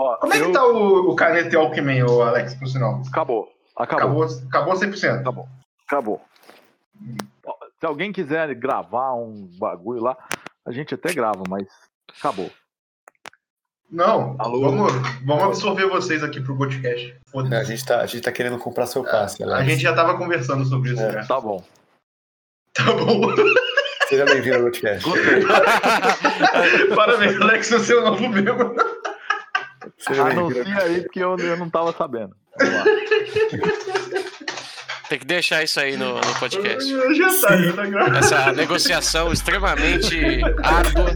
Ó, Como é eu- que tá o, o Caneta e Alckmin, ô Alex, por sinal? Acabou. Acabou. Acabou, acabou 100%. Acabou. Acabou. Ó, Se alguém quiser gravar um bagulho lá, a gente até grava, mas acabou. Não, Alô? vamos, vamos absorver vocês aqui pro Podcast. A gente, tá, a gente tá querendo comprar seu passe, A Alex. gente já tava conversando sobre isso É. já. Tá bom. Tá bom. Seja bem-vindo ao podcast. Parabéns, Alex, você é o novo membro. Anuncia aí, porque eu, eu não tava sabendo. Vamos lá. Tem que deixar isso aí no, no podcast. Já tá, já tá gravado. Essa negociação extremamente árdua,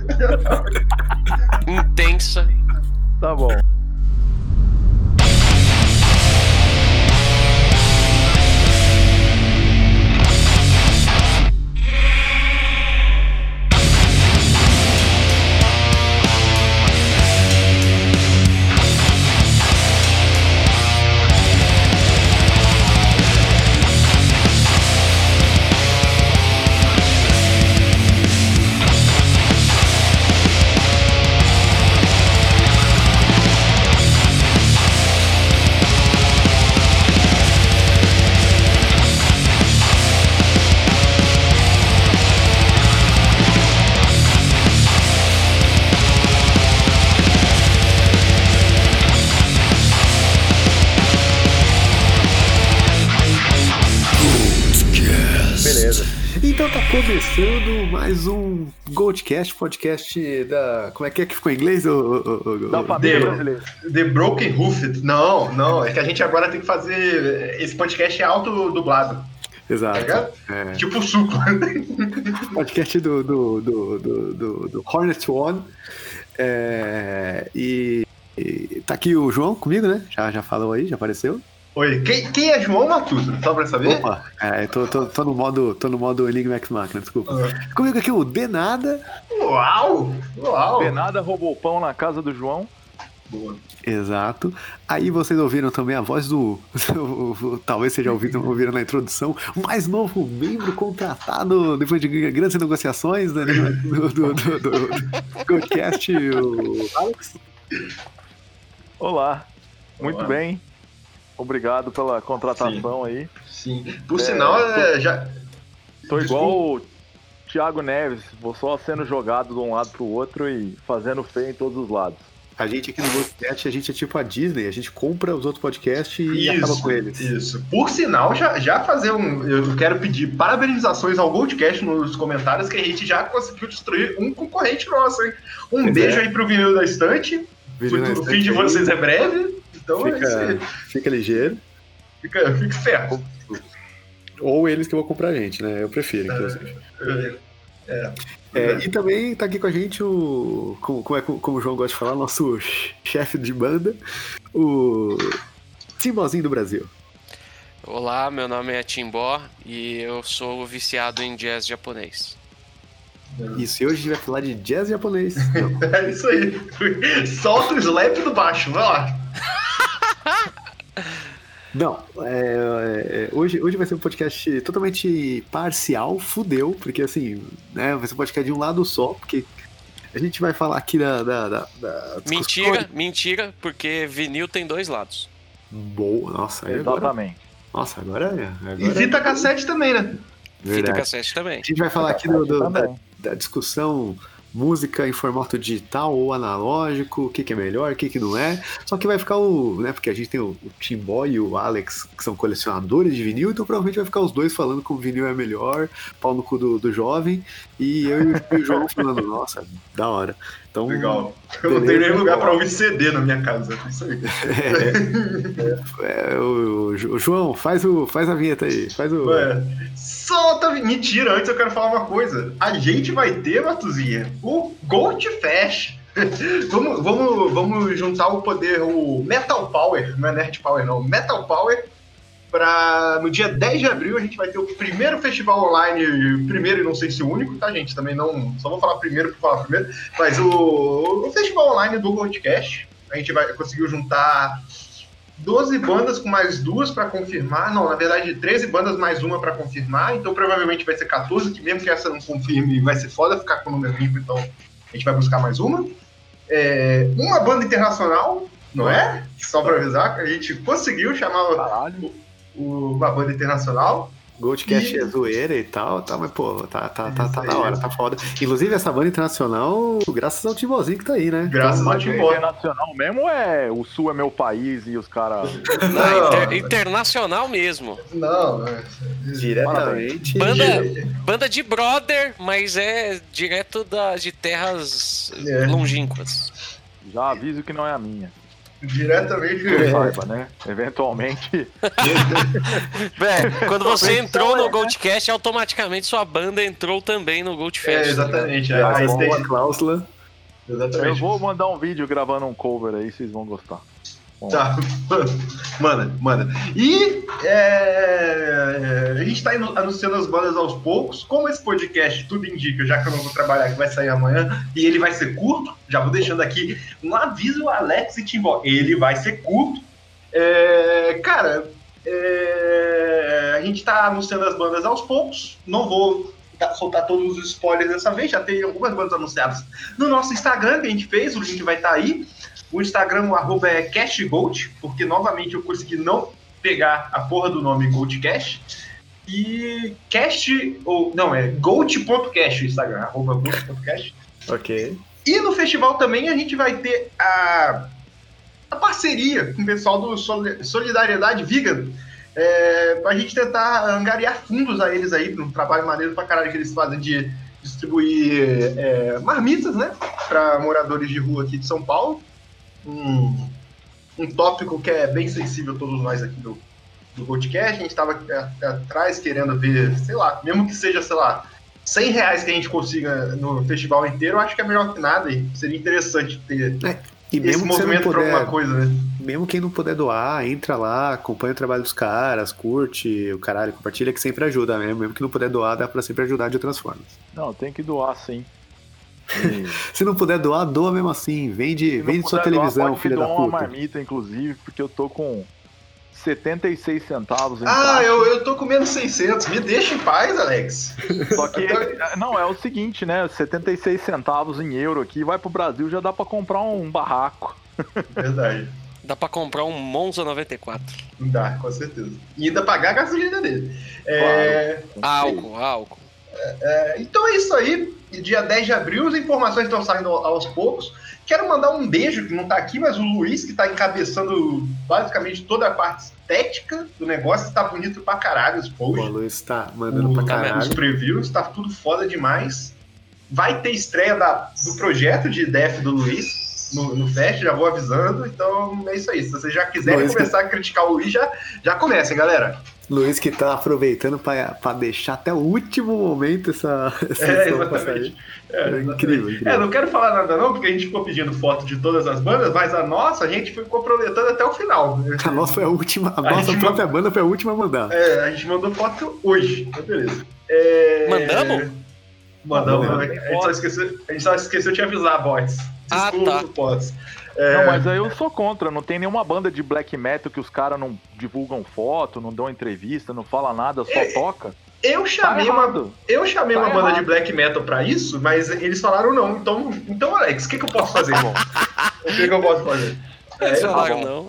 intensa. Tá bom. Começando mais um Goldcast, podcast da. Como é que é que ficou em inglês? O, o, o- Da família brasileira. The Broken Roofed. Não, não. É que a gente agora tem que fazer. Esse podcast é auto-dublado. Tá Exato. ligado? É, Tipo o suco. podcast do, do, do, do, do- do Hornet One. É, e, e tá aqui o João comigo, né? Já, já falou aí, já apareceu. Oi. Quem, quem é João Matuto? Só pra saber? Opa, é, tô, tô, tô no modo, tô no modo Enigma X Machina, desculpa. Ah. Comigo aqui o Denada. Uau! Uau! Denada roubou pão na casa do João. Boa. Exato. Aí vocês ouviram também a voz do. talvez vocês já ouviram, ouviram na introdução, mais novo membro contratado depois de grandes negociações né, do, do, do, do, do podcast, o Alex. Olá. Muito Olá. bem. Obrigado pela contratação aí. Sim. Por É, sinal, é, já. Tô igual o Thiago Neves, vou só sendo jogado de um lado pro outro e fazendo feio em todos os lados. A gente aqui no podcast, a gente é tipo a Disney, a gente compra os outros podcasts e acaba com eles. Isso. Por sinal, já, já fazer um. Eu quero pedir parabenizações ao Goldcast nos comentários que a gente já conseguiu destruir um concorrente nosso, hein? Um Pois beijo é. aí pro vinil da estante. O fim de vocês é breve. Então é isso Fica, aí. fica ligeiro. Fica, fica ferro. Ou eles que vão comprar a gente, né? Eu prefiro, inclusive. É. É, e também tá aqui com a gente o. Como, como, é, como o João gosta de falar, nosso chefe de banda, o Timbozinho do Brasil. Olá, meu nome é Timbó e eu sou viciado em jazz japonês. Isso, e hoje a gente vai falar de jazz japonês. É isso aí. Solta o slap do baixo, vai lá. Não, é, é, hoje, hoje vai ser um podcast totalmente parcial, fudeu, porque assim, né, vai ser um podcast de um lado só, porque a gente vai falar aqui da. da, da, da Mentira, mentira, porque vinil tem dois lados. Boa, nossa, aí agora. Exatamente. Nossa, agora é. Agora E fita cassete também, né? é Fita verdade. cassete também. A gente vai falar aqui do- do- da, Da discussão música em formato digital ou analógico, o que, que é melhor, o que, que não é. Só que vai ficar o. né? Porque a gente tem o, o Tim Boy e o Alex, que são colecionadores de vinil, então provavelmente vai ficar os dois falando que o vinil é melhor, pau no cu do, do jovem, e eu e o João falando, nossa, da hora. Então, Legal. Eu não tenho nem lugar pra ouvir CD na minha casa. é Isso aí. É, o, o João, faz, o, faz a vinheta aí. Faz o. Ué, solta. a Mentira, antes eu quero falar uma coisa. A gente vai ter, Matuzinha, o Gold Fest. vamos, vamos, vamos juntar o poder, o Metal Power, não é Nerd Power, não, Metal Power. Pra, no dia 10 de abril a gente vai ter o primeiro festival online, primeiro e não sei se o único, tá, gente? Também não. Só vou falar primeiro por falar primeiro. Mas o, o festival online do Goldcast. A gente vai conseguiu juntar 12 bandas com mais duas para confirmar. Não, na verdade, 13 bandas mais uma para confirmar. Então provavelmente vai ser 14, que mesmo que essa não confirme, vai ser foda ficar com o número limpo. Então a gente vai buscar mais uma. É, uma banda internacional, Não é? Só pra avisar a gente conseguiu chamar Caralho. O- uma banda internacional. Goldcast E- é zoeira e tal, tá, mas pô, tá, tá, tá, tá da hora, tá foda. Inclusive, essa banda internacional, graças ao Timbozinho que tá aí, né? Graças ao Timbó. internacional mesmo é o Sul é meu país e os caras. Não, inter- internacional mesmo. Não, é- Diretamente. Banda, É. banda de brother, mas é direto da, de terras É. longínquas. Já aviso que não é a minha. Diretamente. Eu saiba, né? Eventualmente. Velho, quando você Então, entrou é, no né? Goldcast, automaticamente sua banda entrou também no É, Goldfest. exatamente. Já A rolou stage- uma cláusula. Eu Exatamente. vou mandar um vídeo gravando um cover aí, vocês vão gostar. Tá, manda, manda. E é, a gente tá inu- anunciando as bandas aos poucos. Como esse podcast tudo indica, já que eu não vou trabalhar, que vai sair amanhã, e ele vai ser curto, já vou deixando aqui um aviso Alex e Timbó. Ele vai ser curto. É, cara, é, a gente tá anunciando as bandas aos poucos. Não vou soltar todos os spoilers dessa vez, já tem algumas bandas anunciadas no nosso Instagram que a gente fez, o link vai estar aí. O Instagram, o arroba é CashGold, porque novamente eu consegui não pegar a porra do nome GoldCash. E Cash, ou não, é gold.cash o Instagram, arroba gold.cash. Ok. E no festival também a gente vai ter a, a parceria com o pessoal do Soli- Solidariedade Vegan. É, pra gente tentar angariar fundos a eles aí, pra um trabalho maneiro pra caralho que eles fazem de distribuir é, marmitas, né? Pra moradores de rua aqui de São Paulo. Um, um tópico que é bem sensível a todos nós aqui do, do podcast. A gente tava a- atrás querendo ver, sei lá, mesmo que seja, sei lá, 100 reais que a gente consiga no festival inteiro, eu acho que é melhor que nada e seria interessante ter E esse mesmo que você não movimento pra alguma puder, coisa, né? mesmo quem não puder doar, entra lá, acompanha o trabalho dos caras, curte o caralho, compartilha que sempre ajuda mesmo. Mesmo que não puder doar, dá pra sempre ajudar de outras formas. Não, tem que doar sim. Se não puder doar, doa mesmo assim. Vende, vende sua doar, televisão, pode filha da doar uma puta. marmita, inclusive, porque eu tô com 76 centavos em Ah, eu, eu tô comendo 600. Me deixa em paz, Alex. Só que, não, é o seguinte, né? 76 centavos em euro aqui, vai pro Brasil, já dá pra comprar um barraco. Verdade. Dá pra comprar um Monza 94. Dá, com certeza. E ainda pagar a gasolina dele. É, Álcool, álcool. é, então é isso aí. Dia 10 de abril, as informações estão saindo aos poucos. Quero mandar um beijo, que não tá aqui, mas o Luiz, que tá encabeçando basicamente toda a parte estética do negócio, tá bonito pra caralho os O posts. Luiz tá mandando O- pra tá caralho. Os previews, tá tudo foda demais. Vai ter estreia da- do projeto de Def do Luiz no, no Fest, já vou avisando. Então é isso aí. Se vocês já quiserem Luiz que- começar a criticar o Luiz, já, já comecem, galera. Luiz que tá aproveitando pra, pra deixar até o último momento essa, essa É, edição pra exatamente. É, É exatamente. incrível, É, incrível. não quero falar nada não, porque a gente ficou pedindo foto de todas as bandas, mas a nossa a gente ficou prometendo até o final. A nossa foi a última, a, A nossa própria banda foi a última a mandar. É, a gente mandou foto hoje, então beleza. É... Mandamos? Mandamos, Mandamos. a gente só esqueceu, a gente só esqueceu de avisar, bots. Ah, Desculpa, tá. bots. É, Não, mas aí eu sou contra. Não tem nenhuma banda de black metal que os caras não divulgam foto, não dão entrevista, não fala nada, só É, toca. Eu Tá chamei uma, errado. eu chamei Tá uma banda errado. de black metal pra isso, mas eles falaram não. Então, então Alex, o que, que eu posso fazer? Tá bom. o que, que eu posso fazer? Eles É, falaram bom. não.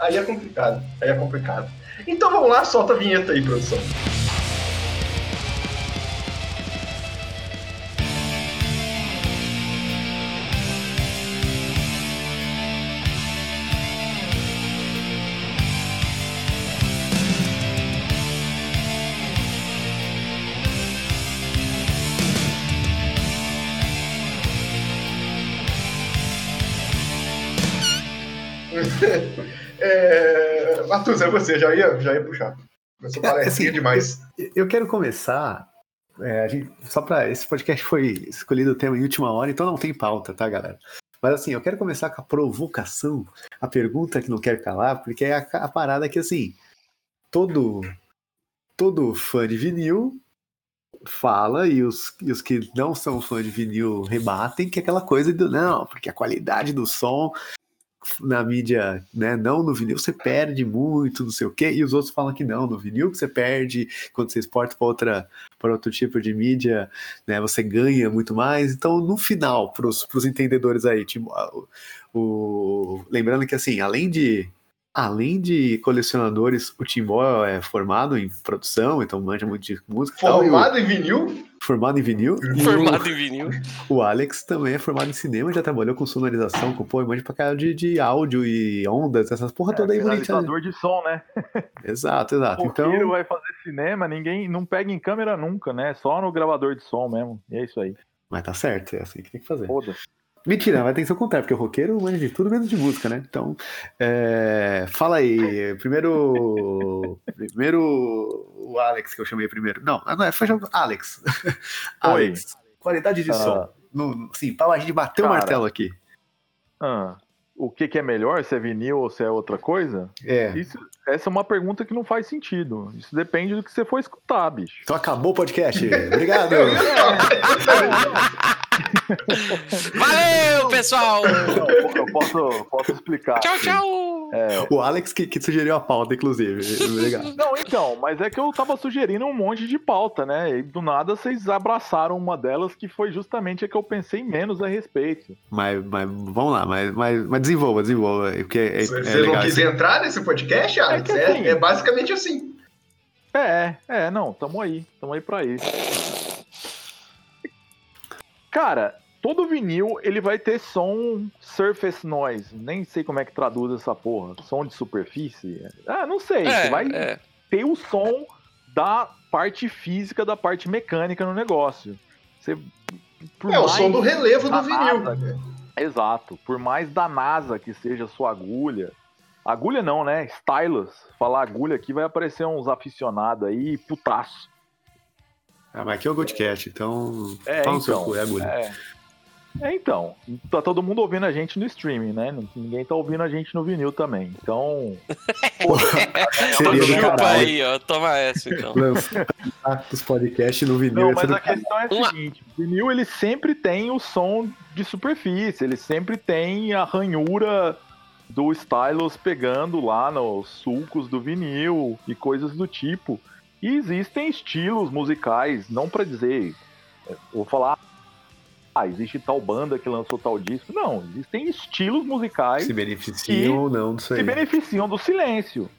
Aí é complicado. Aí é complicado. Então vamos lá, solta a vinheta aí, produção. É... Matheus, é você, já ia, já ia puxar. Começou É, palestrinha assim, demais. Eu quero começar. é, a gente- só pra. Esse podcast foi escolhido o tema em última hora, então não tem pauta, tá, galera? Mas assim, eu quero começar com a provocação, a pergunta que não quer calar, porque é a, a parada que, assim, todo, todo fã de vinil fala e os, e os que não são fã de vinil rebatem, que é aquela coisa do não, porque a qualidade do som na mídia, né, não no vinil você perde muito, não sei o quê, e os outros falam que não, no vinil que você perde, quando você exporta para outra, para outro tipo de mídia, né, você ganha muito mais. Então, no final, para os entendedores aí, tipo, o, lembrando que assim, além de além de colecionadores, o Timbó é formado em produção, então manja muito de música. Formado tal, em vinil? Formado em vinil. Formado o, em vinil. O Alex também é formado em cinema, já trabalhou com sonorização, com pô, manja pra cara de, de áudio e ondas, essas porra é, toda aí bonita. Né? de som, né? exato, exato. O então vai fazer cinema, ninguém não pega em câmera nunca, né? Só no gravador de som mesmo. E é isso aí. Mas tá certo, é assim que tem que fazer. Foda-se. Mentira, vai ter que ser o contrário, porque o roqueiro manja de tudo menos de música, né? Então, é... fala aí. Primeiro. primeiro o Alex, que eu chamei primeiro. Não, não é, foi chamado Alex. Alex, qualidade de uh, som. No, sim, pra a gente bater o martelo aqui. Uh, o que, que, é melhor, se é vinil ou se é outra coisa? É. Isso, essa é uma pergunta que não faz sentido. Isso depende do que você for escutar, bicho. Então acabou o podcast. Obrigado. Valeu, pessoal! Eu posso, posso explicar. Tchau, tchau! É... O Alex que, que, sugeriu a pauta, inclusive. Obrigado. Não, então, mas é que eu tava sugerindo um monte de pauta, né? E do nada vocês abraçaram uma delas que foi justamente a que eu pensei menos a respeito. Mas, mas vamos lá, mas, mas, mas desenvolva, desenvolva. Porque é, Você é não quis entrar nesse podcast, Alex? É, assim, é, basicamente assim. É, é, não, tamo aí, tamo aí pra isso. Cara, todo vinil ele vai ter som surface noise. Nem sei como é que traduz essa porra. Som de superfície? Ah, não sei. É, vai é. ter o som da parte física, da parte mecânica no negócio. Você, é o som do relevo do vinil. NASA, exato. Por mais da NASA que seja a sua agulha. Agulha não, né? Stylus. Falar agulha aqui vai aparecer uns aficionados aí, putaço. Ah, mas aqui é o Goldcast, então. É, Fala então, cu, é agulha. É. é, então. Tá todo mundo ouvindo a gente no streaming, né? Ninguém tá ouvindo a gente no vinil também. Então. Seria Chupa aí, ó. Toma essa, então. Os podcasts no vinil. Não, mas a questão é a seguinte: o vinil ele sempre tem o som de superfície, ele sempre tem a ranhura do stylus pegando lá nos sulcos do vinil e coisas do tipo. E existem estilos musicais, não para dizer, vou falar, ah, existe tal banda que lançou tal disco. Não, existem estilos musicais. Se beneficiam ou não disso aí. Se beneficiam do silêncio.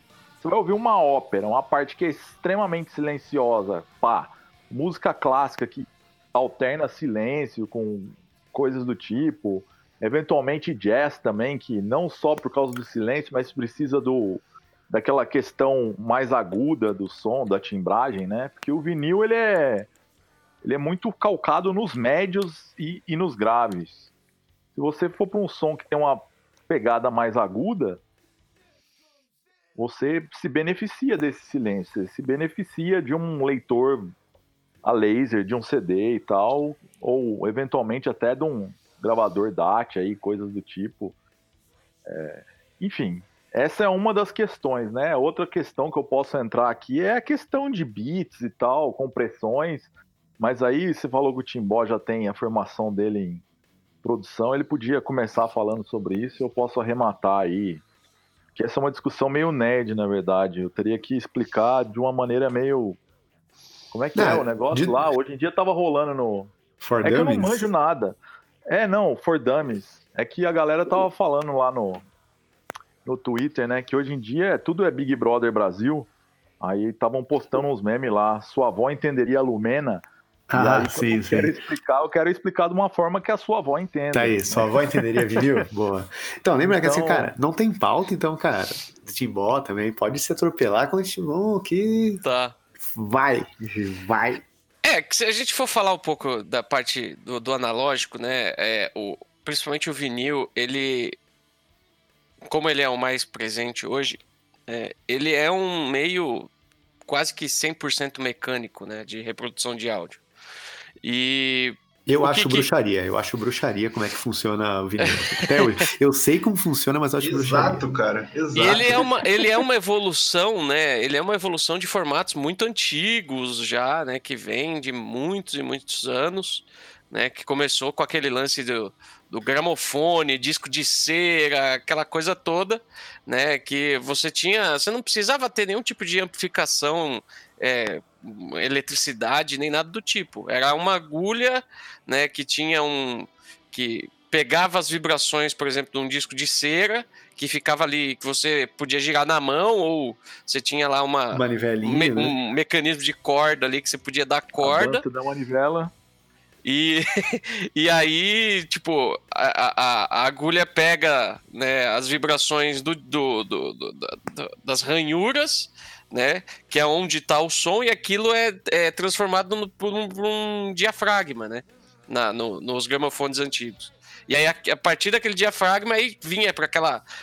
Você vai ouvir uma ópera, uma parte que é extremamente silenciosa, pá, música clássica que alterna silêncio com coisas do tipo, eventualmente jazz também, que não só por causa do silêncio, mas precisa do daquela questão mais aguda do som, da timbragem, né? Porque o vinil ele é ele é muito calcado nos médios e, e nos graves. Se você for para um som que tem uma pegada mais aguda, você se beneficia desse silêncio, se beneficia de um leitor a laser, de um CD e tal, ou eventualmente até de um gravador DAT aí, coisas do tipo. É, enfim, essa é uma das questões, né? Outra questão que eu posso entrar aqui é a questão de bits e tal, compressões. Mas aí você falou que o Timbó já tem a formação dele em produção, ele podia começar falando sobre isso e eu posso arrematar aí. Que essa é uma discussão meio nerd, na verdade. Eu teria que explicar de uma maneira meio. Como é que é, é o negócio de... lá? Hoje em dia tava rolando no. For é dummies. que eu não manjo nada. É, não, For Dummies. É que a galera tava falando lá no, no Twitter, né? Que hoje em dia tudo é Big Brother Brasil. Aí estavam postando uns memes lá. Sua avó entenderia a Lumena. Ah, aí, sim, eu sim. Quero explicar, eu quero explicar de uma forma que a sua avó entenda. Tá aí, sua avó entenderia vinil? Boa. Então, lembra então... que assim, então- cara, não tem pauta, então, cara, Timbó também pode se atropelar com o Timbó que. Tá. Vai, vai. É, que se a gente for falar um pouco da parte do, do analógico, né? É, o, principalmente o vinil, ele como ele é o mais presente hoje, é, ele é um meio quase que 100% mecânico, né, de reprodução de áudio. E eu acho que bruxaria, que... eu acho bruxaria como é que funciona o vinil. Até hoje. Eu sei como funciona, mas eu acho bruxaria. Exato, cara. Exato. E ele é, uma, ele é uma evolução, né? Ele é uma evolução de formatos muito antigos já, né? Que vem de muitos e muitos anos, né? Que começou com aquele lance do, do gramofone, disco de cera, aquela coisa toda, né? Que você tinha, você não precisava ter nenhum tipo de amplificação é, eletricidade nem nada do tipo. Era uma agulha, né, que tinha um que pegava as vibrações, por exemplo, de um disco de cera que ficava ali, que você podia girar na mão ou você tinha lá uma Manivelinha, um, me- né? um mecanismo de corda ali que você podia dar corda. A da manivela. E, e aí, tipo, a, a, a agulha pega né, as vibrações do, do, do- do- da- da- das ranhuras, né? Que é onde está o som, e aquilo é, é transformado no- por, um, por um diafragma, né? Na, no- nos gramofones antigos. E aí, a, a partir daquele diafragma, aí vinha para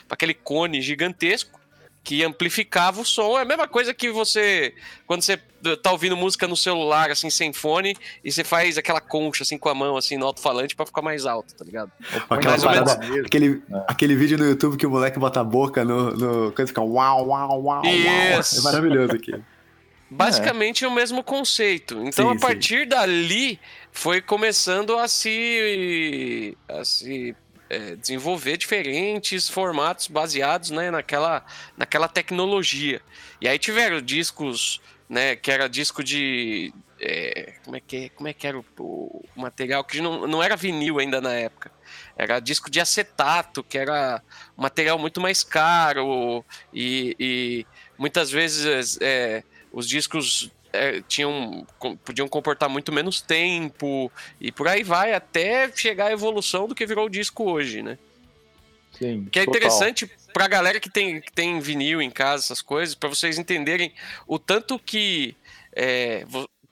aquele cone gigantesco que amplificava o som. É a mesma coisa que você. Quando você tá ouvindo música no celular, assim, sem fone, e você faz aquela concha, assim, com a mão, assim, no alto-falante pra ficar mais alto, tá ligado? Aquela mais ou parada- menos. aquele, É. aquele vídeo no YouTube que o moleque bota a boca no. no quando fica uau, uau, uau, uau. Isso. É maravilhoso aqui. Basicamente é o mesmo conceito. Então, Sim, a partir dali, foi começando a se, a se é, desenvolver diferentes formatos baseados né, naquela, naquela tecnologia. E aí tiveram discos, né, que era disco de. é, como, é que, como é que era o, o material? Que não, não era vinil ainda na época. Era disco de acetato, que era um material muito mais caro e, e muitas vezes é, os discos é, tinham, podiam comportar muito menos tempo e por aí vai até chegar à evolução do que virou o disco hoje, né? Sim. Que é total. interessante pra galera que tem, que tem vinil em casa, essas coisas, pra vocês entenderem o tanto que é,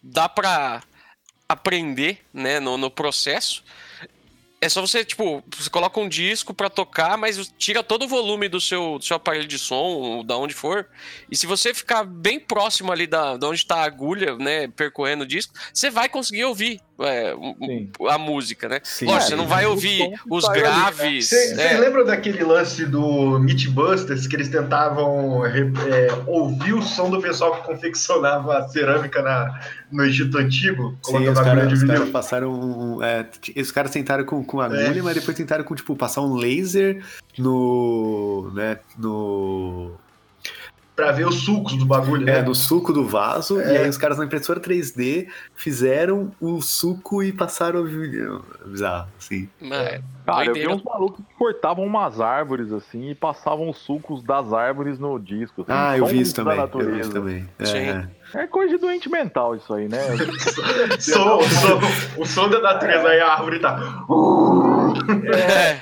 dá pra aprender né, no, no processo. É só você, tipo, você coloca um disco pra tocar, mas tira todo o volume do seu, do seu aparelho de som, da onde for. E se você ficar bem próximo ali da, da onde tá a agulha, né, percorrendo o disco, você vai conseguir ouvir é, a música, né? Sim. Lógico, É, você não vai ouvir os né? graves. Vocês é. lembram daquele lance do Mythbusters que eles tentavam é, ouvir o som do pessoal que confeccionava a cerâmica na, no Egito Antigo? Sim, os caras caras passaram. é, os caras tentaram com, com agulha, É. mas depois tentaram com, tipo, passar um laser no. né, no. Pra ver os sucos do bagulho, É, né? no suco do vaso, É. e aí os caras na impressora 3D fizeram o suco e passaram o vídeo. Bizarro, assim. Mas, Cara, eu vi doideira. uns malucos que cortavam umas árvores assim e passavam os sucos das árvores no disco. assim, Ah, eu vi isso também. Eu vi isso também. É, é. É coisa de doente mental isso aí, né? Som- o, som, o som da natureza aí, a árvore tá. É,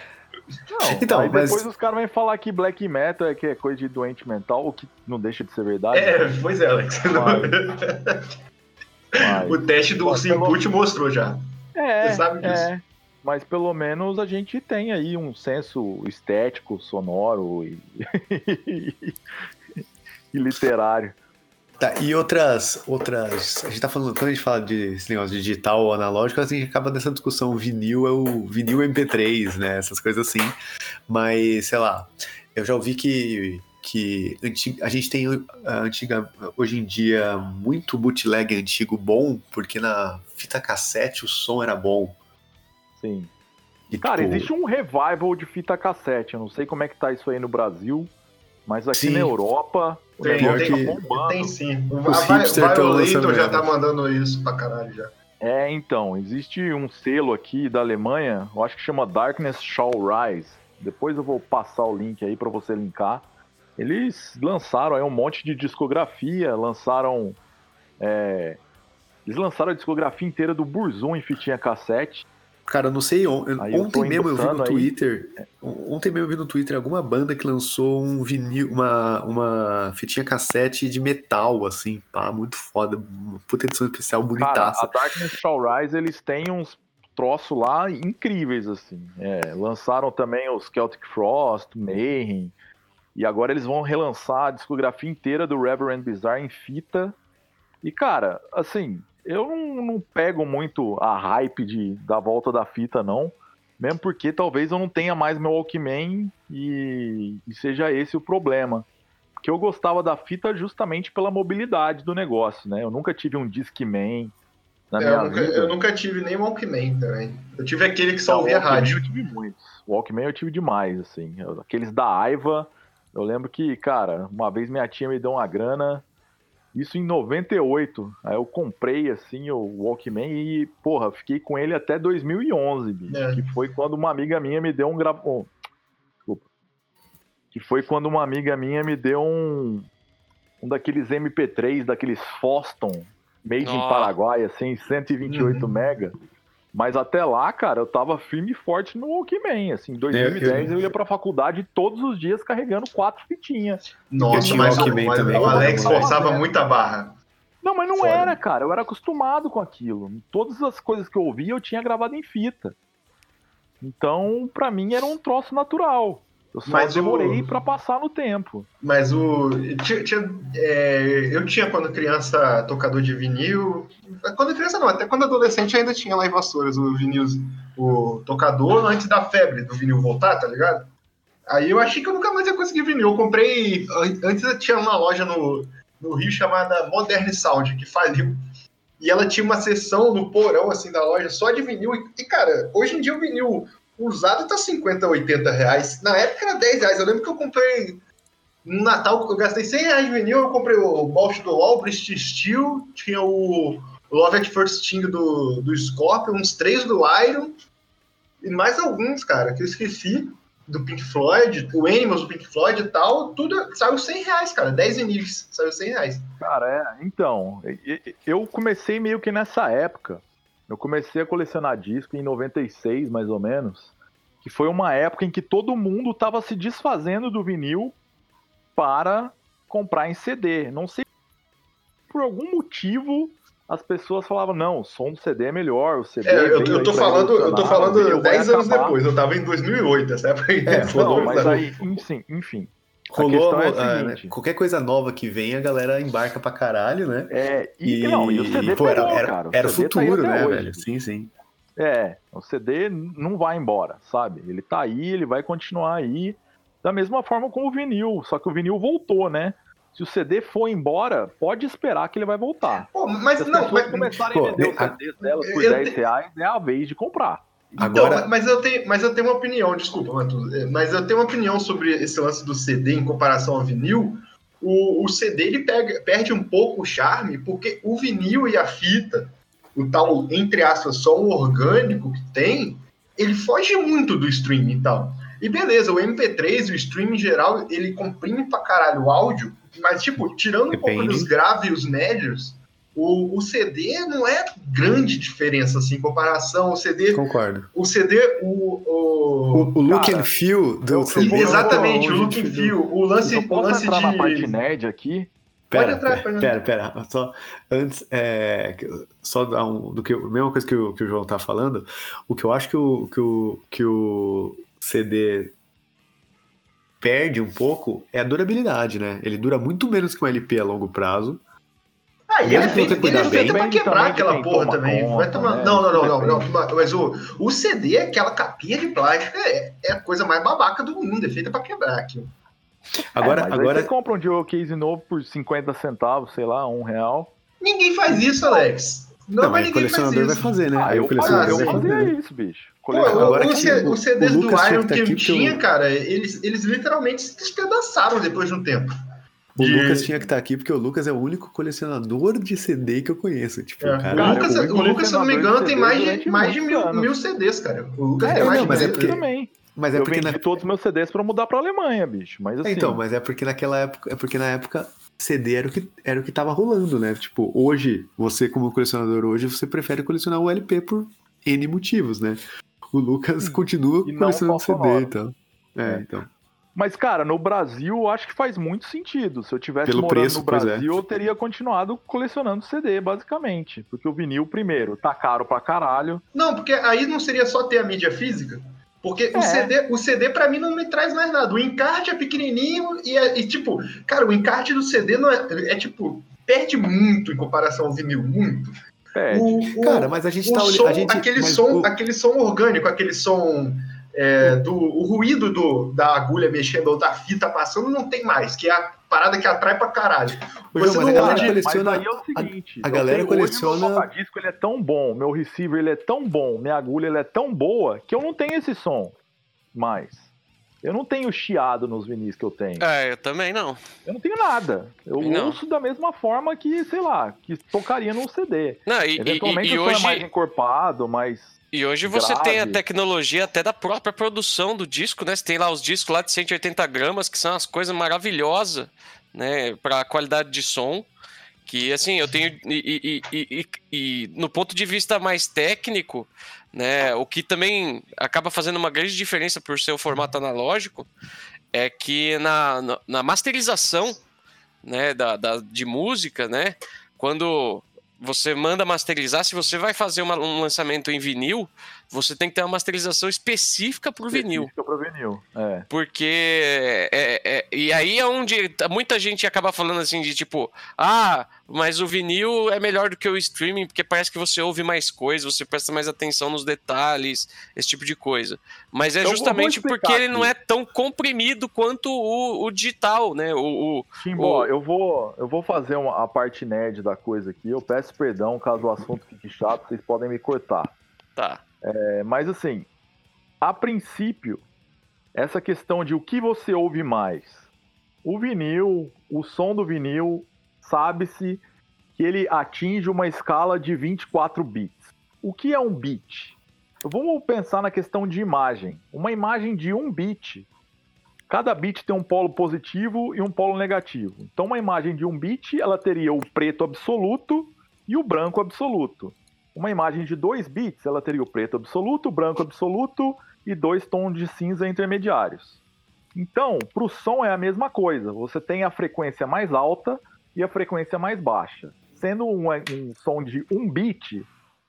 Não, Então, aí mas- depois os caras vêm falar que black metal é que é coisa de doente mental, o que não deixa de ser verdade. É, pois é, Alex. mas- o teste do Mas pelo- Input mostrou já. É, Você sabe disso. é. Mas pelo menos a gente tem aí um senso estético, sonoro e, e literário. Tá, e outras, outras. A gente tá falando, quando a gente fala de esse negócio de digital ou analógico, a gente acaba nessa discussão. O vinil é o vinil MP3, né? Essas coisas assim. Mas, sei lá, eu já ouvi que, que a gente tem antiga, hoje em dia muito bootleg antigo bom, porque na fita cassete o som era bom. Sim. E, Cara, tipo, existe um revival de fita cassete. Eu não sei como é que tá isso aí no Brasil, mas aqui Sim. na Europa o Tem, tem- tá bombando. Tem sim. O tão Violator lançando já tá mandando isso pra caralho já. É, então, existe um selo aqui da Alemanha, eu acho que chama Darkness Shall Rise. Depois eu vou passar o link aí pra você linkar. Eles lançaram aí um monte de discografia, lançaram. é, eles lançaram a discografia inteira do Burzum em fitinha cassete. Cara, não sei, on- Aí eu ontem mesmo eu vi no endossando aí. Twitter, ontem mesmo eu vi no Twitter alguma banda que lançou um vinil, uma, uma fitinha cassete de metal, assim, pá, muito foda, uma puta edição especial Cara, bonitaça. a Darkness Shall Rise, eles têm uns troços lá incríveis, assim. É, lançaram também os Celtic Frost, Mayhem, e agora eles vão relançar a discografia inteira do Reverend Bizarre em fita. E, cara, assim, eu não, não pego muito a hype de, da volta da fita, não. Mesmo porque talvez eu não tenha mais meu Walkman e, e seja esse o problema. Porque eu gostava da fita justamente pela mobilidade do negócio, né? Eu nunca tive um Discman na É, minha eu, nunca, vida. eu nunca tive nem Walkman também. Eu tive aquele que só ouvia rádio. Eu tive muitos. Walkman eu tive demais, assim. Aqueles da Aiva, eu lembro que, cara, uma vez minha tia me deu uma grana Isso em 98. Aí eu comprei, assim, o Walkman e, porra, fiquei com ele até 2011, bicho. É. Que foi quando uma amiga minha me deu um gra... oh, desculpa. Que foi quando uma amiga minha me deu um... Um daqueles MP3, daqueles Foston, made in Nossa. Paraguai, assim, 128 Uhum. mega. Mas até lá, cara, eu tava firme e forte no Walkman, assim. Em 2010 eu ia pra faculdade todos os dias carregando quatro fitinhas. Nossa, mas, o- Walkman mas também, o Alex forçava muita barra. Não, mas não Foda. era, cara. Eu era acostumado com aquilo. Todas as coisas que eu ouvia eu tinha gravado em fita. Então, pra mim era um troço natural. Eu só Mas o- demorei pra passar no tempo. Mas o. tinha- tinha, é, eu tinha, quando criança, tocador de vinil. Quando criança não, até quando adolescente ainda tinha lá em Vassouras o vinil, o tocador, antes da febre do vinil voltar, tá ligado? Aí eu achei que eu nunca mais ia conseguir vinil. Eu comprei. an- Antes tinha uma loja no, no Rio chamada Modern Sound, que faliu. E ela tinha uma seção no porão, assim, da loja, só de vinil. E, cara, hoje em dia o vinil usado tá 50, 80 reais. Na época era 10 reais. Eu lembro que eu comprei no Natal, eu gastei 100 reais de vinil, eu comprei o Bosch do Albrecht Steel, tinha o Love at First Sting do, do Scorpion, uns três do Iron, e mais alguns, cara, que eu esqueci, do Pink Floyd, o Animals do Pink Floyd e tal, tudo saiu 100 reais, cara, 10 vinis, saiu 100 reais. Cara, é. Então, eu comecei meio que nessa época. Eu comecei a colecionar disco em 96, mais ou menos. Que foi uma época em que todo mundo tava se desfazendo do vinil para comprar em CD. Não sei por algum motivo as pessoas falavam, não, o som do CD é melhor, o CD É, eu, eu tô falando, eu tô falando vinil vai 10 anos depois, eu tava em 2008, essa época aí. É, Não, mas aí, enfim, enfim. A Rolou questão é a né, seguinte. qualquer coisa nova que vem, a galera embarca pra caralho, né? É, e, não, e o CD pô, era, pegou, era, cara. O era CD tá futuro, até né, hoje. velho? Sim, sim. É, o CD não vai embora, sabe? Ele tá aí, ele vai continuar aí. Da mesma forma como o vinil, só que o vinil voltou, né? Se o CD for embora, pode esperar que ele vai voltar. Pô, mas Se as não, pessoas mas, começarem pô, a vender os a- CDs delas por eu 10 te- reais, é a vez de comprar. Agora- Então, mas eu tenho, mas eu tenho uma opinião, desculpa, Matheus, é, mas eu tenho uma opinião sobre esse lance do CD em comparação ao vinil. O, o CD ele pega- perde um pouco o charme, porque o vinil e a fita, o tal, entre aspas, som orgânico que tem, ele foge muito do streaming e tal. E beleza, o MP3 e o streaming em geral, ele comprime pra caralho o áudio, mas, tipo, tirando um pouco Depende. dos graves e os médios, o, o CD não é grande diferença, assim, em comparação. O CD Concordo. o CD, o. O, o... o look cara, and feel do CD. vou- exatamente, o look and feel. O lance, eu o posso lance entrar de. na parte nerd aqui? Pode Pera, entrar, pera, pera, pera, só antes, é, só dar um, do que, a mesma coisa que o, que o João tá falando, o que eu acho que o, que o, que o CD perde um pouco é a durabilidade, né? Ele dura muito menos que um LP a longo prazo. Ah, e ele é Mesmo que você cuidar é feito bem, pra quebrar aquela porra também. conta, Vai tomar... né? Não, não, não, não. Mas o, o CD, aquela capinha de plástico, é, é a coisa mais babaca do mundo. É feita pra quebrar aquilo. Agora, É, aí agora você compra um Dual Case novo por 50 centavos, sei lá, um real. Ninguém faz isso, Alex. Não, não, mas o ninguém faz colecionador vai isso. fazer, né? Ah, Aí eu, o colecionador eu vai sim. fazer. fazia isso, bicho. Pô, Agora o, que o- os CDs o do Iron que tá que eu tinha, cara, eles, eles literalmente se despedaçaram depois de um tempo. O De- Lucas tinha que estar aqui porque o Lucas é o único colecionador de CD que eu conheço. Tipo, É. cara, o, Lucas, fui o Lucas, se eu não me engano, tem mais de, mais de mil, mil CDs, cara. O Lucas É, tem mais não, de mas é porque- também. mas é eu porque vendi na... todos os meus CDs pra mudar pra Alemanha, bicho. Mas assim, Então, mas é porque naquela época, é porque na época CD era o que era o que tava rolando, né? Tipo, hoje, você como colecionador hoje, você prefere colecionar o LP por N motivos, né? O Lucas continua E colecionando CD, então. É, É. então. Mas, cara, no Brasil, eu acho que faz muito sentido. Se eu tivesse Pelo morando preço, no é. Brasil, eu teria continuado colecionando CD, basicamente. Porque o vinil, primeiro, tá caro pra caralho. Não, porque aí não seria só ter a mídia física? Porque o É. CD, o CD para mim não me traz mais nada. O encarte é pequenininho e, é, e, tipo, cara, o encarte do CD não é, é tipo perde muito em comparação ao vinil, muito. É, O, o- Cara, mas a gente o tá som, olhando. A gente, aquele som, o- aquele som orgânico, aquele som é, do o ruído do, da agulha mexendo ou da fita passando não tem mais, que é a parada que atrai pra caralho. João, você mas não a galera pode- coleciona. Mas aí é o seguinte, a eu galera tenho- coleciona- Hoje, meu toca-disco, ele é tão bom, meu receiver ele é tão bom, minha agulha ele é tão boa que eu não tenho esse som mais. Eu não tenho chiado nos vinis que eu tenho. É, eu também não. Eu não tenho nada. Eu Não. ouço da mesma forma que, sei lá, que tocaria num CD. Não, e, Eventualmente e- e é hoje, mais encorpado, mas e hoje você grave. tem a tecnologia até da própria produção do disco, né? Você tem lá os discos lá de 180 gramas, que são as coisas maravilhosas, né? Pra qualidade de som. Que assim, eu tenho. E, e- e- e- no ponto de vista mais técnico, né? O que também acaba fazendo uma grande diferença por ser o formato analógico é que na, na, na masterização né, da, da- de música, né? Quando você manda masterizar, se você vai fazer uma- um lançamento em vinil, você tem que ter uma masterização específica para o vinil. específica pro vinil. É. Porque. É, é- e aí é onde muita gente acaba falando assim de tipo, ah, mas o vinil é melhor do que o streaming, porque parece que você ouve mais coisas, você presta mais atenção nos detalhes, esse tipo de coisa. Mas é vou- justamente porque ele não é tão comprimido quanto o, o digital, né? O, o- Timbó, O- eu vou, eu vou fazer uma, a parte nerd da coisa aqui. Eu peço perdão caso o assunto fique chato, vocês podem me cortar. tá. É, mas assim, a princípio, essa questão de o que você ouve mais. O vinil, o som do vinil, sabe-se que ele atinge uma escala de 24 bits. O que é um bit? Vamos pensar na questão de imagem. Uma imagem de um bit, cada bit tem um polo positivo e um polo negativo. Então, uma imagem de um bit, ela teria o preto absoluto e o branco absoluto. Uma imagem de 2 bits, ela teria o preto absoluto, o branco absoluto e dois tons de cinza intermediários. Então, para o som é a mesma coisa. Você tem a frequência mais alta e a frequência mais baixa. Sendo um, um som de 1 bit,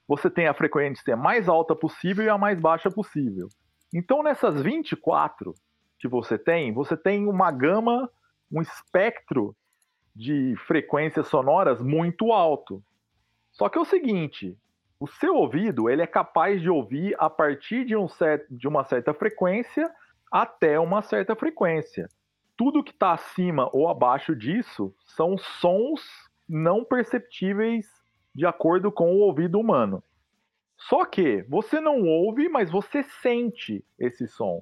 você tem a frequência mais alta possível e a mais baixa possível. Então, nessas 24 que você tem, você tem uma gama, um espectro de frequências sonoras muito alto. Só que é o seguinte, o seu ouvido ele é capaz de ouvir a partir de, um de uma certa frequência até uma certa frequência. Tudo que está acima ou abaixo disso são sons não perceptíveis de acordo com o ouvido humano. Só que você não ouve, mas você sente esse som.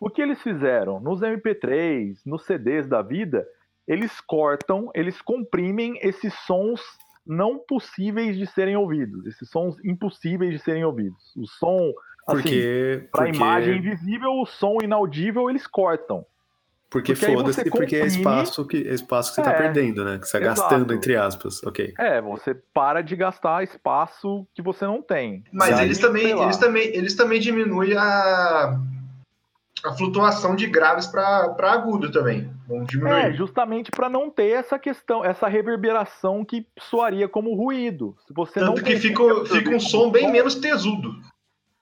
O que eles fizeram nos MP3, nos CDs da vida, eles cortam, eles comprimem esses sons não possíveis de serem ouvidos, esses sons impossíveis de serem ouvidos. O som, assim, Porque. para porque, imagem invisível, o som inaudível eles cortam. Porque porque foda-se, você porque é comprime- espaço que, é espaço que você tá É, perdendo, né? Que você tá exato. gastando, entre aspas. Ok. É, você para de gastar espaço que você não tem. Mas aí, eles também, eles também, eles também diminuem a, a flutuação de graves para agudo também. Vão É, diminuir. justamente para não ter essa questão, essa reverberação que soaria como ruído. Se você não Tanto que fica, fica um som bem menos tesudo.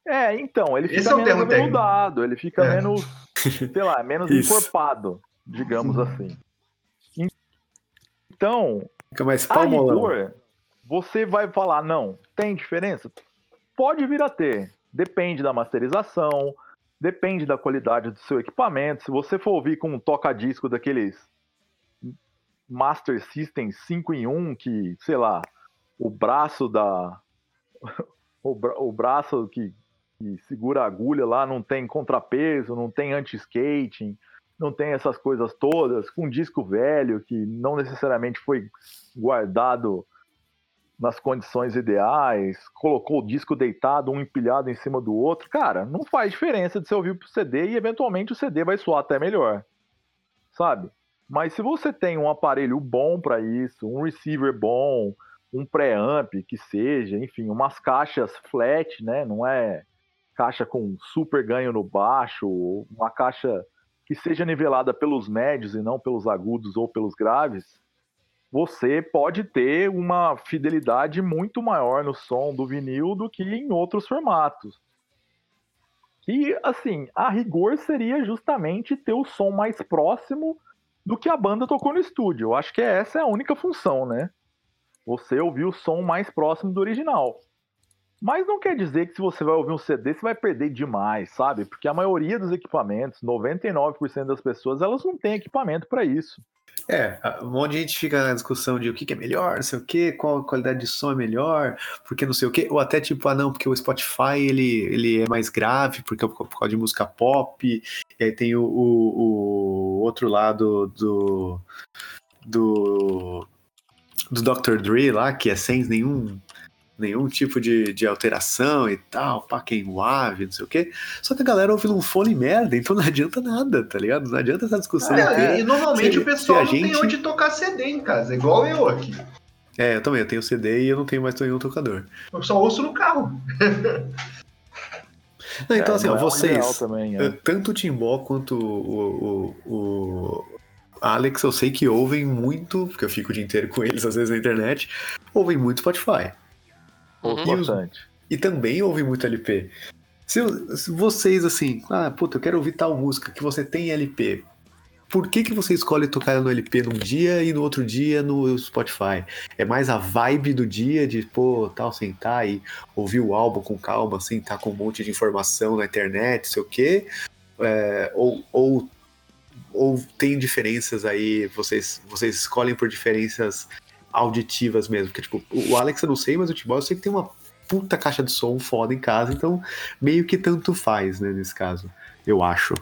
É, então, ele Esse fica é o menos aveludado, ele fica É. menos, sei lá, menos Isso. encorpado, digamos assim. Então, Fica mais a palmolão. rigor, você vai falar, não, tem diferença? Pode vir a ter. Depende da masterização, depende da qualidade do seu equipamento. Se você for ouvir com um toca-disco daqueles Master System 5 em 1, que, sei lá, o braço da. o, bra- o braço que, que segura a agulha lá não tem contrapeso, não tem anti-skating, não tem essas coisas todas, com um disco velho que não necessariamente foi guardado nas condições ideais, colocou o disco deitado, um empilhado em cima do outro. Cara, não faz diferença de você ouvir pro CD e eventualmente o CD vai soar até melhor. Sabe? Mas se você tem um aparelho bom para isso, um receiver bom, um preamp que seja, enfim, umas caixas flat, né? Não é caixa com super ganho no baixo, uma caixa que seja nivelada pelos médios e não pelos agudos ou pelos graves, você pode ter uma fidelidade muito maior no som do vinil do que em outros formatos. E, assim, a rigor seria justamente ter o som mais próximo do que a banda tocou no estúdio. Eu acho que essa é a única função, né? Você ouvir o som mais próximo do original. Mas não quer dizer que se você vai ouvir um CD, você vai perder demais, sabe? Porque a maioria dos equipamentos, 99% das pessoas, elas não têm equipamento para isso. É, um monte de gente fica na discussão de o que, que é melhor, não sei o que, qual qualidade de som é melhor, porque não sei o que, ou até tipo, ah não, porque o Spotify ele, ele é mais grave, porque é por causa de música pop, e aí tem o, o, o outro lado do, do, do Dr. Dre lá, que é sem nenhum nenhum tipo de, de alteração e tal, pá, quem wave, não sei o quê. Só que a galera ouve um fone merda, então não adianta nada, tá ligado? Não adianta essa discussão. É, inteira. e normalmente Se- o pessoal não gente- tem onde tocar CD em casa, igual eu aqui. É, eu também, eu tenho CD e eu não tenho mais nenhum tocador. Eu só ouço no carro. Não, então É, assim, ó, é vocês, também, é. eh, tanto o Timbó quanto o, o, o Alex, eu sei que ouvem muito, porque eu fico o dia inteiro com eles, às vezes na internet, ouvem muito Spotify. Uhum. E os- Bastante. E também ouvem muito LP. Se, se vocês, assim, ah, puta, eu quero ouvir tal música que você tem LP. Por que, que você escolhe tocar ela no LP num dia e no outro dia no Spotify? É mais a vibe do dia de, pô, tal, sentar e ouvir o álbum com calma, assim, tá com um monte de informação na internet, sei o quê? É, ou, ou, ou tem diferenças aí, vocês, vocês escolhem por diferenças auditivas mesmo? Porque, tipo, o Alex eu não sei, mas o Tibó eu sei que tem uma puta caixa de som foda em casa, então meio que tanto faz, né, nesse caso, eu acho.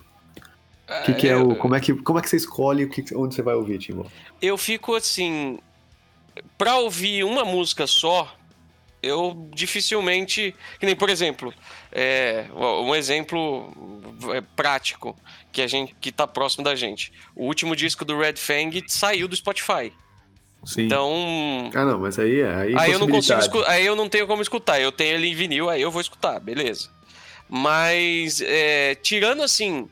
O que, que é o. Como é que, como é que você escolhe o que, onde você vai ouvir, Timo? Eu fico assim. Pra ouvir uma música só, eu dificilmente. Que nem, por exemplo, é, um exemplo é, prático que a gente que tá próximo da gente. O último disco do Red Fang saiu do Spotify. Sim. Então. Ah, não, mas aí é. Aí, Aí eu não consigo escutar, aí eu não tenho como escutar. Eu tenho ele em vinil, aí eu vou escutar, beleza. Mas é, tirando assim,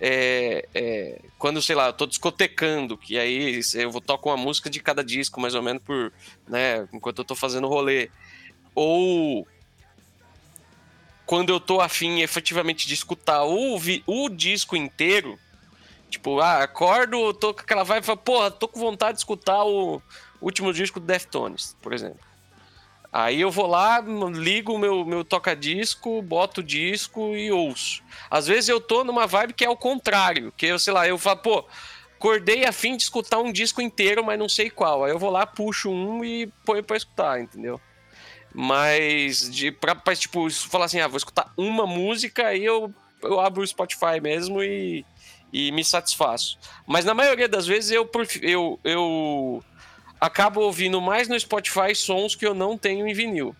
é, é, quando sei lá, eu tô discotecando, que aí eu vou tocar uma música de cada disco, mais ou menos por, né, enquanto eu tô fazendo rolê. Ou quando eu tô afim efetivamente de escutar o, o disco inteiro, tipo, ah, acordo, tô com aquela vibe falo, porra, tô com vontade de escutar o último disco do Deftones, por exemplo. Aí eu vou lá, ligo o meu, meu toca-disco, boto o disco e ouço. Às vezes eu tô numa vibe que é o contrário, que eu, sei lá, eu falo, pô, acordei a fim de escutar um disco inteiro, mas não sei qual. Aí eu vou lá, puxo um e ponho pra escutar, entendeu? Mas, de, pra, pra tipo, falar assim, ah, vou escutar uma música, aí eu, eu abro o Spotify mesmo e, e me satisfaço. Mas na maioria das vezes eu, eu, eu acabo ouvindo mais no Spotify sons que eu não tenho em vinil.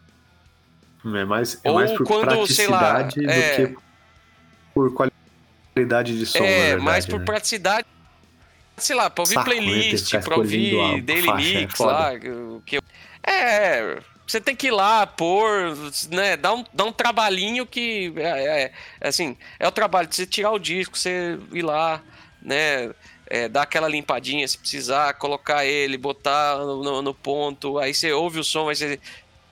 É mais, é Ou mais por quando, sei lá, praticidade é. do que por qualidade de som. é, verdade, mais por né? praticidade. Sei lá, pra ouvir Saco, né, playlist, pra ouvir daily é mix lá. Que eu... É, você tem que ir lá, pôr, né? Dá um, dá um trabalhinho que. É, é, é assim, é o trabalho de você tirar o disco, você ir lá, né? é, dar aquela limpadinha se precisar, colocar ele, botar no, no- ponto, aí você ouve o som, aí você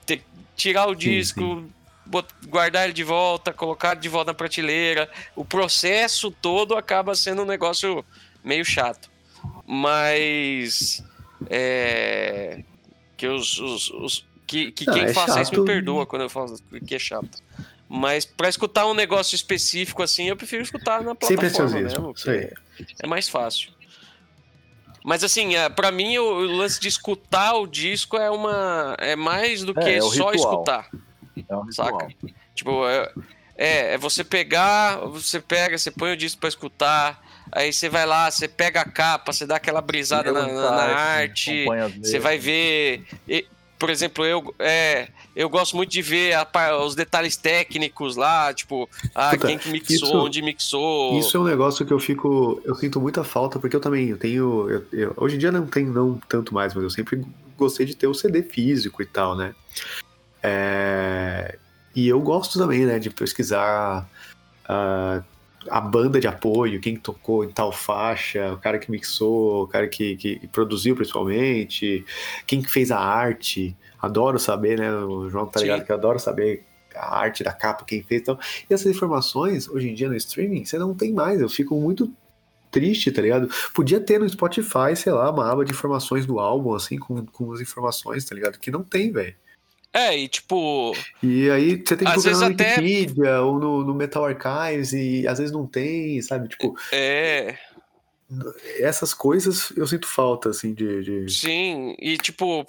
ter- tirar o disco, bot- guardar ele de volta, colocar de volta na prateleira. O processo todo acaba sendo um negócio meio chato. Mas é, que os, os- os- que, que Não, quem é faça isso me chato. perdoa quando eu falo que é chato. Mas pra escutar um negócio específico assim, eu prefiro escutar na plataforma preciosismo, mesmo. isso aí. porque É mais fácil. Mas assim, é, pra mim o, lance de escutar o disco é uma é mais do É, que é o só ritual. escutar. É um ritual. Saca? Tipo, é, é, é você pegar, você pega, você põe o disco pra escutar, aí você vai lá, você pega a capa, você dá aquela brisada na, na- na arte, você vai ver. e- por exemplo, eu, é, eu gosto muito de ver a os detalhes técnicos lá, tipo, ah, Puta, quem que mixou, isso- onde mixou. Isso é um negócio que eu fico. Eu sinto muita falta, porque eu também eu tenho. eu- eu- hoje em dia não tem não tanto mais, mas eu sempre gostei de ter o CD físico e tal, né? É, e eu gosto também, né, de pesquisar ah, a banda de apoio, quem tocou em tal faixa, o cara que mixou, o cara que, que produziu principalmente, quem que fez a arte. Adoro saber, né? O João tá Sim. ligado que eu adoro saber a arte da capa, quem fez. Então, e essas informações, hoje em dia no streaming, você não tem mais. Eu fico muito triste, tá ligado? Podia ter no Spotify, sei lá, uma aba de informações do álbum, assim, com, com as informações, tá ligado? Que não tem, velho. É, e tipo, E aí você tem que Às vezes no até- Wikipedia ou no, no Metal Archives e às vezes não tem, sabe? Tipo, é. essas coisas eu sinto falta, assim, de. de... Sim, e tipo,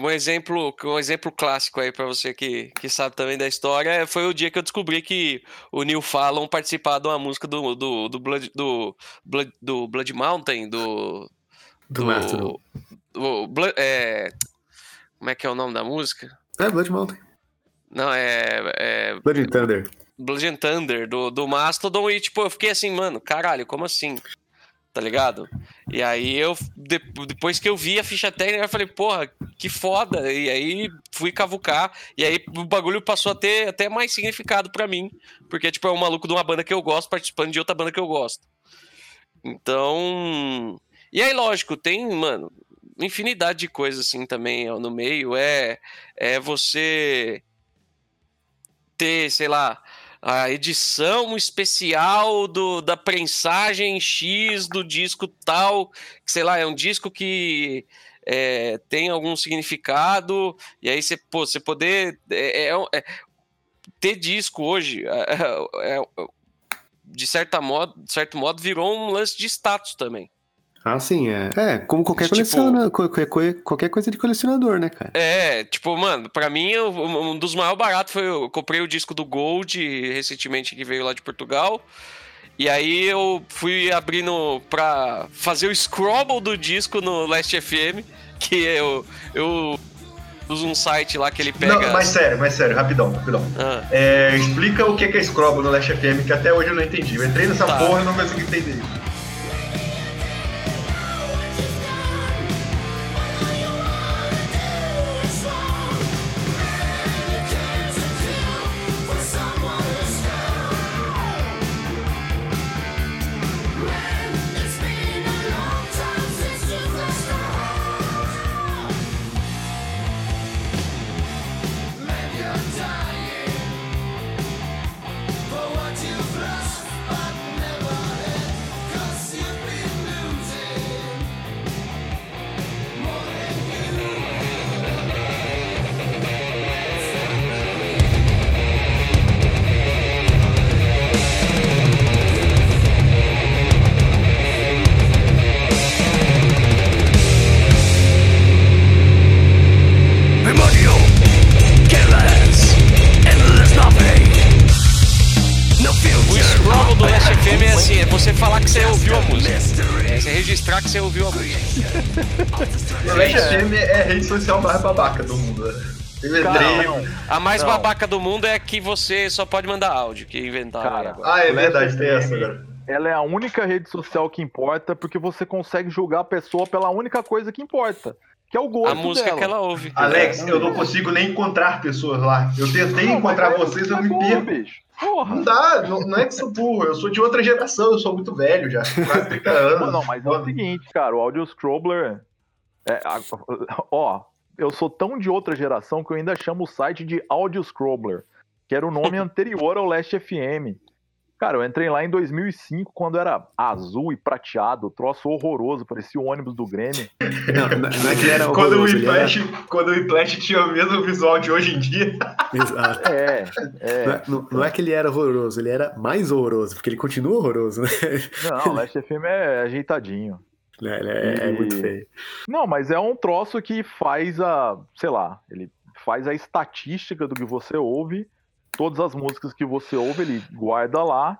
um exemplo, um exemplo clássico aí para você que, que sabe também da história foi o dia que eu descobri que o Neil Fallon participava de uma música do, do, do, Blood, do, Blood, do Blood Mountain, do. Do, do, do Blood, é, como é que é o nome da música? É, Blood Mountain. Não, é. é Blood and Thunder. Blood and Thunder, do, do Mastodon, e tipo, eu fiquei assim, mano, caralho, como assim? Tá ligado? E aí eu, depois que eu vi a ficha técnica, eu falei, porra, que foda. E aí fui cavucar, e aí o bagulho passou a ter até mais significado para mim, porque, tipo, é um maluco de uma banda que eu gosto participando de outra banda que eu gosto. Então. E aí, lógico, tem, mano, infinidade de coisas assim também no meio. É, é você ter, sei lá, a edição especial do, da prensagem X do disco tal, sei lá, é um disco que é, tem algum significado, e aí você, pô, você poder é, é, é ter disco hoje, é, é, de, certa modo, de certo modo, virou um lance de status também. Ah, sim, é. É, como qualquer, tipo, qualquer, qualquer coisa de colecionador, né, cara? É, tipo, mano, pra mim, um dos maiores baratos foi. Eu comprei o disco do Gold recentemente que veio lá de Portugal. E aí eu fui abrindo pra fazer o scrobble do disco no Last FM, que eu, eu uso um site lá que ele pega. Não, mas sério, mas sério, rapidão, rapidão. Ah. É, explica o que é scrobble no Last FM, que até hoje eu não entendi. Eu entrei nessa tá. porra e não consegui entender. Do mundo. Cara, a mais não. babaca do mundo é que você só pode mandar áudio, que inventaram Cara, agora. Ah, é verdade, tem essa agora. Ela é a única rede social que importa porque você consegue julgar a pessoa pela única coisa que importa. Que é o gosto A música dela. que ela ouve. Alex, eu não consigo nem encontrar pessoas lá. Eu tentei não, encontrar é vocês, eu me perco. Bicho. Porra. Não dá, não, não, é que sou burro, eu sou de outra geração, eu sou muito velho já, quase 30 anos. Não, não mas é o seguinte, cara, o Audio Scrobbler. É, ó, eu sou tão de outra geração que eu ainda chamo o site de Audio Scrobbler, que era o nome anterior ao Last FM. Cara, eu entrei lá em 2005, quando era azul e prateado, troço horroroso, parecia o ônibus do Grêmio. Não, não é que era quando o Whiplash, era... quando o Whiplash tinha o mesmo visual de hoje em dia. Exato. É, é. Não, é, não, não, é que ele era horroroso, ele era mais horroroso, porque ele continua horroroso, né? Não, o Last FM é ajeitadinho. É, ele é, é, muito feio. Não, mas é um troço que faz a, sei lá, ele faz a estatística do que você ouve todas as músicas que você ouve, ele guarda lá.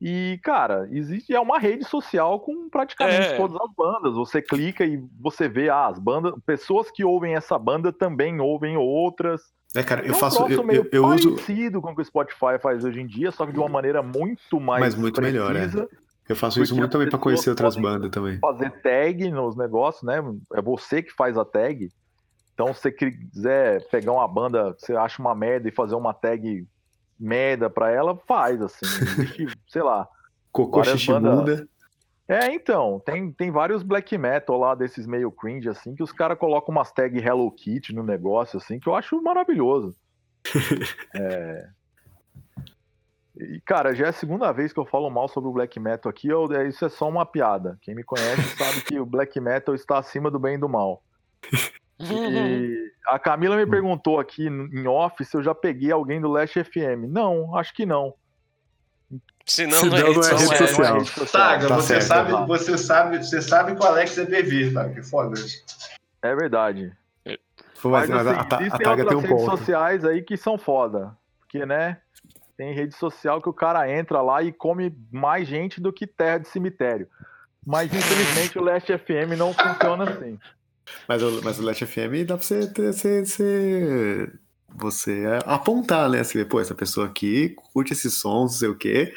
E, cara, existe é uma rede social com praticamente é. todas as bandas. Você clica e você vê ah, as bandas, pessoas que ouvem essa banda também ouvem outras. É, cara, eu é um faço eu, meio eu, eu parecido uso com o que o Spotify faz hoje em dia, só que de uma maneira muito mais Mas muito precisa, melhor, é. Eu faço isso muito também para conhecer outras bandas também. Fazer tag nos negócios, né? É você que faz a tag. Então, se você quiser pegar uma banda você acha uma merda e fazer uma tag merda pra ela, faz, assim. Existe, sei lá. Cocô xiximunda. É, então, tem, tem vários black metal lá desses meio cringe, assim, que os caras colocam umas tags Hello Kitty no negócio, assim, que eu acho maravilhoso. é... E, cara, já é a segunda vez que eu falo mal sobre o black metal aqui, eu, é, isso é só uma piada. Quem me conhece sabe que o black metal está acima do bem e do mal. E a Camila me perguntou aqui em off se eu já peguei alguém do Last FM. Não, acho que não. Senão, Senão não é não rede é rede social. rede social. Saga, Tá você certo, sabe, tá. você sabe, você sabe que o Alex é bebê, tá? Que foda isso. É verdade. Pô, mas, Mas, mas assim, a, a existem Taga tem outras um redes ponto. sociais aí que são foda. Porque, né? Tem rede social que o cara entra lá e come mais gente do que terra de cemitério. Mas infelizmente o Last FM não funciona assim. Mas o, mas o Let FM dá pra você, ter- você, você, você apontar, né? Vê, pô, essa pessoa aqui curte esses sons, não sei o quê.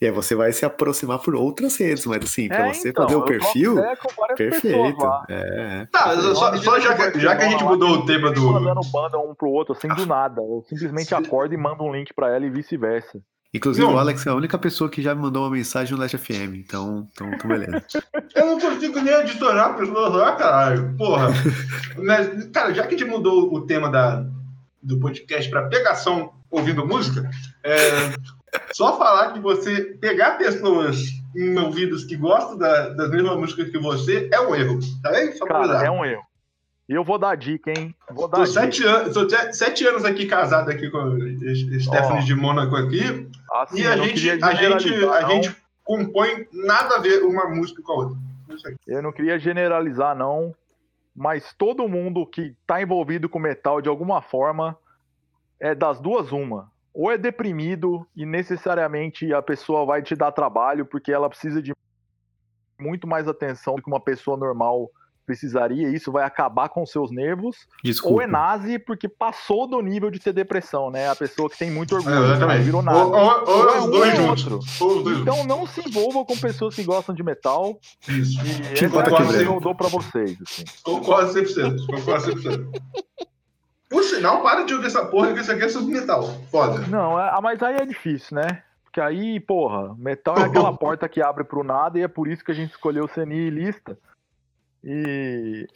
E aí você vai se aproximar por outras redes, mas assim, pra É, você então, fazer o perfil, pessoas perfeito. lá. É. Tá, só, só já, que, já que a gente mudou o tema do. mandando banda um pro outro, assim, do nada. Eu simplesmente acordo e mando um link pra ela e vice-versa. Inclusive, Não. o Alex é a única pessoa que já me mandou uma mensagem no Last FM, então, então, então beleza. Eu não consigo nem adicionar pessoas lá, caralho. Porra. Mas, cara, já que a gente mudou o tema da, do podcast pra pegação ouvindo música, é, só falar que você pegar pessoas em ouvidos que gostam da- das mesmas músicas que você é um erro. Tá bem? Só pra Cara, avisar. é um erro. E eu vou dar dica, hein? Vou dar Tô dica. sete, anos, tô te- sete anos aqui casado aqui com a Stephanie Ó. de Mônaco aqui. Assim, e a gente, a, gente, a gente compõe nada a ver uma música com a outra. Aí. Eu não queria generalizar, não, mas todo mundo que tá envolvido com metal de alguma forma é das duas uma. Ou é deprimido e necessariamente a pessoa vai te dar trabalho porque ela precisa de muito mais atenção do que uma pessoa normal precisaria, e isso vai acabar com seus nervos. Desculpa. Ou é nazi porque passou do nível de ser depressão, né? A pessoa que tem muito orgulho, É, virou Ou, nazi. ou, ou Ou é os um dois ou juntos. outro. Ou os dois juntos. Então não se envolva com pessoas que gostam de metal. Isso. E Tipo essa é que eu dou pra vocês. Assim. Concordo 100%. Concordo 100%. Por sinal, para de ouvir essa porra que isso aqui é sobre metal. Foda. Não, é- ah, mas aí é difícil, né? Porque aí, porra, metal é aquela porta que abre pro nada e é por isso que a gente escolheu ser nihilista. E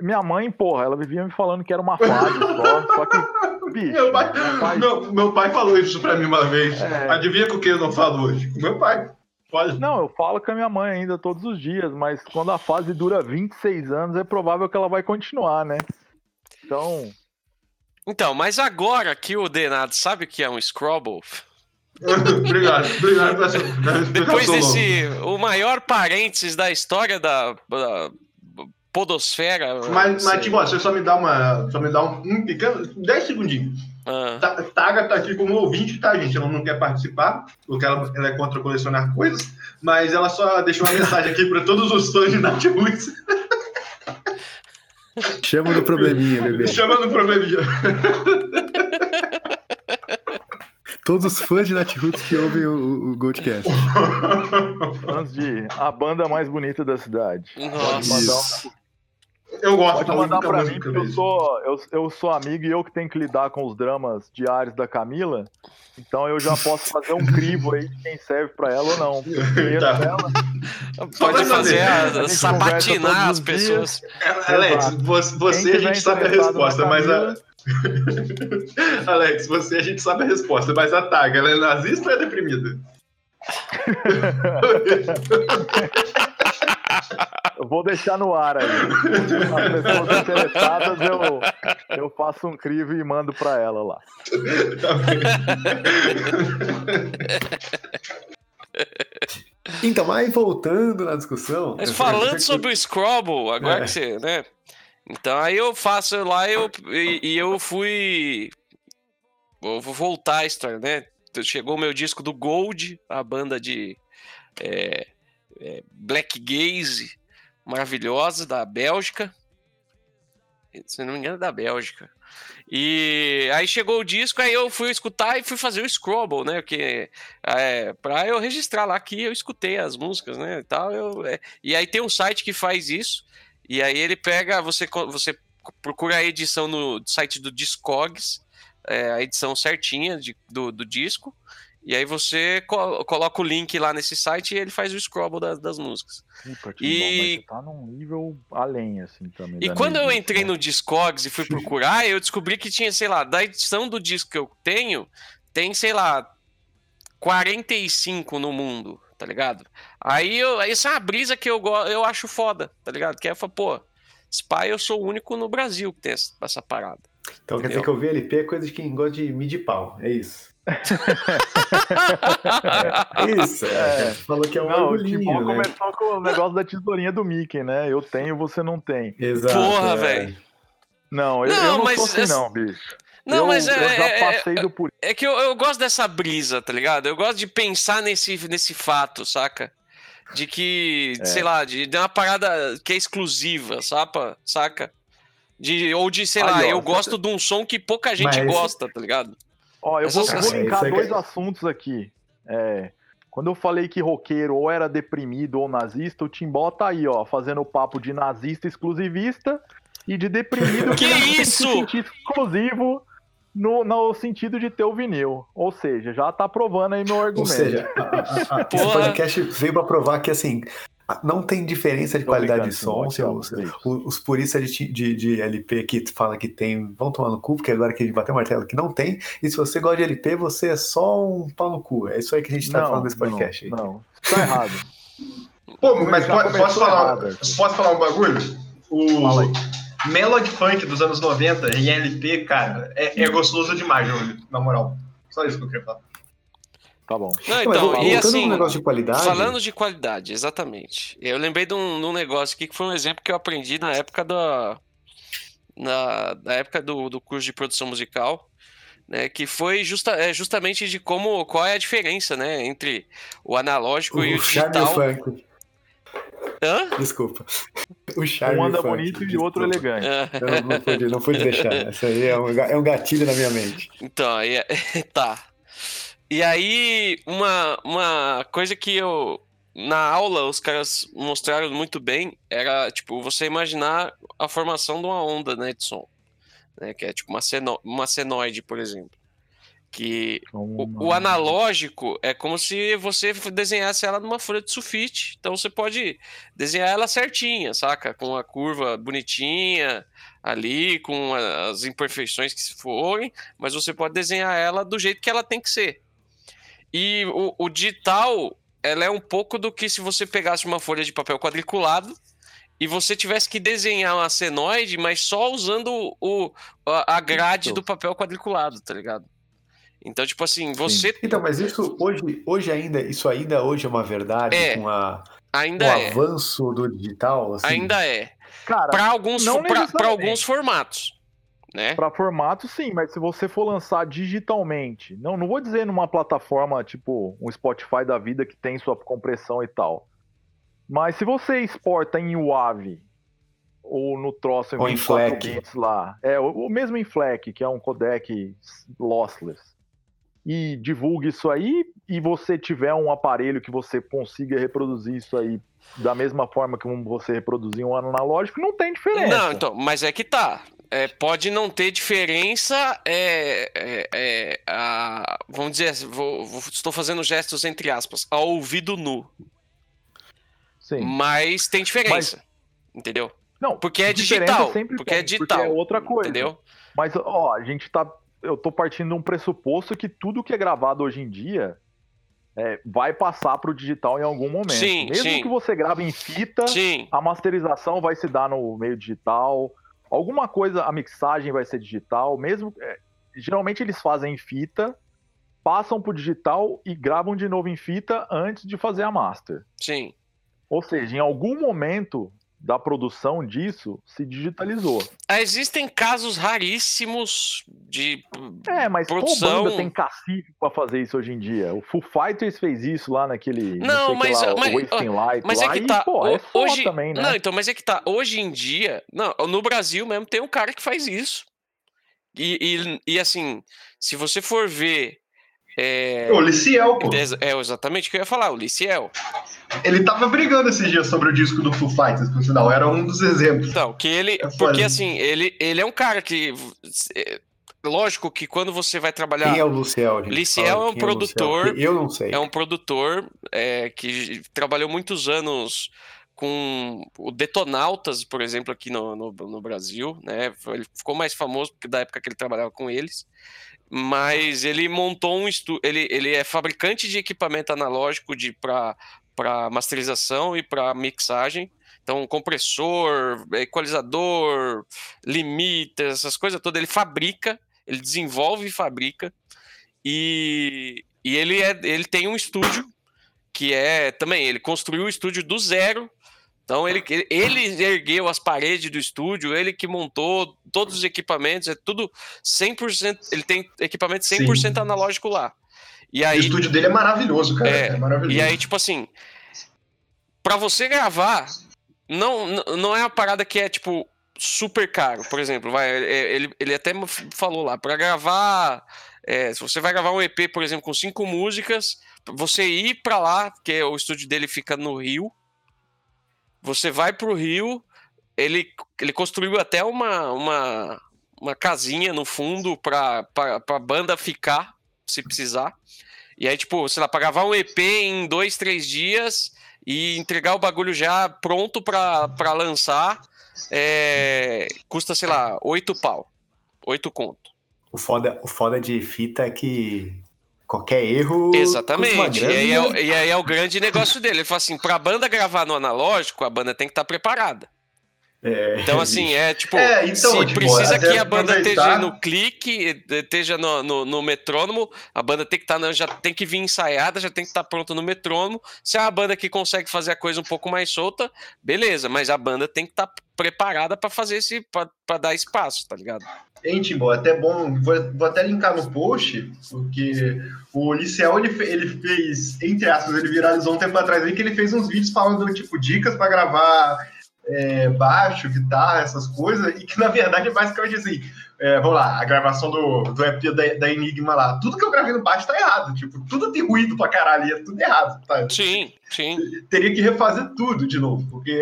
minha mãe, porra, ela vivia me falando que era uma fase só, só que, bicho, Meu pai, meu pai- meu, meu pai falou isso pra mim uma vez. É. Adivinha com quem eu não falo hoje? Com meu pai. Pode. Não, eu falo com a minha mãe ainda todos os dias, mas quando a fase dura 26 anos, é provável que ela vai continuar, né? Então, Então, mas agora que o Denado sabe o que é um Scrabble, obrigado. Obrigado pela depois desse. o maior parênteses da história da, da Podosfera. Mas, mas tipo, ó, você só me dá uma. Só me dá um, um pequeno. 10 segundinhos. Ah, Ta- Taga tá aqui como ouvinte, tá, gente? Ela não quer participar, porque ela, ela é contra colecionar coisas, mas ela só deixou uma mensagem aqui para todos os fãs de Nath Chama do probleminha, bebê. chamando o problema de. Todos os fãs de Natroots que ouvem o, o Goldcast. antes de a banda mais bonita da cidade. Pode nossa. mandar, Isso. Eu gosto pode da mandar única pra mim, porque eu sou, eu, eu sou amigo e eu que tenho que lidar com os dramas diários da Camila. Então eu já posso fazer um crivo aí de quem serve pra ela ou não. Tá. dela- Pode fazer. A as pessoas. Alex, você, a gente sabe a resposta, mas a. Alex, você a gente sabe a resposta, mas a Taga, ela é nazista ou é deprimida? Eu vou deixar no ar aí. As pessoas interessadas, eu, eu faço um crivo e mando pra ela lá. Tá. Então, mas voltando na discussão. Mas eu- falando eu- sobre o Scrabble, agora É. que você, né? Então aí eu faço lá eu, e, e eu fui. Vou, vou voltar a história, né? Chegou o meu disco do Gold, a banda de é, é, Black Gaze maravilhosa da Bélgica. Se não me engano, é da Bélgica. E aí chegou o disco, aí eu fui escutar e fui fazer o Scrabble, né? Porque é, pra eu registrar lá que eu escutei as músicas, né? E, tal, eu, é, e aí tem um site que faz isso, e aí ele pega, você, você procura a edição no site do Discogs, é, a edição certinha de- do, do disco, e aí você co- coloca o link lá nesse site e ele faz o Scrabble das, das músicas. Puta que E- bom, mas você tá num nível além, assim, também. E quando eu entrei no Discogs e fui procurar, eu descobri que tinha, sei lá, da edição do disco que eu tenho, tem, sei lá, 45 no mundo, tá ligado? Aí eu, essa é uma brisa que eu, eu acho foda, tá ligado? Que aí eu falo, pô, Spy eu sou o único no Brasil que tem essa, essa parada. Então quer dizer que eu vi LP é coisa de quem gosta de mid pau, é isso. Isso, é. Falou que é um Não, o orgulhinho, Timbó né? começou com o negócio da tesourinha do Mickey, né? Eu tenho, você não tem. Exato. Porra, é. velho. Não, eu Não, eu não mas sou assim, essa- não, bicho. Não, eu, mas é, eu já é- passei do por é que eu, eu gosto dessa brisa, tá ligado? Eu gosto de pensar nesse, nesse fato, saca? De que, É. sei lá, de, de uma parada que é exclusiva, sapa, saca? De, ou de, sei Aí, lá, ó, eu gosto de um som que pouca gente Mas- gosta, tá ligado? Ó, eu vou, vou linkar aí dois que- assuntos aqui. É, quando eu falei que roqueiro ou era deprimido ou nazista, o Timbó tá aí, ó, fazendo o papo de nazista exclusivista e de deprimido Que se isso? sentir exclusivo no, no sentido de ter o vinil. Ou seja, já tá provando aí meu argumento. Ou seja, a- a- a- esse podcast veio pra provar que assim. Não tem diferença de Tô qualidade de som. Timbó, se tchau, os, beijo. os puristas de, de, de LP que falam que tem, vão tomar no cu, porque agora que a gente bateu o martelo que não tem. E se você gosta de LP, você é só um pau no cu. É isso aí que a gente tá falando nesse podcast. aí. Não, não. tá errado. Pô, mas Já po- começou posso falar, errado posso falar um bagulho? O Fala. Melody Funk dos anos 90 em LP, cara, é, é gostoso demais, Júlio, na moral. Só isso que eu queria falar. Tá bom. Não, Mas então, voltando e assim, negócio de qualidade. falando de qualidade, exatamente. Eu lembrei de um, de um negócio aqui que foi um exemplo que eu aprendi na época da. Na, na época do, do curso de produção musical, né? Que foi justa, é, justamente de como. qual é a diferença, né? Entre o analógico e o o charme e o digital. funk. Hã? Desculpa. O charme Um anda funk, bonito e o outro desculpa. elegante. É. Eu não, não pude, não pude deixar. Isso aí é um, é um gatilho na minha mente. Então, aí, é- tá. E aí, uma, uma coisa que eu. Na aula, os caras mostraram muito bem era, tipo, você imaginar a formação de uma onda, né, de som. Né, que é tipo uma, seno, uma senoide, por exemplo. Que o, o analógico é como se você desenhasse ela numa folha de sulfite. Então você pode desenhar ela certinha, saca? Com a curva bonitinha ali, com as imperfeições que se forem, mas você pode desenhar ela do jeito que ela tem que ser. E o, o digital, ela é um pouco do que se você pegasse uma folha de papel quadriculado e você tivesse que desenhar uma senoide, mas só usando o, a grade Isso. do papel quadriculado, tá ligado? Então, tipo assim, você Então, mas isso hoje, hoje ainda, isso ainda hoje é uma verdade É, com a, ainda o é. avanço do digital? assim? Ainda é. Cara, Para alguns, pra- pra alguns formatos, né? Para formato, sim, mas se você for lançar digitalmente, não, não vou dizer numa plataforma tipo um Spotify da vida que tem sua compressão e tal. Mas se você exporta em WAV ou no troço Ou em 24 FLAC. bits lá, é o, o mesmo em FLAC, que é um codec lossless, e divulgue isso aí, e você tiver um aparelho que você consiga reproduzir isso aí da mesma forma que você reproduzir um analógico, não tem diferença. Não, então, mas é que tá. É, pode não ter diferença. É, é, é, a- vamos dizer, assim, vou- vou- estou fazendo gestos entre aspas, ao ouvido nu. Sim. Mas tem diferença. Entendeu? Não, Porque é digital. Porque é tem, digital. Porque é outra coisa. Entendeu? Mas, ó, a gente tá. Eu tô partindo de um pressuposto que tudo que é gravado hoje em dia é, vai passar pro digital em algum momento. Sim, Mesmo sim. que você grave em fita, Sim. a masterização vai se dar no meio digital. Alguma coisa, a mixagem vai ser digital. Mesmo. é, geralmente eles fazem em fita, passam pro digital e gravam de novo em fita antes de fazer a master. Sim. Ou seja, em algum momento da produção disso se digitalizou. Existem casos raríssimos de. É, mas Produção- banda tem cacife pra fazer isso hoje em dia? O Foo Fighters fez isso lá naquele. Não, que mas- lá, mas- Wasting Light Mas lá, é que e, tá. pô, o- é hoje, também, né? Não, então, mas é que tá. Hoje em dia. Não, no Brasil mesmo tem um cara que faz isso. E, e, e, assim, se você for ver. É, O Liciel, pô. é exatamente o que eu ia falar, o Liciel. Ele tava brigando esses dias sobre o disco do Foo Fighters, por sinal. Era um dos exemplos. Então, que ele. É. Porque assim, ele, ele é um cara que. é, lógico que quando você vai trabalhar. Quem é o Luciel, gente? Luciel Fala, é um Luciel? produtor, Eu não sei. É um produtor é, que trabalhou muitos anos com o Detonautas, por exemplo, aqui no, no, no Brasil, né? Ele ficou mais famoso porque da época que ele trabalhava com eles. Mas ele montou um estúdio. Ele, ele é fabricante de equipamento analógico de para masterização e para mixagem. Então, compressor, equalizador, limiter, essas coisas todas, ele fabrica, ele desenvolve e fabrica. E, e ele, é, ele tem um estúdio que é também, ele construiu o estúdio do zero. Então ele, ele ergueu as paredes do estúdio, ele que montou todos os equipamentos, é tudo 100%, ele tem equipamento 100% Sim. analógico lá. E aí, o estúdio dele é maravilhoso, cara. É, é maravilhoso. E aí, tipo assim, para você gravar, não, não é uma parada que é, tipo, super caro. Por exemplo, vai, é, ele, ele até falou lá, para gravar. É, se você vai gravar um EP, por exemplo, com cinco músicas, você ir para lá, porque o estúdio dele fica no Rio. Você vai pro Rio, ele, ele construiu até uma, uma, uma casinha no fundo pra, pra, pra banda ficar, se precisar. E aí, tipo, sei lá, pra gravar um EP em dois, três dias e entregar o bagulho já pronto pra lançar, é, custa, sei lá, oito pau. Oito conto. O foda, o foda de fita é que qualquer erro. Exatamente. E aí, é, e aí, é, o grande negócio dele. Ele fala assim: pra banda gravar no analógico, a banda tem que estar tá preparada. É, então, assim, é tipo, é, então, se tipo, precisa que a banda esteja no clique, esteja no, no, no, metrônomo, a banda tem que estar, tá, já tem que vir ensaiada, já tem que estar tá pronta no metrônomo. Se é uma banda que consegue fazer a coisa um pouco mais solta, beleza, mas a banda tem que estar tá preparada para fazer esse, para dar espaço, tá ligado? Hein, Timbo, é até bom, vou, vou, até linkar no post, porque o Liceu, ele, ele fez, entre aspas, ele viralizou um tempo atrás aí, que ele fez uns vídeos falando, tipo, dicas para gravar é, baixo, guitarra, essas coisas, e que na verdade é basicamente assim. É, vamos lá, a gravação do, do EP da, da, Enigma lá. Tudo que eu gravei no baixo tá errado. Tipo, tudo tem ruído pra caralho, é tudo errado. Tá? Sim, sim. Teria que refazer tudo de novo, porque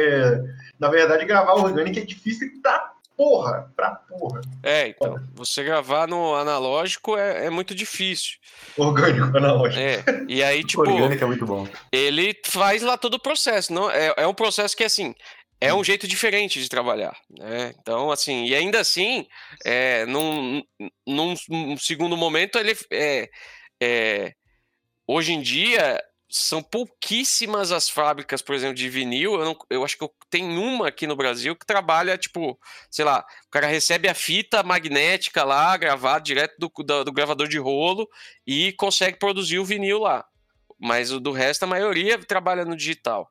na verdade gravar orgânico é difícil pra porra, pra porra. É, então, você gravar no analógico é, é muito difícil. Orgânico, analógico. É, e aí, tipo. Orgânico é muito bom. Ele faz lá todo o processo. Não, é, é um processo que, assim, é um jeito diferente de trabalhar, né? Então, assim, e ainda assim, é, num, num, num segundo momento, ele é, é, hoje em dia são pouquíssimas as fábricas, por exemplo, de vinil. Eu, não, eu acho que eu tenho uma aqui no Brasil que trabalha, tipo, sei lá, o cara recebe a fita magnética lá, gravada direto do, do, do gravador de rolo e consegue produzir o vinil lá. Mas o do resto, a maioria trabalha no digital.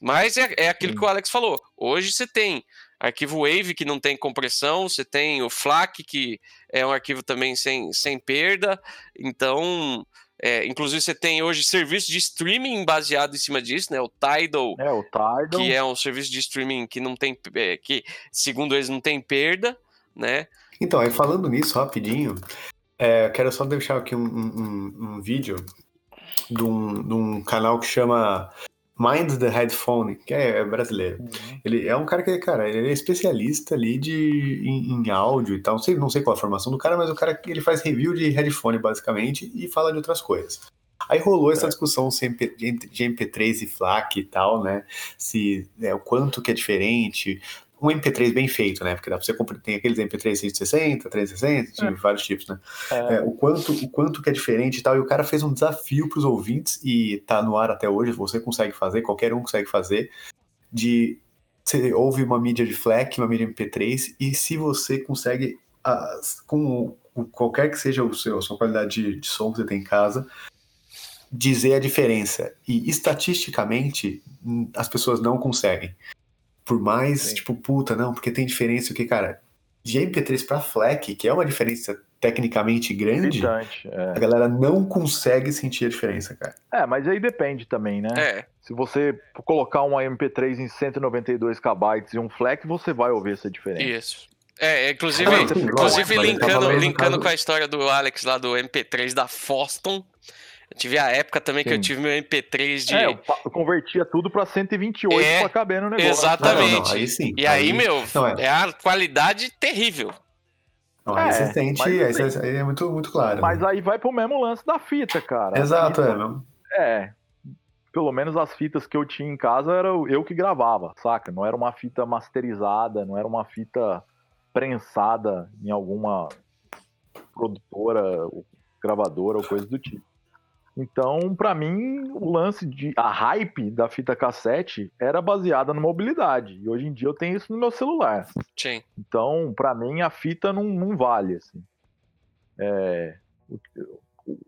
Mas é, é aquilo Sim. que o Alex falou. Hoje você tem arquivo Wave que não tem compressão, você tem o FLAC que é um arquivo também sem, sem perda. Então, é, inclusive você tem hoje serviço de streaming baseado em cima disso, né? O Tidal, é, o Tidal. que é um serviço de streaming que não tem, é, que segundo eles não tem perda, né? Então, aí falando nisso rapidinho, é, quero só deixar aqui um, um, um vídeo de um, de um canal que chama Mind the Headphone, que é, é brasileiro. Uhum. Ele é um cara que, cara, ele é especialista ali de, em, em, áudio e tal. Não sei, não sei qual a formação do cara, mas o cara ele faz review de headphone, basicamente, e fala de outras coisas. Aí rolou essa é. discussão de MP3 e FLAC e tal, né? Se é, o quanto que é diferente, um MP3 bem feito, né? Porque dá pra você comprar, tem aqueles MP3 160, 360, de é. vários tipos, né? É. É, o, quanto, o quanto que é diferente e tal. E o cara fez um desafio pros ouvintes, e tá no ar até hoje, você consegue fazer, qualquer um consegue fazer, de você ouve uma mídia de FLAC, uma mídia MP3, e se você consegue, com qualquer que seja o seu, a sua qualidade de, de som que você tem em casa, dizer a diferença. E estatisticamente, hum, as pessoas não conseguem. Por mais, Sim. tipo, puta, não, porque tem diferença, o que, cara, de MP3 para FLAC, que é uma diferença tecnicamente grande, é. a galera não consegue sentir a diferença, cara. É, mas aí depende também, né? É. Se você colocar um MP3 em 192 KB e um FLAC, você vai ouvir essa diferença. Isso. É, inclusive, ah, inclusive linkando, linkando com a história do Alex lá do MP3 da Foston, eu tive a época também Sim. que eu tive meu MP3 de. É, eu convertia tudo pra 128 é, pra caber no negócio. Exatamente. Não, não, aí sim. E aí, aí meu, não, é. é. a qualidade terrível. Não, aí é, você sente, aí, assim, aí, é muito, muito claro. Mas aí vai pro mesmo lance da fita, cara. Exato, fita, é mesmo. É. Pelo menos as fitas que eu tinha em casa era eu que gravava, saca? Não era uma fita masterizada, não era uma fita prensada em alguma produtora, gravadora ou coisa do tipo. Então, para mim, o lance de a hype da fita cassete era baseada na mobilidade. E hoje em dia eu tenho isso no meu celular. Sim. Então, para mim, a fita não, não vale, assim. É, o,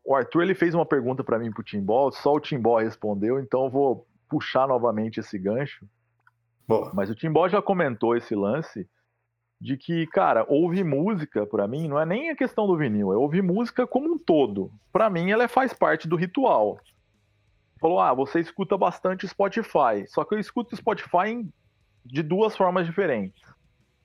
o Arthur ele fez uma pergunta para mim pro Timbó, só o Timbó respondeu, então eu vou puxar novamente esse gancho. Boa. Mas o Timbó já comentou esse lance de que, cara, ouvir música, para mim, não é nem a questão do vinil, é ouvir música como um todo. Para mim, ela faz parte do ritual. Falou, ah, você escuta bastante Spotify. Só que eu escuto Spotify de duas formas diferentes.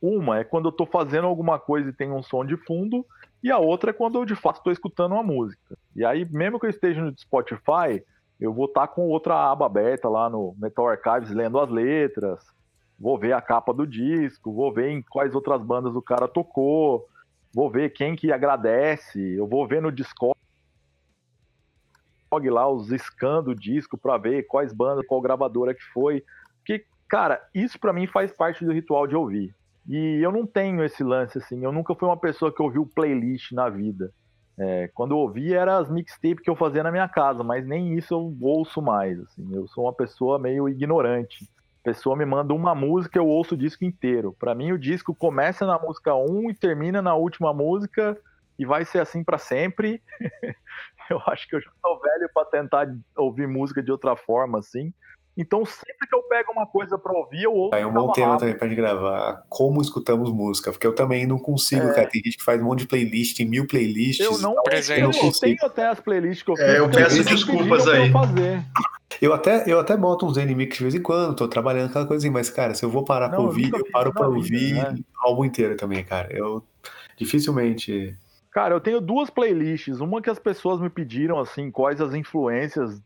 Uma é quando eu tô fazendo alguma coisa e tem um som de fundo, e a outra é quando eu de fato estou escutando uma música. E aí, mesmo que eu esteja no Spotify, eu vou estar tá com outra aba aberta lá no Metal Archives lendo as letras, vou ver a capa do disco, vou ver em quais outras bandas o cara tocou, vou ver quem que agradece, eu vou ver no Discord lá os scans do disco para ver quais bandas, qual gravadora que foi. Porque, cara, isso para mim faz parte do ritual de ouvir. E eu não tenho esse lance assim, eu nunca fui uma pessoa que ouviu playlist na vida. É, quando eu ouvia era as mixtapes que eu fazia na minha casa, mas nem isso eu ouço mais. Assim, eu sou uma pessoa meio ignorante. Pessoa me manda uma música, eu ouço o disco inteiro. Para mim, o disco começa na música 1 e termina na última música, e vai ser assim para sempre. eu acho que eu já tô velho para tentar ouvir música de outra forma, assim. Então, sempre que eu pego uma coisa pra ouvir, eu ouço. É um bom tema também pra gente gravar. Como escutamos música. Porque eu também não consigo, é. cara. Tem gente que faz um monte de playlist, tem mil playlists. Eu não, eu, eu não tenho até as playlists que eu fiz. É, eu peço desculpas aí. Eu até, eu até boto uns N-Mix de vez em quando, tô trabalhando aquela coisinha, mas, cara, se eu vou parar não, pra ouvir, eu paro pra ouvir vida, né? o álbum inteiro também, cara. Eu dificilmente. Cara, eu tenho duas playlists. Uma que as pessoas me pediram, assim, quais as influências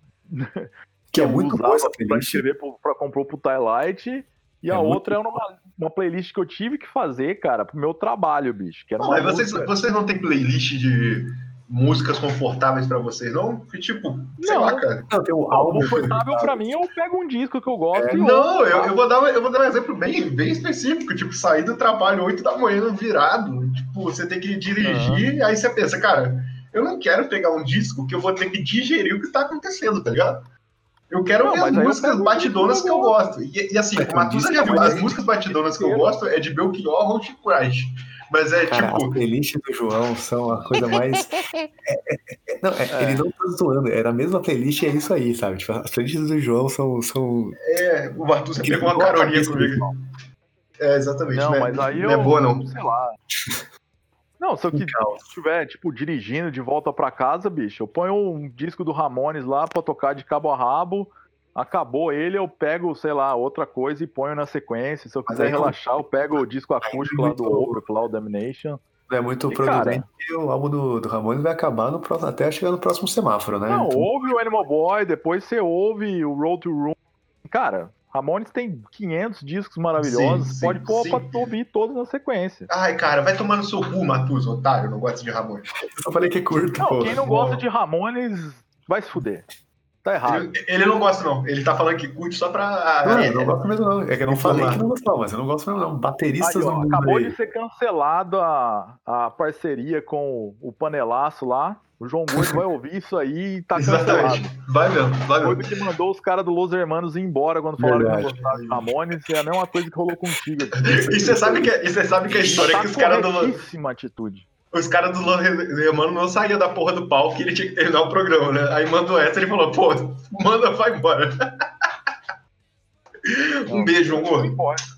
que, é muito boa essa playlist. Pra escrever pra comprar pro Twilight. E é a outra é uma, uma playlist que eu tive que fazer, cara, pro meu trabalho, bicho. Que era não, mas vocês, vocês não tem playlist de músicas confortáveis para vocês, não? Que tipo, sei não, lá, cara. Não, tem um álbum confortável para mim, eu pego um disco que eu gosto é, e Não, eu, eu, vou dar, eu vou dar um exemplo bem, bem específico, tipo, sair do trabalho 8 da manhã virado, tipo, você tem que dirigir, uhum. aí você pensa, cara, eu não quero pegar um disco que eu vou ter que digerir o que tá acontecendo, tá ligado? Eu quero não, ver as músicas batidonas que eu gosto. E, e assim, é, Matusa já viu, as músicas batidonas que eu gosto é de Belchior ou de Crash. Mas é Cara, tipo. As playlists do João são a coisa mais. é, é, é não, é, ele não tá zoando, era a mesma playlist e é isso aí, sabe? Tipo, as playlists do João são. são... É, o Matusa pegou uma caroninha comigo. É, exatamente. Não, mas aí não eu, é boa, não. Sei lá. Não, se eu estiver, tipo, dirigindo de volta para casa, bicho, eu ponho um disco do Ramones lá pra tocar de cabo a rabo. Acabou ele, eu pego, sei lá, outra coisa e ponho na sequência. Se eu quiser relaxar, eu pego o disco acústico lá do Over, Cloud Domination. É muito provavelmente o álbum do, do Ramones vai acabar no próximo, até chegar no próximo semáforo, né? Não, então... ouve o Animal Boy, depois você ouve o Road to Room. Cara, Ramones tem 500 discos maravilhosos, sim, pode sim, pôr sim. pra ouvir todos na sequência. Ai, cara, vai tomar no seu cu, Matuso, otário, não gosta de Ramones. Eu só falei que é curto, não, pô. Quem não gosta de Ramones vai se fuder. Tá errado. Ele, ele, não gosta, não. Ele tá falando que curte só pra. Não, é, eu não gosto mesmo, não. É que eu não falei que não gostou, mas eu não gosto mesmo, não. Bateristas aí, ó, Acabou de ser cancelado a, a parceria com o panelaço lá. O João Gordo vai ouvir isso aí e tá Exatamente. cancelado. Vai mesmo, vai mesmo. Foi que mandou os caras do Los Hermanos ir embora quando falaram Verdade. que não de Ramones. É a mesma coisa que rolou contigo. e você sabe que, e você sabe que a história tá é que os caras do. atitude. Os caras do Hermanos não saíam da porra do palco e ele tinha que terminar o programa, né? Aí mandou essa e ele falou, pô, manda, vai embora. um beijo, amor.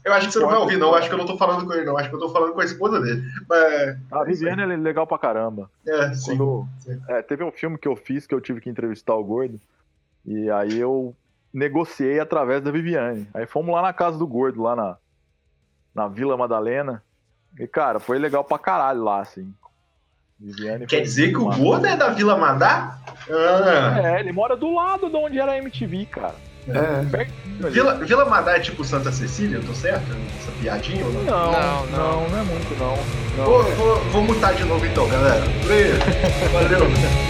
Eu acho que você não vai ouvir, não. Eu acho que eu não tô falando com ele, não. Acho que eu tô falando com a esposa dele. Mas... A Viviane é legal pra caramba. É, sim. Quando... sim. É, teve um filme que eu fiz que eu tive que entrevistar o Gordo. E aí eu negociei através da Viviane. Aí fomos lá na casa do Gordo, lá na, na Vila Madalena. E, cara, foi legal pra caralho lá, assim. Viviane Quer dizer que o Gordo é da Vila Madá? Ah. É, ele mora do lado de onde era a MTV, cara. É. Vila, Vila Madá é tipo Santa Cecília, eu tô certo? Essa piadinha ou não? Não, não, não, não é muito, não. não vou, vou, vou mutar de novo então, galera. Valeu.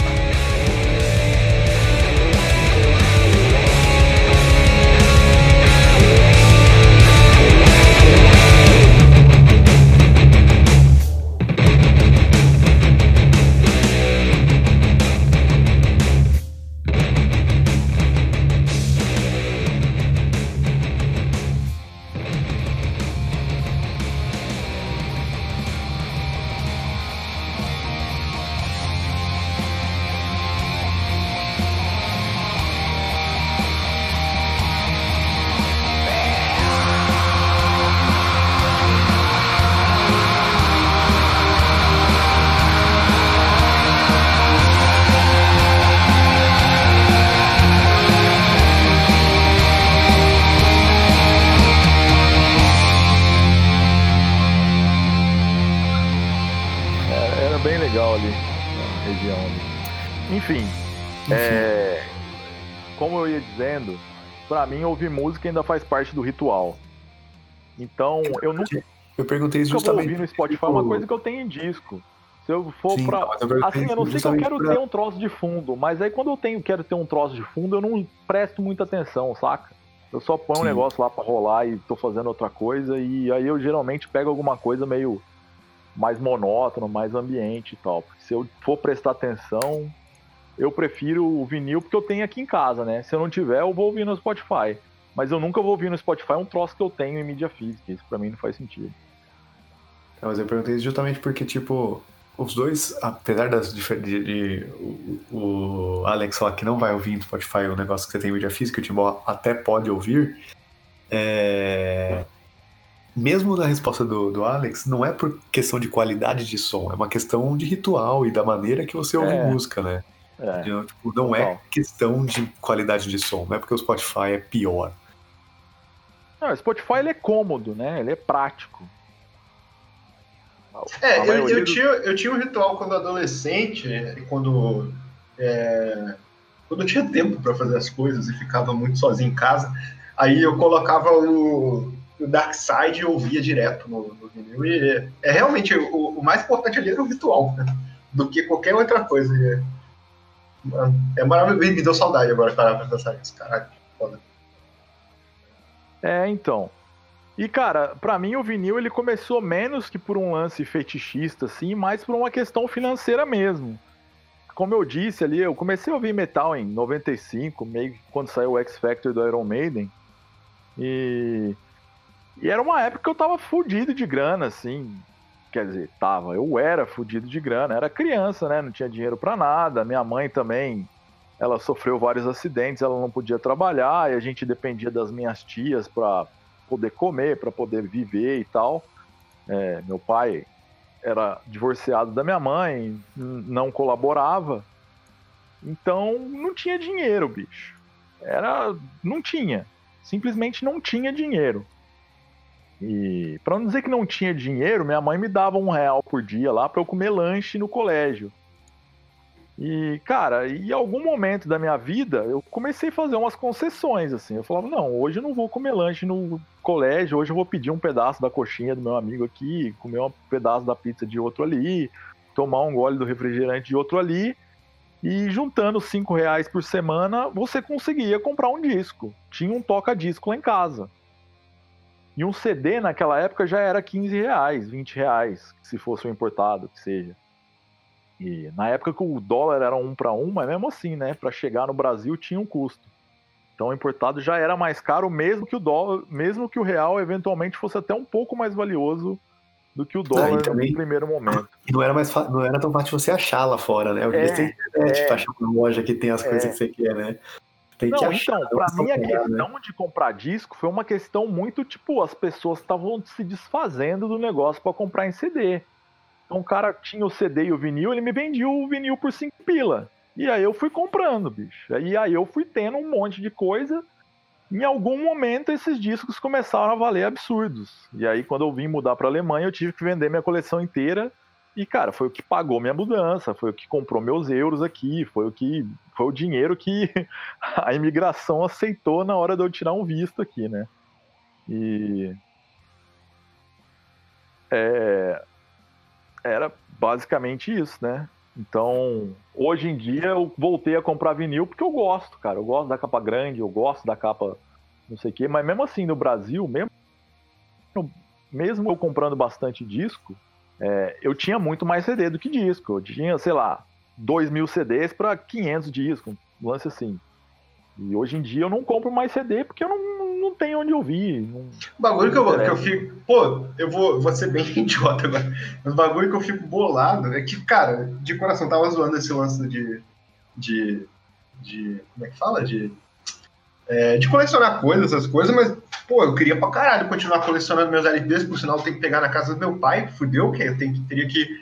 ainda faz parte do ritual. Então, eu nunca Eu perguntei isso que eu justamente. ouvir no Spotify é uma coisa que eu tenho em disco. Se eu for Sim, pra. eu Assim, eu não sei que eu justamente quero pra- ter um troço de fundo, mas aí quando eu tenho, quero ter um troço de fundo, eu não presto muita atenção, saca? Eu só ponho um Sim. negócio lá pra rolar e tô fazendo outra coisa, e aí eu geralmente pego alguma coisa meio mais monótono, mais ambiente e tal. Porque se eu for prestar atenção, eu prefiro o vinil porque eu tenho aqui em casa, né? Se eu não tiver, eu vou ouvir no Spotify. Mas eu nunca vou ouvir no Spotify um troço que eu tenho em mídia física. Isso pra mim não faz sentido. Não, mas eu perguntei isso justamente porque, tipo, os dois, apesar das difer- de, o, o Alex falar que não vai ouvir no Spotify o negócio que você tem em mídia física, o Timbó até pode ouvir, é... mesmo na resposta do, do Alex, não é por questão de qualidade de som, é uma questão de ritual e da maneira que você ouve É. música, né? É. Tipo, não é questão de qualidade de som, não é porque o Spotify é pior. Não, o Spotify ele é cômodo, né? Ele é prático. É, eu, eu tinha, eu tinha um ritual quando adolescente, e quando, é, quando eu tinha tempo pra fazer as coisas e ficava muito sozinho em casa. Aí eu colocava o, o Dark Side e ouvia direto no, no vinil. E é, é realmente o, o mais importante ali era o ritual, né? do que qualquer outra coisa. E é, é maravilhoso. Me deu saudade agora parar pra pensar nisso, caralho. É, então. E, cara, pra mim o vinil ele começou menos que por um lance fetichista, assim, mais por uma questão financeira mesmo. Como eu disse ali, eu comecei a ouvir metal em 95, meio que quando saiu o X Factor do Iron Maiden. E, e era uma época que eu tava fudido de grana, assim. Quer dizer, tava, eu era fudido de grana, era criança, né? Não tinha dinheiro pra nada. Minha mãe também, ela sofreu vários acidentes, ela não podia trabalhar e a gente dependia das minhas tias pra poder comer, pra poder viver e tal. É, meu pai era divorciado da minha mãe, não colaborava. Então não tinha dinheiro, bicho. Era, não tinha. Simplesmente não tinha dinheiro. E para não dizer que não tinha dinheiro, minha mãe me dava um real por dia lá para eu comer lanche no colégio. E, cara, em algum momento da minha vida, eu comecei a fazer umas concessões, assim. Eu falava, não, hoje eu não vou comer lanche no colégio, hoje eu vou pedir um pedaço da coxinha do meu amigo aqui, comer um pedaço da pizza de outro ali, tomar um gole do refrigerante de outro ali. E juntando cinco reais por semana, você conseguia comprar um disco. Tinha um toca-disco lá em casa. E um CD naquela época já era 15 reais, 20 reais, se fosse um importado, que seja. E na época que o dólar era um para um, mas mesmo assim, né? Para chegar no Brasil tinha um custo. Então o importado já era mais caro, mesmo que o dólar, mesmo que o real eventualmente fosse até um pouco mais valioso do que o dólar também- no primeiro momento. E não era, mais não era tão fácil você achar lá fora, né? Dia É, tem internet é. pra achar uma loja que tem as coisas É. que você quer, né? Tem que Não, achar. então, pra não mim a né? questão de comprar disco foi uma questão muito, tipo, as pessoas estavam se desfazendo do negócio pra comprar em CD. Então o cara tinha o CD e o vinil, ele me vendia o vinil por 5 pila. E aí eu fui comprando, bicho. E aí eu fui tendo um monte de coisa. Em algum momento esses discos começaram a valer absurdos. E aí quando eu vim mudar pra Alemanha, eu tive que vender minha coleção inteira. E cara, foi o que pagou minha mudança, foi o que comprou meus euros aqui, foi o que foi o dinheiro que a imigração aceitou na hora de eu tirar um visto aqui, né? E é, era basicamente isso, né? Então, hoje em dia eu voltei a comprar vinil porque eu gosto, cara. Eu gosto da capa grande, eu gosto da capa não sei o quê, mas mesmo assim no Brasil, mesmo, mesmo eu comprando bastante disco, é, eu tinha muito mais CD do que disco. Eu tinha, sei lá, 2 mil CDs para 500 discos, um lance assim. E hoje em dia eu não compro mais CD porque eu não, não tenho onde ouvir. Não... O bagulho que eu, que eu fico. Pô, eu vou, vou ser bem idiota agora. Mas o bagulho que eu fico bolado é que, cara, de coração, tava zoando esse lance de. de. de como é que fala? De. é, de colecionar coisas, essas coisas, mas, pô, eu queria pra caralho continuar colecionando meus LPs, por sinal, eu tenho que pegar na casa do meu pai, fudeu, que eu tenho teria que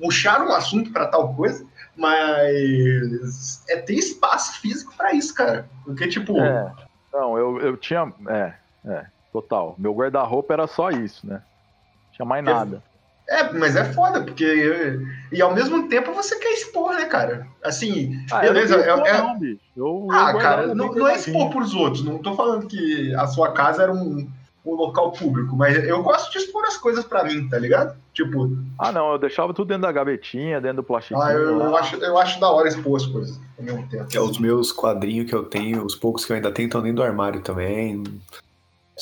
puxar um assunto pra tal coisa, mas é ter espaço físico pra isso, cara. Porque, tipo, É, não, eu, eu tinha. É, é, total. Meu guarda-roupa era só isso, né? Não tinha mais Quer- nada. É, mas é foda, porque. E ao mesmo tempo você quer expor, né, cara? Assim, Ah, eu não beleza. é- é- não, bicho. Eu- Ah, cara, não, não é expor pros outros. Não tô falando que a sua casa era um, um local público, mas eu gosto de expor as coisas pra mim, tá ligado? Tipo, Ah, não, eu deixava tudo dentro da gavetinha, dentro do plastiquinho. ah, eu, eu acho, eu acho da hora expor as coisas ao mesmo tempo. Que é os meus quadrinhos que eu tenho, os poucos que eu ainda tenho estão dentro do armário também.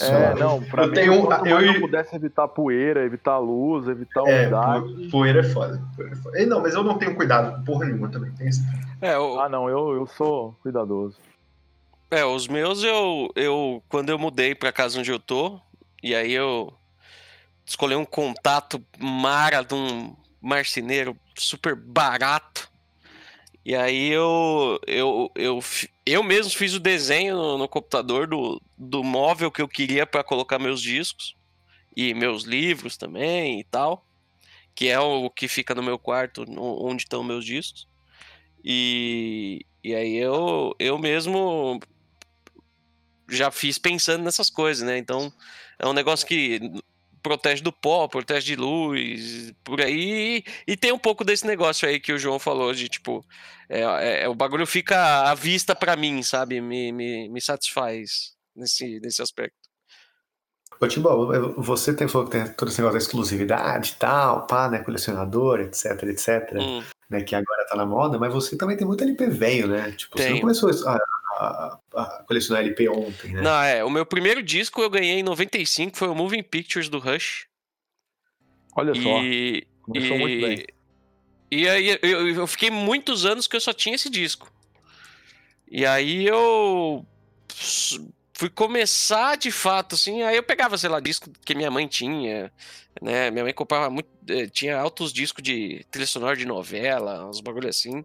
É, não, pra Eu mim, tenho- quanto eu- eu pudesse evitar poeira, evitar luz, evitar É, umidade. po- poeira é foda. Poeira é foda. E Não, mas eu não tenho cuidado com porra nenhuma também. Tem esse... É, o, Ah, não, eu, eu sou cuidadoso. É, os meus eu, eu quando eu mudei pra casa onde eu tô, e aí eu escolhi um contato mara de um marceneiro super barato. E aí eu eu, eu, eu mesmo fiz o desenho no, no computador do, do móvel que eu queria para colocar meus discos e meus livros também e tal, que é o que fica no meu quarto, onde estão meus discos. E, e aí eu, eu mesmo já fiz pensando nessas coisas, né? Então é um negócio que protege do pó, protege de luz, por aí. E tem um pouco desse negócio aí que o João falou, de tipo, é, é- é- o bagulho fica à vista pra mim, sabe? Me, me, me satisfaz nesse, nesse aspecto. Ô, Timbó, você tem, falou que tem todo esse negócio da exclusividade e tal, pá, né? Colecionador, etc, etc, Hum, né? Que agora tá na moda, mas você também tem muito LP velho, né? Tipo, você não começou a, a- a colecionar LP ontem, né? Não, é, o meu primeiro disco eu ganhei em 95, foi o Moving Pictures do Rush. Olha só, E, começou muito bem. E aí eu, eu fiquei muitos anos que eu só tinha esse disco. E aí eu fui começar de fato, assim, aí eu pegava, sei lá, disco que minha mãe tinha, né? Minha mãe comprava muito, eh, tinha altos discos de trilha sonora de novela, uns bagulho assim,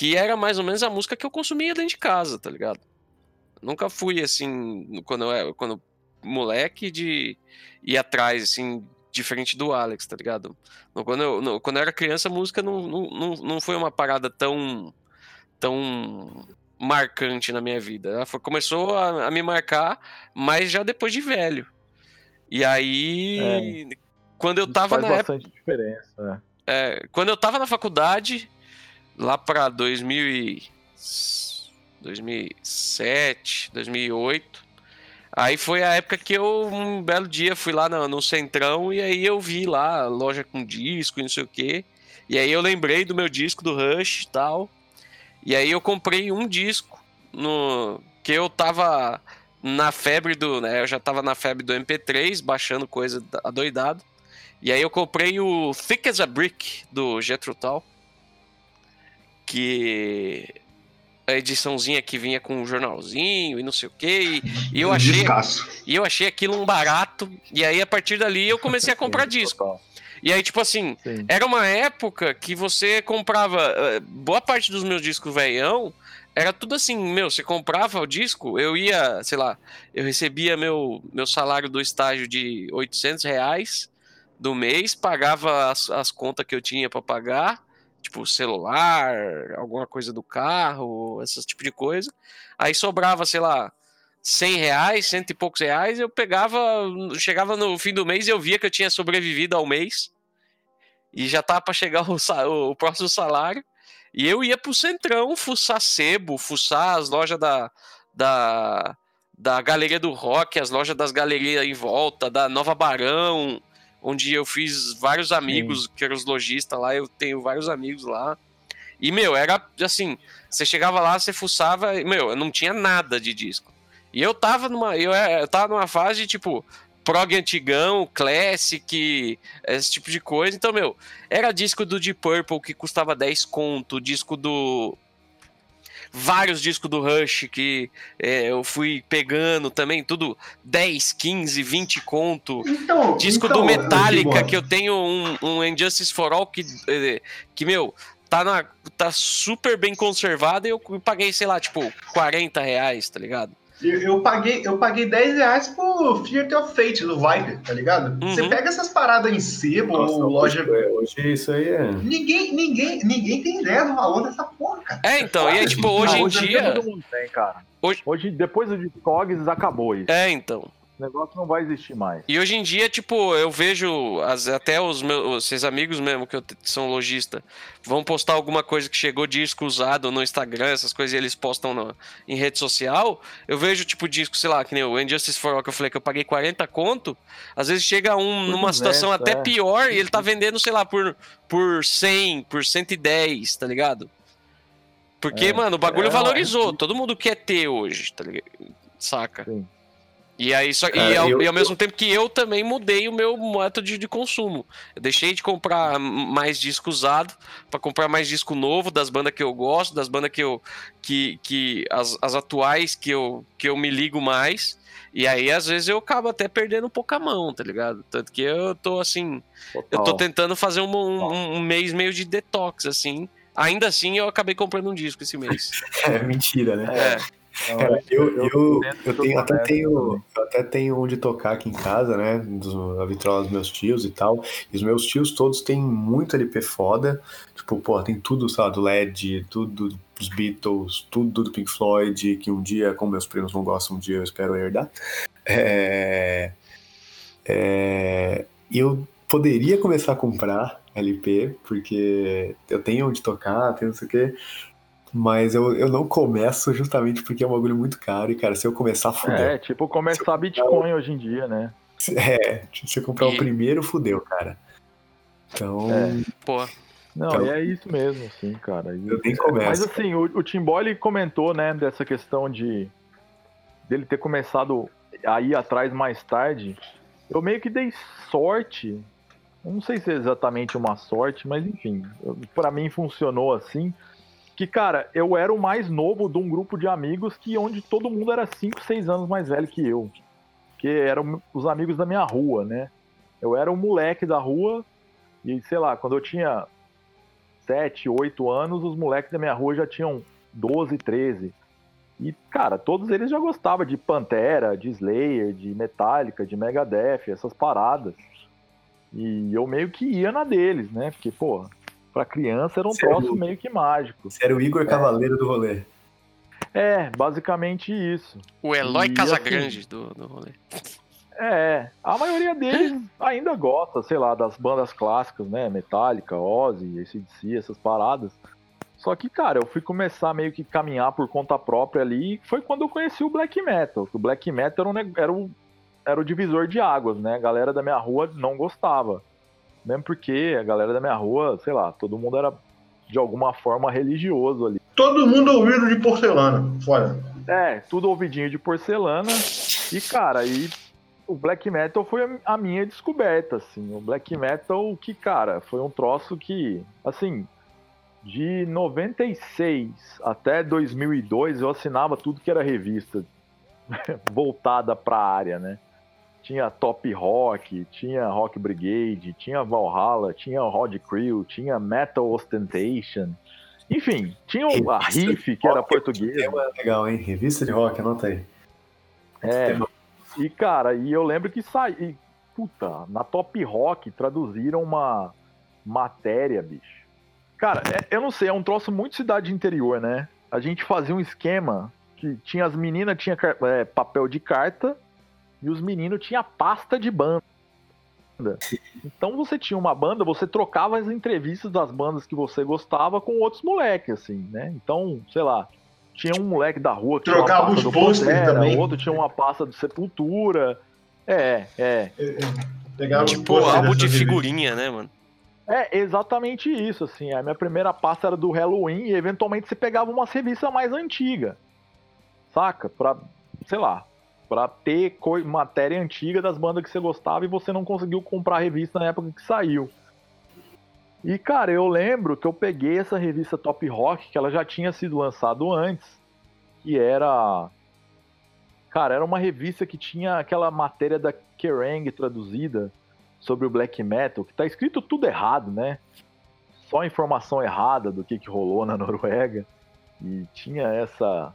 que era mais ou menos a música que eu consumia dentro de casa, tá ligado? Nunca fui assim, quando eu era quando moleque, de ir atrás, assim, diferente do Alex, tá ligado? Quando eu, quando eu era criança, a música não, não, não, foi uma parada tão, tão marcante na minha vida. Ela foi- começou a, a me marcar, mas já depois de velho. E aí, quando eu tava faz na época. bastante diferença, né? É, quando eu tava na faculdade, lá pra 2000 e... 2007, 2008, aí foi a época que eu, um belo dia, fui lá no, no Centrão e aí eu vi lá loja com disco e não sei o quê. E aí eu lembrei do meu disco do Rush e tal. E aí eu comprei um disco no que eu tava na febre do, né, eu já tava na febre do MP3, baixando coisa adoidado. E aí eu comprei o Thick as a Brick do Jethro Tull, que a ediçãozinha que vinha com um jornalzinho e não sei o que. E eu achei, Descasso. e eu achei aquilo um barato. E aí a partir dali eu comecei a comprar Sim, disco. total. E aí tipo assim, Sim. era uma época que você comprava eh, boa parte dos meus discos veião. Era tudo assim, meu, você comprava o disco, eu ia, sei lá, eu recebia meu, meu salário do estágio de 800 reais do mês, pagava as, as contas que eu tinha para pagar, tipo celular, alguma coisa do carro, esse tipo de coisa. Aí sobrava, sei lá, 100 reais, cento e poucos reais, eu pegava, chegava no fim do mês e eu via que eu tinha sobrevivido ao mês e já tava para chegar o, o próximo salário. E eu ia pro Centrão fuçar sebo, fuçar as lojas da, da, da Galeria do Rock, as lojas das galerias em volta, da Nova Barão, onde eu fiz vários amigos, que eram os lojistas lá, eu tenho vários amigos lá. E, meu, era assim, você chegava lá, você fuçava, e, meu, eu não tinha nada de disco. E eu tava numa, eu, eu tava numa fase, tipo, prog antigão, classic, esse tipo de coisa. Então, meu, era disco do Deep Purple que custava 10 conto, disco do. Vários discos do Rush que é, eu fui pegando também, tudo 10, 15, 20 conto. Então, Disco então, do Metallica, Gibor, que eu tenho um, um Injustice for All que, eh, que meu, tá, na, tá super bem conservado e eu paguei, sei lá, tipo, 40 reais, tá ligado? Eu, eu paguei, eu paguei 10 reais por Fear of Fate do Viper, tá ligado? Uhum. Você pega essas paradas em sebo Nossa, ou loja. hoje, hoje isso aí é. Ninguém, ninguém, ninguém tem ideia do valor dessa porra, cara. É, então, e aí, tipo, hoje em hoje dia. Hoje- Hoje, depois do Discogs, acabou isso. É, então. Esse negócio não vai existir mais. E hoje em dia, tipo, eu vejo as, até os meus esses amigos mesmo que eu, são lojista vão postar alguma coisa que chegou disco usado no Instagram, essas coisas e eles postam no, em rede social. Eu vejo, tipo, disco, sei lá, que nem o Injustice for All que eu falei que eu paguei 40 conto. Às vezes chega um numa situação até é. pior e ele tá vendendo, sei lá, por, por 100, por 110, tá ligado? Porque, é, mano, o bagulho é, valorizou. Todo mundo quer ter hoje, tá ligado? Saca? Sim. E aí só, Cara, e, ao, eu, e ao mesmo eu... tempo que eu também mudei o meu método de, de consumo. Eu deixei de comprar mais disco usado para comprar mais disco novo das bandas que eu gosto, das bandas que eu que, que as, as atuais que eu que eu me ligo mais. E aí, às vezes, eu acabo até perdendo um pouco a mão, tá ligado? Tanto que eu tô assim. Total. Eu tô tentando fazer um, um, um, mês meio de detox, assim. Ainda assim, eu acabei comprando um disco esse mês. é mentira, né? É. Cara, eu, eu, eu, eu tenho, até tenho, até tenho onde tocar aqui em casa, né? A vitrola dos meus tios e tal. E os meus tios todos têm muito LP foda. Tipo, pô, tem tudo, sabe, do LED, tudo dos Beatles, tudo do Pink Floyd, que um dia, como meus primos não gostam, um dia eu espero herdar. É, é, eu poderia começar a comprar LP, porque eu tenho onde tocar, tenho não sei o quê. Mas eu, eu não começo justamente porque é um bagulho muito caro e, cara, se eu começar, fudeu. É, tipo começar Bitcoin hoje em dia, né? É, se eu comprar e... o primeiro, fudeu, cara. Então. É. Pô. Não, então, é isso mesmo, sim, cara. E, eu nem começo. Mas assim, o, o Tim Boyle comentou, né, dessa questão de dele ter começado a ir atrás mais tarde. Eu meio que dei sorte. Eu não sei se é exatamente uma sorte, mas enfim, para mim funcionou assim que, cara, eu era o mais novo de um grupo de amigos que onde todo mundo era 5, 6 anos mais velho que eu. Que eram os amigos da minha rua, né? Eu era um moleque da rua e, sei lá, quando eu tinha 7, 8 anos, os moleques da minha rua já tinham 12, 13. E, cara, todos eles já gostavam de Pantera, de Slayer, de Metallica, de Megadeth, essas paradas. E eu meio que ia na deles, né? Porque, pô, Pra criança era um Sério? troço meio que mágico. Você era o Igor é. Cavaleiro do rolê. É, basicamente isso. O Eloy e, Casagrande assim, do, do rolê. É, a maioria deles ainda gosta, sei lá, das bandas clássicas, né? Metallica, Ozzy, ACDC, essas paradas. Só que, cara, eu fui começar meio que caminhar por conta própria ali, foi quando eu conheci o Black Metal. O Black Metal era, um, era, o, era o divisor de águas, né? A galera da minha rua não gostava. Mesmo porque a galera da minha rua, sei lá, todo mundo era de alguma forma religioso ali. Todo mundo ouvido de porcelana, fora. É, tudo ouvidinho de porcelana. E, cara, aí o black metal foi a minha descoberta, assim. O black metal, que, cara, foi um troço que, assim, de 96 até 2002 eu assinava tudo que era revista voltada pra área, né? Tinha Top Rock, tinha Rock Brigade, tinha Valhalla, tinha Rod Crew, tinha Metal Ostentation. Enfim, tinha a Riff, que era portuguesa. É legal, hein? Revista de rock, anota aí. É. E, cara, e eu lembro que saí. Puta, na Top Rock traduziram uma matéria, bicho. Cara, é, eu não sei, é um troço muito cidade interior, né? A gente fazia um esquema que tinha as meninas, tinha é, papel de carta e os meninos tinham pasta de banda. Então você tinha uma banda, você trocava as entrevistas das bandas que você gostava com outros moleques, assim, né? Então, sei lá, tinha um moleque da rua que trocava os posters também. outro tinha uma pasta de Sepultura. É, é. Pegava tipo álbum de figurinha, né, mano? É exatamente isso, assim. A minha primeira pasta era do Halloween e eventualmente você pegava uma revista mais antiga. Saca? Pra, sei lá, para ter matéria antiga das bandas que você gostava e você não conseguiu comprar a revista na época que saiu. E cara, eu lembro que eu peguei essa revista Top Rock, que ela já tinha sido lançada antes, que era Cara, era uma revista que tinha aquela matéria da Kerrang traduzida sobre o black metal, que tá escrito tudo errado, né? Só informação errada do que, que rolou na Noruega. E tinha essa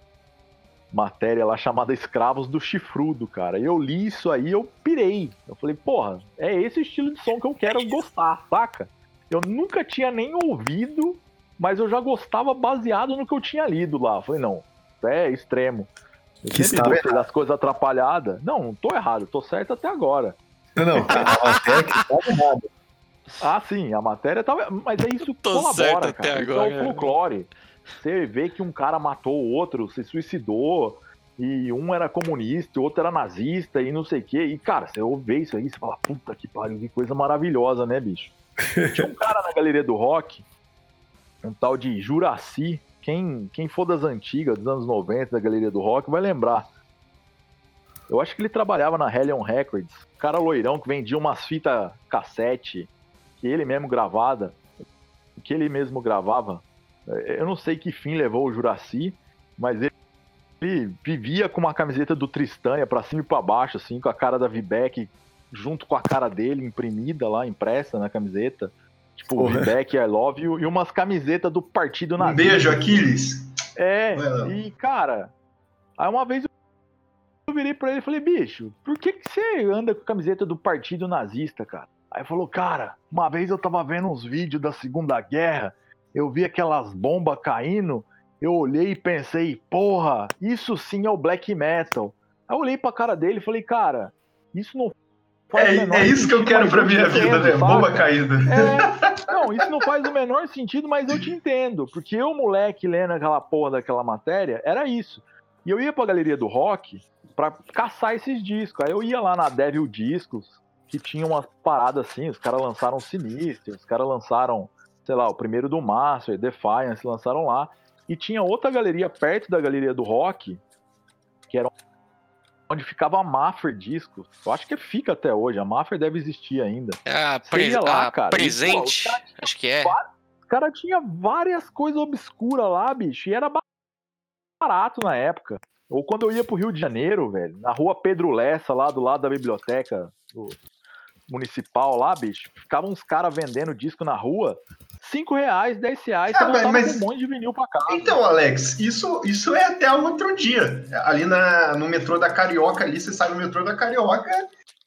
matéria lá chamada Escravos do Chifrudo, cara. Eu li isso aí, eu pirei. Eu falei, porra, é esse estilo de som que eu quero gostar, saca? Eu nunca tinha nem ouvido, mas eu já gostava baseado no que eu tinha lido lá. Eu falei, não, é extremo. Eu Que gostei das coisas atrapalhadas. Não, não tô errado, tô certo até agora. Não, não. A matéria que errada. Ah, sim, a matéria tava. Mas é isso que Tô certo colabora, até cara. Isso agora. é o folclore. Você vê que um cara matou o outro, se suicidou, e um era comunista, o outro era nazista, e não sei o quê. E, cara, você ouve isso aí, você fala, puta que pariu, que coisa maravilhosa, né, bicho? Tinha um cara na galeria do rock, um tal de Juraci. Quem, quem for das antigas, dos anos 90, da galeria do rock, vai lembrar. Eu acho que ele trabalhava na Hellion Records. Cara loirão que vendia umas fitas cassete que ele mesmo gravada, que ele mesmo gravava. Eu não sei que fim levou o Juraci, mas ele, ele vivia com uma camiseta do Tristânia pra cima e pra baixo, assim, com a cara da Vivek junto com a cara dele imprimida lá, impressa na camiseta. Tipo, Porra. I love you, e umas camisetas do partido Um nazista. beijo, Aquiles. É, e cara, aí uma vez eu virei pra ele e falei, bicho, por que, que você anda com a camiseta do partido nazista, cara? Aí ele falou, cara, uma vez eu tava vendo uns vídeos da Segunda Guerra, eu vi aquelas bombas caindo, eu olhei e pensei, porra, isso sim é o black metal. Aí eu olhei pra cara dele e falei, cara, isso não faz o É, menor é isso que eu quero pra minha vida, entendo, né? Bomba caída. É, não, isso não faz o menor sentido, mas eu te entendo. Porque eu, moleque, lendo aquela porra daquela matéria, era isso. E eu ia pra galeria do rock pra caçar esses discos. Aí eu ia lá na Devil Discos, que tinha umas paradas assim, os caras lançaram Sinister, os caras lançaram, sei lá, o primeiro do Master, Defiance, lançaram lá. E tinha outra galeria perto da galeria do rock, que era onde ficava a Maffer Discos. Eu acho que fica até hoje, a Maffer deve existir ainda. Você pre- lá, cara, e, pô, presente, caras acho que é. Os caras tinham várias coisas obscuras lá, bicho, e era ba- barato na época. Ou quando eu ia pro Rio de Janeiro, velho, na rua Pedro Lessa, lá do lado da biblioteca do- municipal lá, bicho, ficavam uns caras vendendo disco na rua, 5 reais, 10 reais, Ah, você mas- um monte de vinil pra casa. Então, Alex, isso, isso é até outro dia. Ali na, no metrô da Carioca, ali, você sai no metrô da Carioca,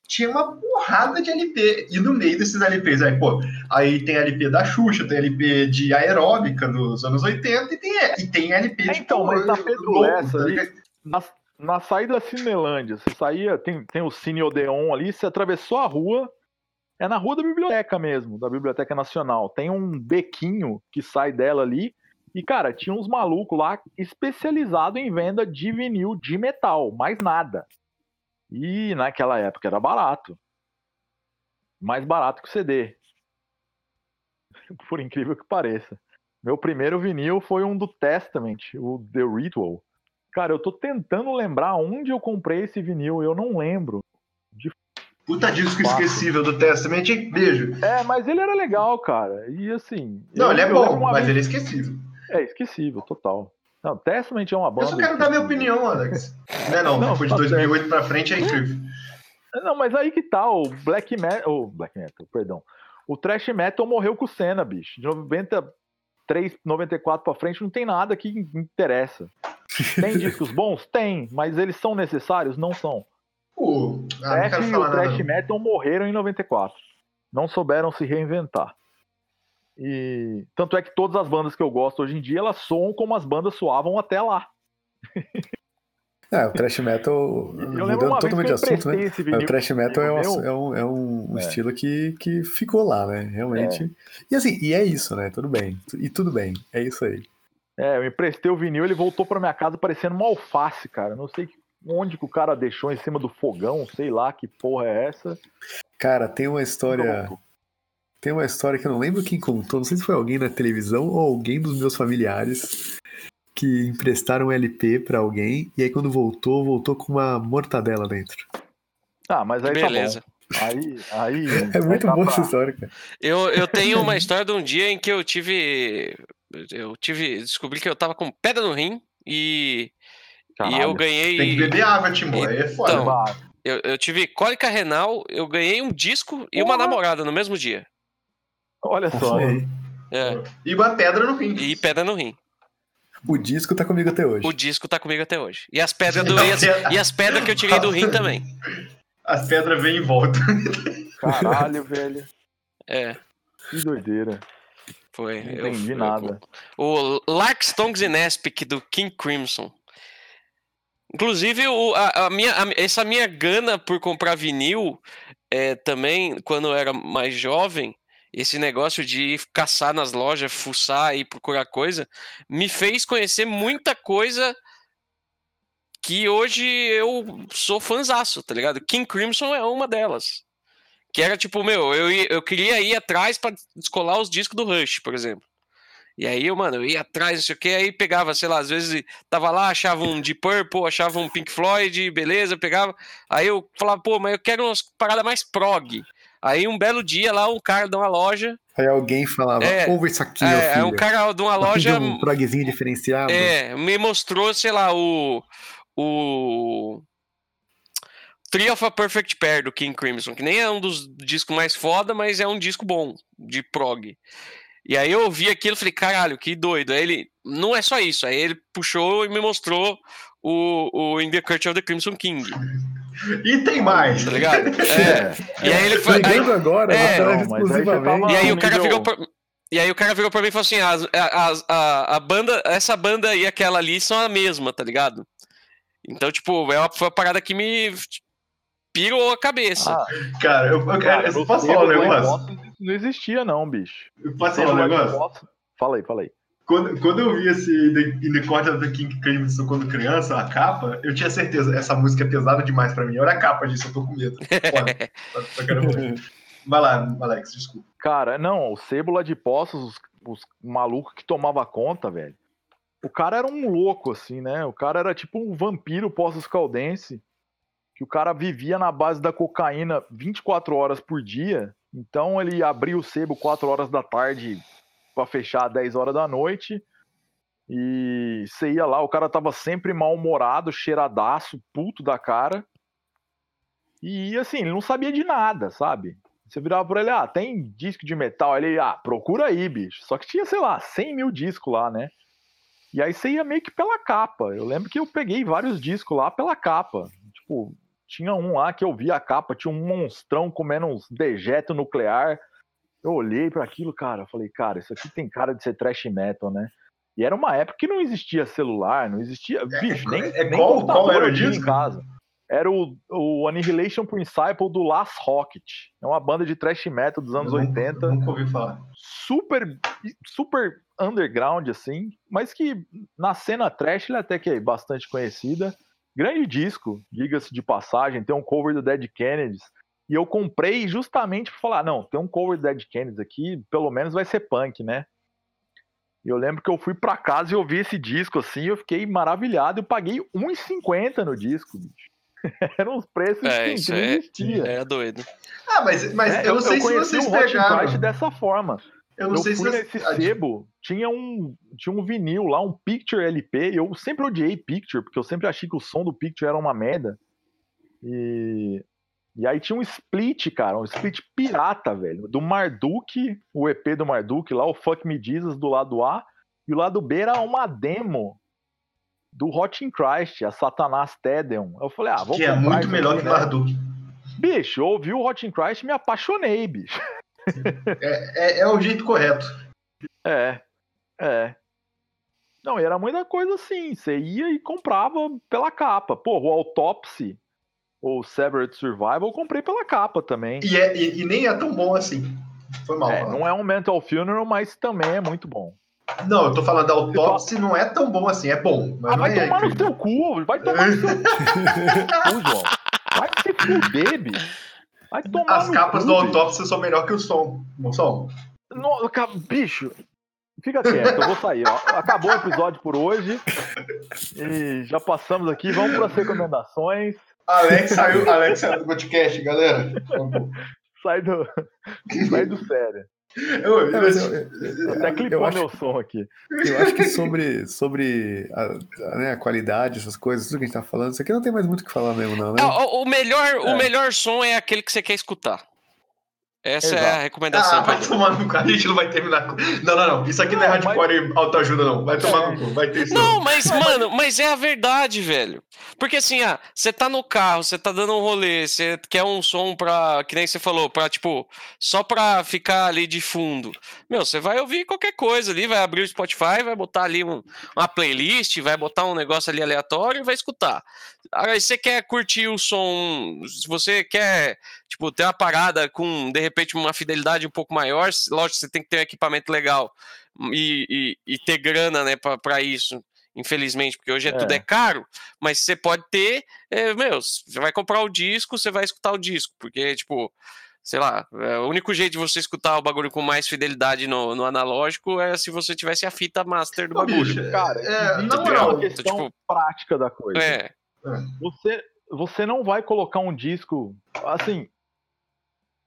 tinha uma porrada de LP. E no meio desses LPs, aí, pô, aí tem LP da Xuxa, tem LP de aeróbica dos anos 80 e tem, e tem LP de Então, mas na Pedro louco, Lessa tá na, na saída da Cinelândia, você saía, tem, tem o Cine Odeon ali, você atravessou a rua, é na rua da biblioteca mesmo, da Biblioteca Nacional. Tem um bequinho que sai dela ali, e, cara, tinha uns malucos lá especializados em venda de vinil de metal, mais nada. E naquela época era barato. Mais barato que o CD. Por incrível que pareça. Meu primeiro vinil foi um do Testament, o The Ritual. Cara, eu tô tentando lembrar onde eu comprei esse vinil, eu não lembro. Puta disco esquecível do Testament, hein? beijo. É, mas ele era legal, cara. E assim. Não, ele é bom, mas vez- ele é esquecível. É esquecível, total. Não, Testament é uma banda. Eu só quero dar minha opinião, Alex. Não, é não, Não, depois de tá 2008 pra frente é incrível. Não, mas aí que tá, o Black Metal. O Black Metal, perdão. O Thrash Metal morreu com o Senna, bicho. De 93, 94 pra frente não tem nada que interessa. Tem discos bons? Tem, mas eles são necessários? Não são. Ah, Thrash quero e o. Thrash. Metal morreram em 94. Não souberam se reinventar. E tanto é que todas as bandas que eu gosto hoje em dia, elas soam como as bandas soavam até lá. É, o thrash metal, Eu mudando totalmente de assunto, né? vinil. o thrash metal é, um, é um, é um É. estilo que, que ficou lá, né? Realmente. E assim, e é isso, né? Tudo bem. E tudo bem. É isso aí. É, eu emprestei o vinil, ele voltou pra minha casa parecendo uma alface, cara. Não sei que- onde que o cara deixou em cima do fogão, sei lá que porra é essa. Cara, tem uma história. Pronto. Tem uma história que eu não lembro quem contou, não sei se foi alguém na televisão ou alguém dos meus familiares que emprestaram um LP pra alguém e aí quando voltou, voltou com uma mortadela dentro. Ah, mas aí Beleza. tá bom. Aí, aí. É muito aí dá boa pra- essa história, cara. Eu, eu tenho uma história de um dia em que eu tive. Eu tive. Descobri que eu tava com pedra no rim e. E eu Caralho. ganhei. Tem que beber água, Timó. Aí é foda. Então, Eu, eu tive cólica renal, eu ganhei um disco e uma Porra! namorada no mesmo dia. Olha só. É, E uma pedra no rim. e pedra no rim. O disco tá comigo até hoje. O disco tá comigo até hoje. E as pedras do. E as, e as pedras que eu tirei do rim também. As pedras vêm em volta. Caralho, velho. É, Que doideira. Foi. Não Eu- entendi eu- nada. O Lark Stones in Aspic do King Crimson. Inclusive, o, a, a minha, a, essa minha gana por comprar vinil, é, também, quando eu era mais jovem, esse negócio de caçar nas lojas, fuçar e procurar coisa, me fez conhecer muita coisa que hoje eu sou fãzaço, tá ligado? King Crimson é uma delas. Que era tipo, meu, eu, eu queria ir atrás para descolar os discos do Rush, por exemplo. E aí eu, mano, eu ia atrás, não sei o que, aí pegava, sei lá, às vezes tava lá, achava um Deep Purple, achava um Pink Floyd, beleza, pegava. Aí eu falava, pô, mas eu quero umas paradas mais prog. Aí um belo dia lá, um cara de uma loja. Aí alguém falava, é, ouve isso aqui, é, filho. um cara de uma loja. Um progzinho diferenciado. É, me mostrou, sei lá, o. O. Tree of a Perfect Pair do King Crimson, que nem é um dos discos mais foda, mas é um disco bom de prog. E aí eu ouvi aquilo e falei, caralho, que doido. Aí ele, não é só isso. Aí ele puxou e me mostrou o, o In the Court of the Crimson King. E tem mais. Tá ligado? É. E aí ele foi. Aí, agora, é, não, exclusivamente. E aí o cara virou pra, e aí o cara virou pra mim e falou assim: a, a, a, a, banda, essa banda e aquela ali são a mesma, tá ligado? Então, tipo, é uma, foi uma parada que me pirou a cabeça. Ah, cara, eu, eu, cara, eu posso falar um negócio? Não existia, não, bicho. Eu posso falar um negócio? Fala aí, fala aí. Quando, quando eu vi esse In the Court of the King Crimson quando criança, a capa, eu tinha certeza, essa música é pesada demais pra mim. Olha a capa disso, eu tô com medo. Vai lá, Alex, desculpa. Cara, não, o Cebola de Poços, os, os malucos que tomava conta, velho. O cara era um louco, assim, né? O cara era tipo um vampiro Poços Caldense, que o cara vivia na base da cocaína 24 horas por dia. Então ele abria o sebo 4 horas da tarde para fechar 10 horas da noite. E você ia lá, o cara tava sempre mal-humorado, cheiradaço, puto da cara. E assim, ele não sabia de nada, sabe? Você virava pra ele, ah, tem disco de metal? Ele, ah, procura aí, bicho. Só que tinha, sei lá, 100 mil discos lá, né? E aí você ia meio que pela capa. Eu lembro que eu peguei vários discos lá pela capa. Tipo, tinha um lá que eu vi a capa, tinha um monstrão comendo uns dejetos nuclear. Eu olhei para aquilo, cara, falei, cara, isso aqui tem cara de ser trash metal, né? E era uma época que não existia celular, não existia. É, bicho, nem, é, nem qual, qual era o disco? em casa. Era o, o Annihilation Principle do Last Rocket. É uma banda de thrash metal dos anos eu 80. Nunca ouvi falar. Super, super underground, assim, mas que na cena trash ele é até que é bastante conhecida. Grande disco, diga-se de passagem, tem um cover do Dead Kennedys. E eu comprei justamente para falar, não, tem um cover do Dead Kennedys aqui, pelo menos vai ser punk, né? E eu lembro que eu fui para casa e ouvi esse disco assim, eu fiquei maravilhado, eu paguei 1,50 no disco, bicho. Eram uns preços é, que não existia. É, é doido. Ah, mas, mas é, eu não sei eu se vocês o pegaram. dessa forma. Eu não eu sei fui se nesse sebo, tinha um, tinha um vinil lá, um Picture LP. Eu sempre odiei Picture, porque eu sempre achei que o som do Picture era uma merda. E, e aí tinha um split, cara, um split pirata, velho, do Marduk, o EP do Marduk lá, o Fuck Me Jesus do lado A, e o lado B era uma demo do Hot in Christ, a Satanás Tedeon. Eu falei, ah, vamos Que é muito melhor que o né? Marduk. Bicho, eu ouvi o Hot in Christ e me apaixonei, bicho. É, é, é, o jeito correto. É, é. Não, era muita coisa assim. Você ia e comprava pela capa. Pô, o Autopsy ou Severed Survival eu comprei pela capa também. E, é, e, e nem é tão bom assim. Foi mal. É, não é um Mental Funeral, mas também é muito bom. Não, eu tô falando da Autopsy, não é tão bom assim, é bom. ah, vai é tomar no teu cu, vai tomar no teu cu, João. Vai se fuder, bicho. As capas do Autópsia são melhor que o som. O som. No, bicho, fica quieto, eu vou sair. Ó. Acabou o episódio por hoje. E já passamos aqui. Vamos para as recomendações. Alex saiu, Alex saiu do podcast, galera. sai do, sai do sério. Eu, eu, eu, até clipou acho, meu som aqui. Eu acho que sobre, sobre a, a, né, a, qualidade, essas coisas, tudo que a gente tá falando, isso aqui não tem mais muito o que falar mesmo, não, né? o, o, melhor, é. o melhor som é aquele que você quer escutar. Essa é a Exato. recomendação. Ah, vai tomar no cu. A gente não vai terminar com. Não, não, não. Isso aqui não é Não, hardcore autoajuda, não. Vai tomar no cu. Vai ter isso. Não, mas, mano, mas é a verdade, velho. Porque assim, ah, você tá no carro, você tá dando um rolê, você quer um som pra, que nem você falou, pra, tipo, só pra ficar ali de fundo. Meu, você vai ouvir qualquer coisa ali, vai abrir o Spotify, vai botar ali um- uma playlist, vai botar um negócio ali aleatório e vai escutar. Aí você quer curtir o som, se você quer, tipo, ter uma parada com, de repente, uma fidelidade um pouco maior, lógico, você tem que ter um equipamento legal e, e, e ter grana, né, pra, pra isso infelizmente, porque hoje é, É. tudo é caro, mas você pode ter, é, meu, você vai comprar o disco, você vai escutar o disco, porque, tipo, sei lá, é, o único jeito de você escutar o bagulho com mais fidelidade no, no analógico é se você tivesse a fita master do Ô, bagulho. bicho, Cara, é, existe na uma moral, questão tipo- prática da coisa. É, Você, você não vai colocar um disco. Assim,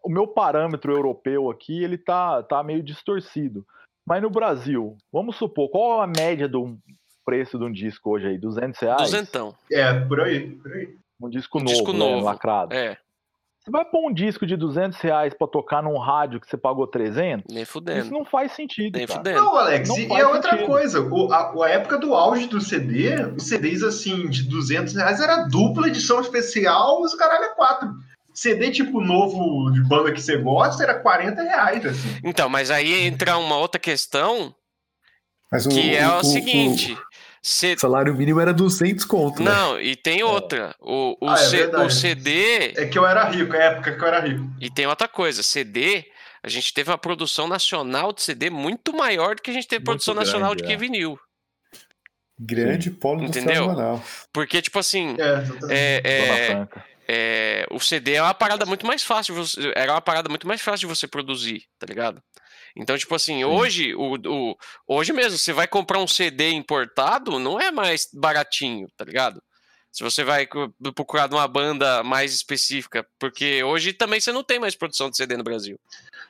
o meu parâmetro europeu aqui, ele tá, tá meio distorcido. Mas no Brasil, vamos supor, qual a média do preço de um disco hoje aí? 200 reais? duzentão. É, por aí, por aí. Um disco Um novo, disco né, novo. lacrado. É, Você vai pôr um disco de 200 reais pra tocar num rádio que você pagou 300? nem Isso fudendo. não faz sentido, Nem cara. fudendo. Não, Alex, Não e faz é outra sentido. coisa. O, a, a época do auge do CD, os CDs assim, de 200 reais era dupla edição especial, os caralho é quatro. CD tipo novo de banda que você gosta era 40 reais, assim. Então, mas aí entra uma outra questão, Mas o, que é o, o- seguinte, cê- O salário mínimo era 200 conto, né? não, e tem outra, o, o, Ah, é C- o CD É que eu era rico, é a época que eu era rico. E tem outra coisa, CD, a gente teve uma produção nacional de CD muito maior do que a gente teve Muito produção nacional de grande, que é. vinil. Grande polo Entendeu? industrial Porque, tipo assim, É, é, é. É, o CD é uma parada muito mais fácil, de você- era uma parada muito mais fácil de você produzir, tá ligado? Então, tipo assim, hoje, o, o- hoje mesmo, você vai comprar um CD importado, não é mais baratinho, tá ligado? Se você vai procurar de uma banda mais específica, porque hoje também você não tem mais produção de CD no Brasil.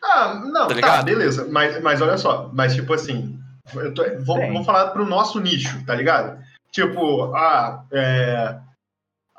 Ah, não, Tá tá, beleza. Mas, mas olha só, mas tipo assim, eu tô, vou, vou falar pro nosso nicho, tá ligado? Tipo, ah, é,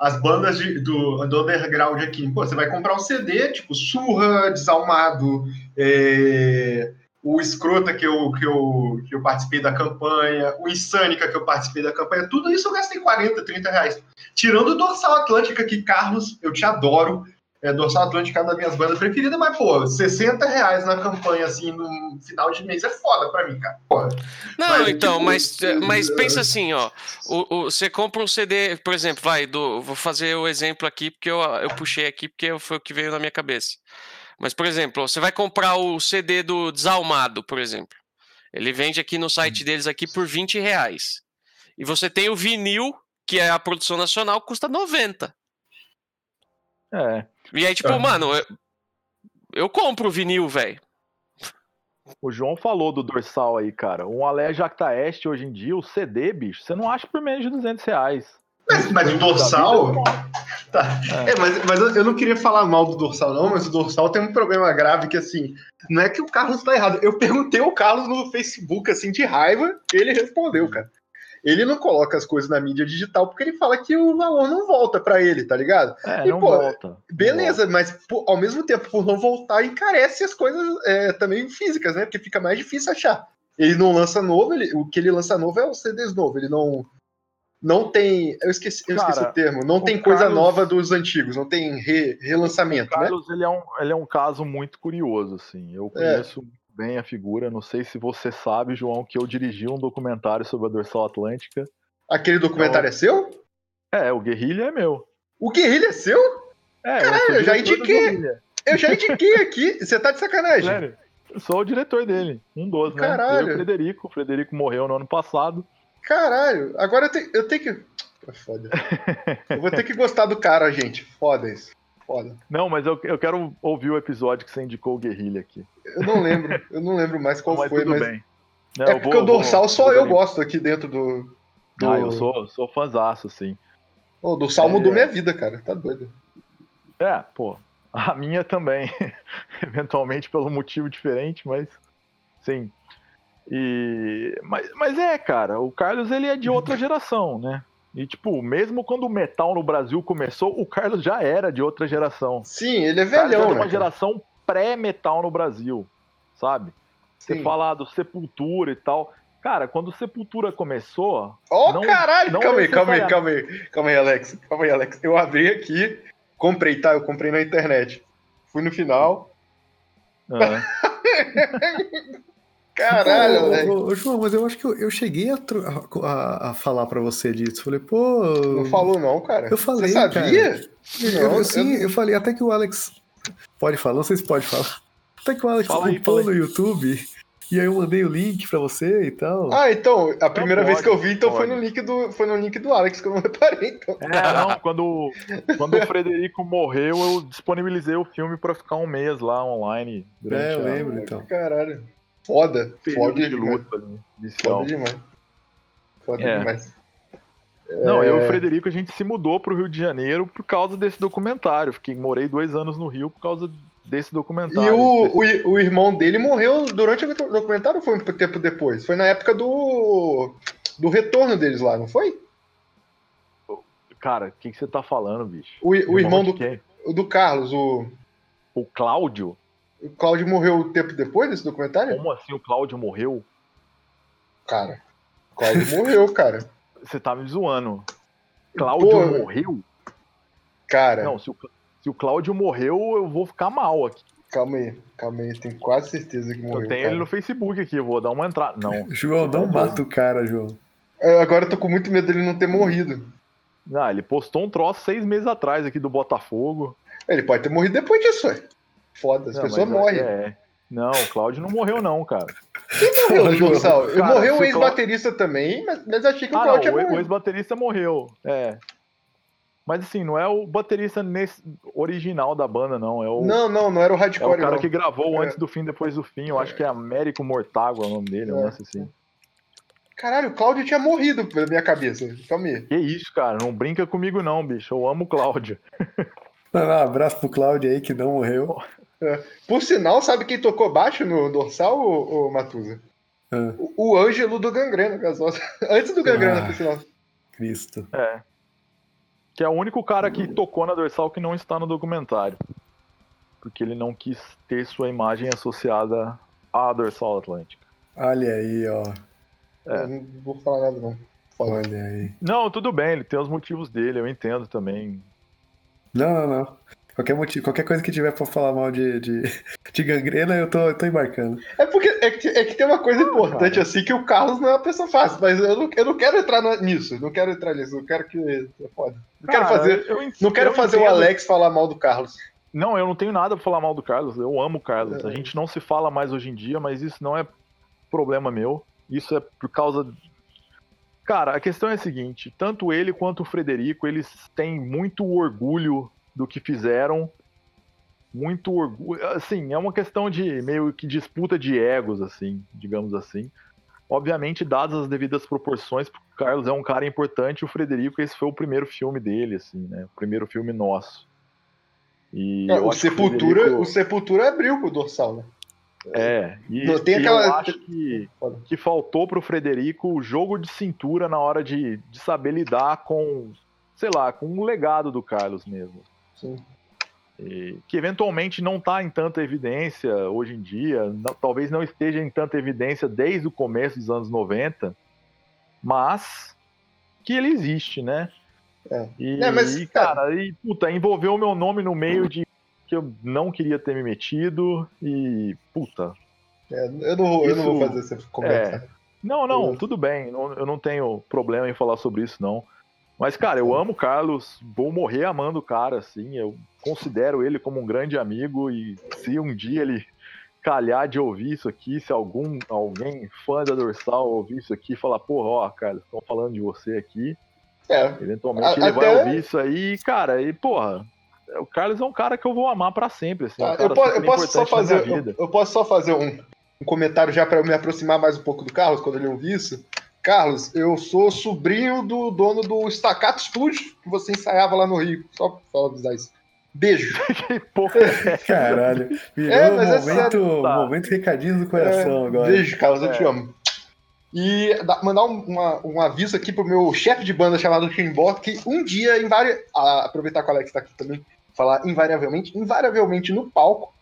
as bandas de- do, do underground aqui, pô, você vai comprar um CD, tipo, Surra, Desalmado, é, o Escrota que eu, que, eu, que eu participei da campanha, o Insânica que eu participei da campanha, tudo isso eu gastei 40, 30 reais. Tirando o Dorsal Atlântica, que, Carlos, eu te adoro, é, Dorsal Atlântica é uma das minhas bandas preferidas, mas, pô, 60 reais na campanha, assim, no final de mês é foda pra mim, cara. Não, Mas, então, tipo, mas, mas eh, pensa assim, ó. O, o- você compra um CD, por exemplo, vai, do, vou fazer o exemplo aqui, porque eu, eu puxei aqui, porque foi o que veio na minha cabeça. Mas, por exemplo, você vai comprar o CD do Desalmado, por exemplo. Ele vende aqui no site deles aqui por 20 reais. E você tem o vinil, que é a produção nacional, custa 90. É. E aí, tipo, Ah. mano, eu, eu compro o vinil, velho. O João falou do dorsal aí, cara. Um Alé Jacta Este hoje em dia, o CD, bicho, você não acha por menos de 200 reais. Mas, mas o Dorsal... vida, Tá. É, mas, mas eu eu não queria falar mal do Dorsal, não, mas o Dorsal tem um problema grave que, assim, não é que o Carlos tá errado. Eu perguntei ao Carlos no Facebook, assim, de raiva, e ele respondeu, cara. Ele não coloca as coisas na mídia digital porque ele fala que o valor não volta pra ele, tá ligado? É, E, não pô, volta. não Beleza, mas pô, ao mesmo tempo, por não voltar, encarece as coisas é, também físicas, né? Porque fica mais difícil achar. Ele não lança novo, ele- o que ele lança novo é os CDs novo. Ele não. Não tem. Eu esqueci, eu esqueci Cara, o termo. Não o tem coisa Carlos- nova dos antigos, não tem re- relançamento, O né? Carlos, ele é, um, ele é um caso muito curioso, assim. Eu É. bem a figura. Não sei se você sabe, João, que eu dirigi um documentário sobre a Dorsal Atlântica. Aquele documentário é seu? É, o Guerrilha é meu. O Guerrilha é seu? É, Caralho, sou eu já indiquei. Eu já indiquei aqui. Você tá de sacanagem. Sério. Eu sou o diretor dele. Um dos, né? Caralho. Eu o Frederico. O Frederico morreu no ano passado. Caralho. Agora eu, te- eu tenho que. Foda. Eu vou ter que gostar do cara, gente. Foda isso. Foda. Não, mas eu, eu quero ouvir o episódio que você indicou o Guerrilha aqui. Eu não lembro. Eu não lembro mais qual mas foi, mas. bem. Não, É porque vou- o dorsal vou- só vou eu gosto aqui dentro do. do... Ah, eu sou, sou fãzaço, sim. O dorsal É. mudou minha vida, cara. Tá doido. É, pô. A minha também. Eventualmente pelo motivo diferente, mas sim. E mas, mas é, cara, o Carlos ele é de outra geração, né? E tipo, mesmo quando o metal no Brasil começou, o Carlos já era de outra geração. Sim, ele é velhão, de né? uma cara? geração pré-metal no Brasil, sabe? Você falar do Sepultura e tal. Cara, quando Sepultura começou. Ó, não- caralho! não calma aí, calma aí, calma aí. Calma aí, Alex. Calma aí, Alex. Eu abri aqui, comprei, tá? Eu comprei na internet. Fui no final. ah, Caralho, Ô, ô, Alex. ô, ô, João, mas eu acho que eu, eu cheguei a, a- a- falar pra você disso. Falei, pô. Não falou, não, cara. Eu falei, Você sabia? Eu, Não, sim, eu falei, até que o Alex. Pode falar, não sei se pode falar. Até que o Alex Fala upou no YouTube. E aí eu mandei o link pra você e tal. Ah, então, a primeira vez pode, que eu vi, então foi no link do, foi no link do Alex que eu não reparei, então. É, não, quando, quando o Frederico morreu, eu disponibilizei o filme pra ficar um mês lá online. Durante é, eu a- lembro então. Caralho. Foda. período Foda de luta né. Foda demais. Foda É. demais. Não, eu e É. o Frederico, a gente se mudou pro Rio de Janeiro por causa desse documentário. Fiquei, morei dois anos no Rio por causa desse E documentário. o, o, i- o irmão dele morreu durante o documentário ou foi um tempo depois? Foi na época do, do retorno deles lá, não foi? Cara, o que, que você tá falando, bicho? O, o irmão do, do Carlos, o, O Cláudio? O Cláudio morreu um tempo depois desse documentário? Como assim o Cláudio morreu? Cara, o Cláudio morreu, cara. Você tá me zoando. Cláudio Pô, morreu? Cara, Não, se o, se o Cláudio morreu, eu vou ficar mal aqui. calma aí, calma aí, tenho quase certeza que morreu. eu tenho cara. ele no Facebook aqui, eu vou dar uma entrada. Não. João, não mata o cara, João. É, Agora eu tô com muito medo dele não ter morrido. Ah, ele postou um troço seis meses atrás aqui do Botafogo. Ele pode ter morrido depois disso, ué. Foda, as Não, pessoas mas morrem. É. Não, o Cláudio não morreu, não, cara. Morreu, João. Gonçalo. Cara, morreu o ex-baterista também, mas, mas achei que o Ah, não, Cláudio tinha o, ex-baterista morreu. É. Mas assim, não é o baterista nesse original da banda, não. É o, Não, não, não era o é o hardcore, cara não. que gravou É. antes do fim, depois do fim. Eu acho que é Américo Mortágua o nome dele, um É. lance assim. Caralho, o Cláudio tinha morrido pela minha cabeça. Calma aí. Que isso, cara. Não brinca comigo, não, bicho. Eu amo o Cláudio. Não, não, abraço pro Cláudio aí que não morreu. Por sinal, sabe quem tocou baixo no dorsal, ô, ô Matusa? Ah. O, o Ângelo do Gangrena, Gasosa. Antes do Gangrena, Ah. por sinal. Cristo. É. Que é o único cara que tocou na dorsal que não está no documentário. Porque ele não quis ter sua imagem associada à dorsal atlântica. Olha aí, ó. É. Não vou falar nada, não. Olha aí. Não, tudo bem, ele tem os motivos dele, eu entendo também. Não, não, não. Qualquer, motivo, qualquer coisa que tiver pra falar mal de, de, de gangrena, eu tô, eu tô embarcando. É porque é que, é que tem uma coisa importante, cara. assim, que o Carlos não é uma pessoa fácil, mas eu não, eu não quero entrar nisso, não quero entrar nisso, eu quero que. É foda. Não quero Cara, fazer, eu não quero eu fazer o. Alex falar mal do Carlos. Não, eu não tenho nada pra falar mal do Carlos, eu amo o Carlos. A É. gente não se fala mais hoje em dia, mas isso não é problema meu. Isso é por causa. Cara, a questão é a seguinte: tanto ele quanto o Frederico, eles têm muito orgulho do que fizeram. Muito orgulho. Assim, é uma questão de meio que disputa de egos, assim, digamos assim. Obviamente, dadas as devidas proporções, porque o Carlos é um cara importante, o Frederico, esse foi o primeiro filme dele, assim, né? O primeiro filme nosso. E É, o, Sepultura, Frederico- o Sepultura abriu pro dorsal, né? É, e, Não tem e aquela- eu acho que, que faltou pro Frederico o jogo de cintura na hora de, de saber lidar com, sei lá, com o legado do Carlos mesmo. E que eventualmente não está em tanta evidência hoje em dia, não- talvez não esteja em tanta evidência desde o começo dos anos 90, mas que ele existe, né? É. E, É, mas, e, cara, e, puta, envolveu o meu nome no meio de que eu não queria ter me metido e, puta, É, eu, não vou, eu não vou Isso- fazer essa conversa. não, não, Beleza. tudo bem. não- eu não tenho problema em falar sobre isso, não. Mas, cara, eu amo o Carlos, vou morrer amando o cara, assim. Eu considero ele como um grande amigo e se um dia ele calhar de ouvir isso aqui, se algum alguém fã da Dorsal ouvir isso aqui e falar, porra, ó, Carlos, estão falando de você aqui, É. eventualmente A- ele vai até- ouvir isso aí, cara, e, porra, o Carlos é um cara que eu vou amar pra sempre, assim. é um cara eu, posso, eu super posso só fazer, eu posso só fazer um, um comentário já para eu me aproximar mais um pouco do Carlos quando ele ouvir isso. Carlos, eu sou sobrinho do dono do Staccato Studio que você ensaiava lá no Rio. Só pra avisar isso. Beijo. Que porra é? Caralho. Virou É, um mas é momento, sério, tá. momento recadinhos do coração É, agora. Beijo, Carlos, eu te É. amo. E da- mandar um, uma- um aviso aqui pro meu chefe de banda chamado Timbó, que um dia, invari... ah, aproveitar que o Alex tá aqui também, falar invariavelmente, invariavelmente no palco,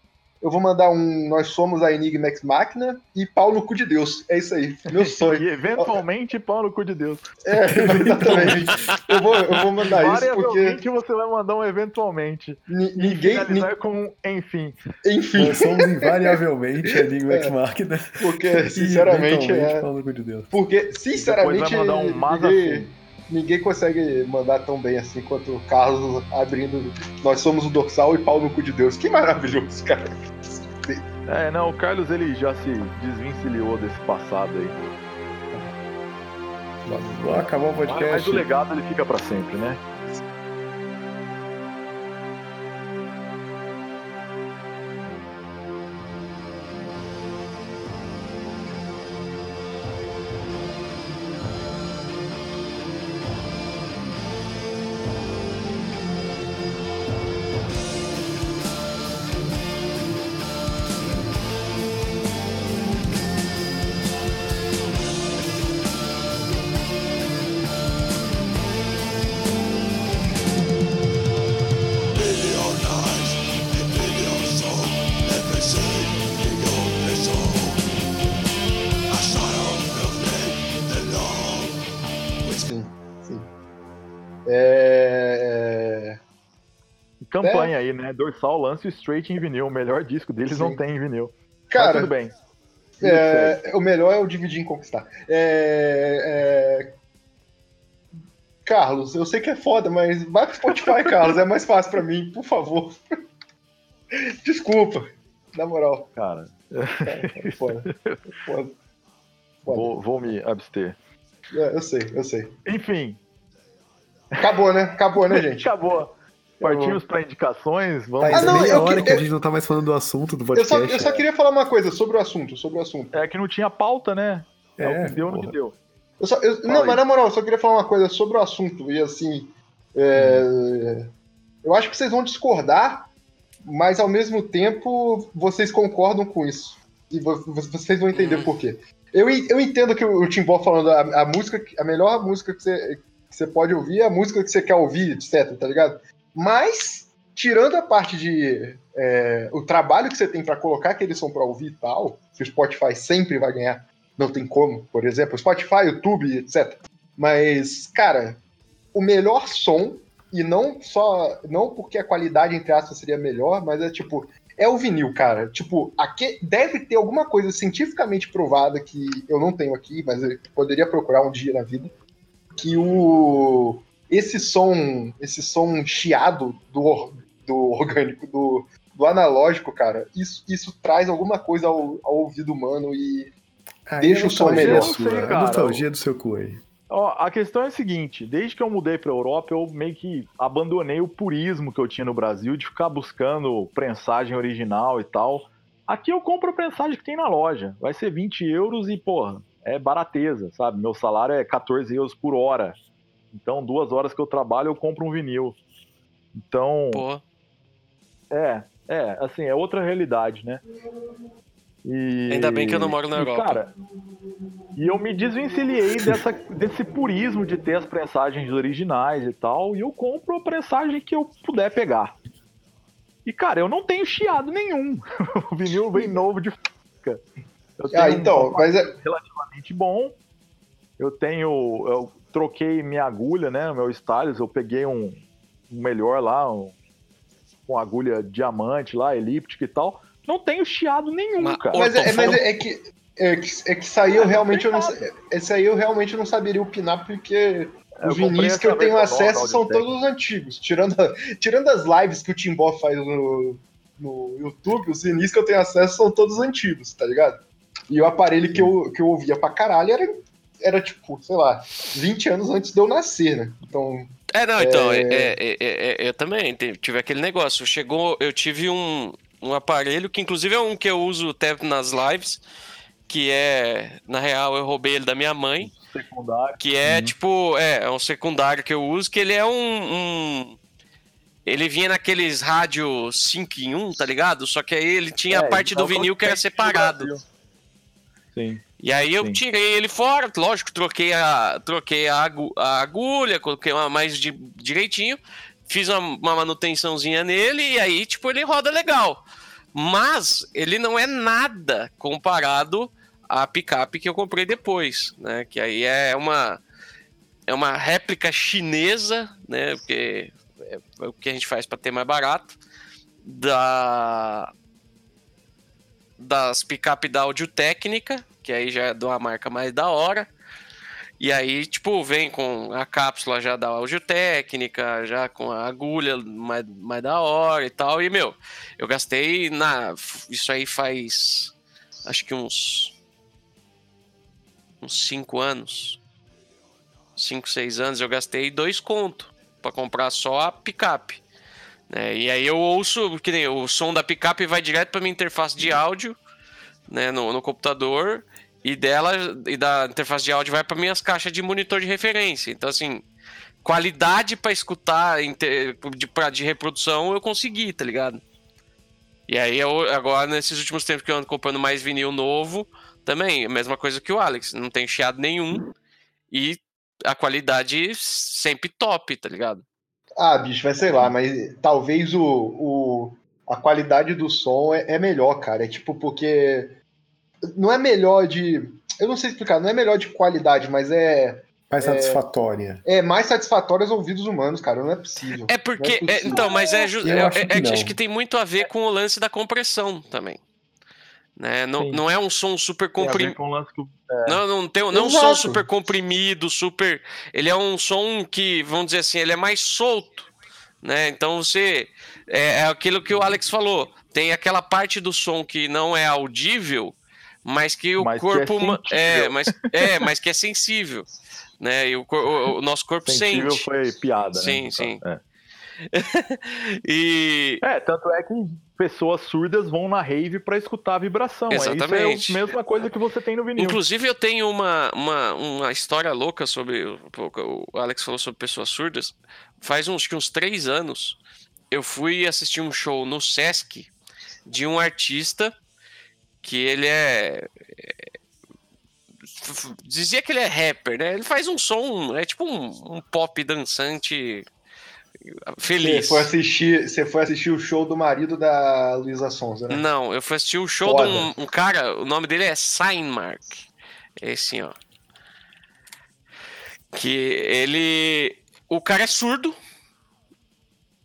eu vou mandar um Nós Somos a Enigma Ex Máquina e pau no cu de Deus. É isso aí, meu sonho. E eventualmente pau no cu de Deus. É, exatamente. Eu vou, eu vou mandar isso porque Variavelmente você vai mandar um eventualmente. E ninguém. ni- finalizar com um enfim. enfim, Nós somos invariavelmente a língua É. ex máquina. porque sinceramente E, é. Pau no cu de Deus. Porque, sinceramente, Depois vai mandar um mas ninguém, assim. Ninguém consegue mandar tão bem assim quanto o Carlos abrindo. Nós somos o dorsal e pau no cu de Deus. Que maravilhoso, cara. É, não, o Carlos ele já se desvencilhou desse passado aí. Acabar o podcast. mas o legado ele fica pra sempre, né? Campanha aí, né? Dorsal lance Straight em vinil. O melhor disco deles Sim. não tem em vinil. Mas Cara, tudo bem. É, o melhor é o dividir em conquistar. É, é, Carlos, eu sei que é foda, mas vai pro Spotify, Carlos. É mais fácil pra mim, por favor. Desculpa. Na moral, Cara, cara, é foda. É foda. Foda. vou, vou me abster. É, eu sei, eu sei. Enfim, Acabou, né? Acabou, né, gente? acabou. Partimos para indicações. Vamos Ah, não, meia eu hora que- que a gente não tá mais falando do assunto do Eu podcast. só, eu só queria falar uma coisa sobre o assunto, sobre o assunto. É que não tinha pauta, né? É, É, o que deu no porra. que deu. Eu só- eu- não, aí. mas na moral, eu só queria falar uma coisa sobre o assunto. E assim, é, eu acho que vocês vão discordar, mas ao mesmo tempo vocês concordam com isso. E vo- vo- vocês vão entender Hum. por quê. Eu, eu entendo que o, o Timbó falando a, a música, a melhor música que você, que você pode ouvir é a música que você quer ouvir, etc, tá ligado? Mas, tirando a parte de é, o trabalho que você tem pra colocar aquele som pra ouvir e tal, que o Spotify sempre vai ganhar, não tem como, por exemplo, Spotify, YouTube, etc. Mas, cara, o melhor som, e não só, não porque a qualidade, entre aspas, seria melhor, mas é tipo, é o vinil, cara. Tipo, aqui deve ter alguma coisa cientificamente provada que eu não tenho aqui, mas eu poderia procurar um dia na vida, que o esse som, esse som chiado do, do orgânico, do, do analógico, cara, isso, isso traz alguma coisa ao, ao ouvido humano e Aí Deixa é o som melhor. sua, sei, cara. nostalgia do seu cu aí. Ó, a questão é a seguinte: desde que eu mudei pra Europa, eu meio que abandonei o purismo que eu tinha no Brasil de ficar buscando prensagem original e tal. Aqui eu compro a prensagem que tem na loja. Vai ser 20 euros e, porra, é barateza, sabe? Meu salário é 14 euros por hora. Então, duas horas que eu trabalho, eu compro um vinil. Então, Pô, é, é, assim, é outra realidade, né? E, Ainda bem que eu não moro na e, Europa. Cara, e eu me desvencilhei dessa, desse purismo de ter as prensagens originais e tal, e eu compro a prensagem que eu puder pegar. E, cara, eu não tenho chiado nenhum. o vinil vem novo de fábrica. Eu Ah, tenho um então, mas é, relativamente bom. Eu tenho. Eu troquei minha agulha, né? Meu stylus, eu peguei um, um melhor lá, um, com agulha diamante lá, elíptica e tal. Não tenho chiado nenhum, Mas, cara. Mas, é, Orton, mas é, é que, é que é que isso aí eu Ah, realmente eu não, esse aí eu realmente não saberia opinar porque Eu os vinis que eu tenho acesso são todos antigos, tirando, tirando as lives que o Timbó faz no, no YouTube, os vinis que eu tenho acesso são todos antigos, tá ligado? E o aparelho que eu, que eu ouvia pra caralho era, era tipo, sei lá, 20 anos antes de eu nascer, né? Então, É, não, então, É. é, é, é, é, eu também tive aquele negócio. Chegou, eu tive um, um aparelho, que inclusive é um que eu uso até nas lives, que é, na real, eu roubei ele da minha mãe, Secundário. que é Uhum. tipo, é, é um secundário que eu uso, que ele é um. um- ele vinha naqueles rádio 5 em 1, tá ligado? Só que aí ele tinha a É, parte do vinil que era separado. Sim. E aí eu Sim. tirei ele fora, lógico, troquei a, troquei a, agu- a agulha, coloquei uma mais de, direitinho, fiz uma, uma manutençãozinha nele e aí, tipo, ele roda legal. Mas ele não é nada comparado à picape que eu comprei depois, né? Que aí é uma é uma réplica chinesa, né? Porque é o que a gente faz para ter mais barato da das picape da Audio Técnica, que aí já é de uma marca mais da hora. E aí, tipo, vem com a cápsula já da audiotécnica, já com a agulha mais, mais da hora e tal. E, meu, eu gastei na. Isso aí faz. Acho que uns. Uns 5 anos. 5, 6 anos. Eu gastei dois contos para comprar só a picape. Né? E aí eu ouço, que nem o som da picape vai direto para minha interface de áudio né, no, no computador e dela e da interface de áudio vai para minhas caixas de monitor de referência. Então, assim, qualidade para escutar de, pra, de reprodução eu consegui, tá ligado? E aí, eu, agora, nesses últimos tempos que eu ando comprando mais vinil novo, também, a mesma coisa que o Alex, não tem chiado nenhum e a qualidade sempre top, tá ligado? Ah, bicho, vai sei lá, mas talvez o, o a qualidade do som é, é melhor, cara. É tipo, porque não é melhor de. Eu não sei explicar, não é melhor de qualidade, mas é. Mais é, satisfatória. É mais satisfatória aos ouvidos humanos, cara. Não é possível. É porque. É possível. É, então, mas é, ju... é, acho, que acho que tem muito a ver com o lance da compressão também. Né? Não, não é um som super comprimido. É. Não, não tem não é um som super comprimido, super. Ele é um som que, vamos dizer assim, ele é mais solto. Né? Então você. É, é aquilo que o Alex falou. Tem aquela parte do som que não é audível, mas que o mas corpo que é, é, mas é, mas que é sensível, né? E o, o, o nosso corpo sensível sente. foi piada, sim, né? Sim, sim. É. e é, tanto é que pessoas surdas vão na rave para escutar a vibração. Exatamente. É, isso é a mesma coisa que você tem no vinil. Inclusive, eu tenho uma, uma, uma história louca sobre. O Alex falou sobre pessoas surdas. Faz uns, uns três anos, eu fui assistir um show no Sesc de um artista que ele é, é dizia que ele é rapper, né? Ele faz um som, é tipo um, um pop dançante feliz. Você foi, assistir, você foi assistir o show do marido da Luísa Sonza, né? Não, eu fui assistir o show Foda. de um, um, cara, o nome dele é Signmark. Esse, ó. Que ele. O cara é surdo,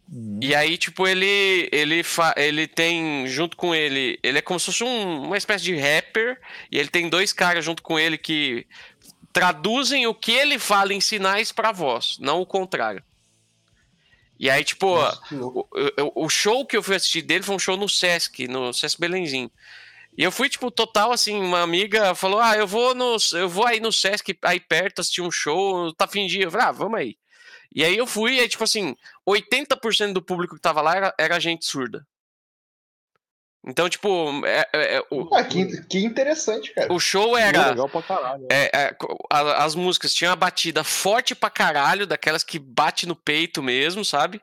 Uhum. E aí, tipo, ele ele, fa ele tem junto com ele, ele é como se fosse um, uma espécie de rapper, e ele tem dois caras junto com ele que traduzem o que ele fala em sinais para voz, não o contrário. E aí, tipo, o, o, o, show que eu fui assistir dele foi um show no Sesc, no Sesc Belenzinho. E eu fui, tipo, total assim, uma amiga falou: Ah, eu vou no, eu vou aí no Sesc, aí perto, assistir um show, tá dia. Eu falei, ah, vamos aí. E aí eu fui, e tipo assim, 80% do público que tava lá era, era gente surda. Então, tipo, é, é, é o, ah, que, que, interessante, cara. O show era. Legal pra caralho. É, é as músicas tinham uma batida forte pra caralho, daquelas que bate no peito mesmo, sabe?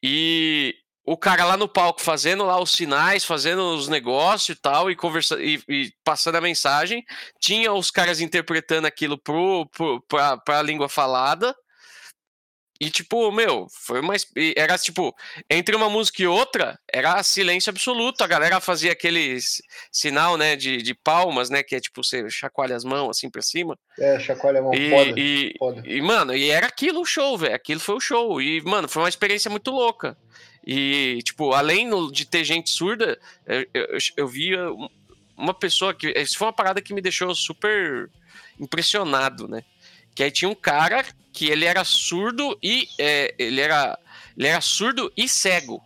E o cara lá no palco fazendo lá os sinais, fazendo os negócios e tal, e, conversa, e, e passando a mensagem. Tinha os caras interpretando aquilo pro, pro, pra, pra língua falada. E, tipo, meu, foi mais. Era tipo, entre uma música e outra, era silêncio absoluto. A galera fazia aquele sinal, né, de, de palmas, né, que é tipo, você chacoalha as mãos assim pra cima. É, chacoalha a mão, e, foda, e, foda. e, mano, e era aquilo o show, velho. Aquilo foi o show. E, mano, foi uma experiência muito louca. E, tipo, além de ter gente surda, eu, eu, eu via uma pessoa que. Isso foi uma parada que me deixou super impressionado, né? Que aí tinha um cara que ele era surdo e é, ele era ele era surdo e cego.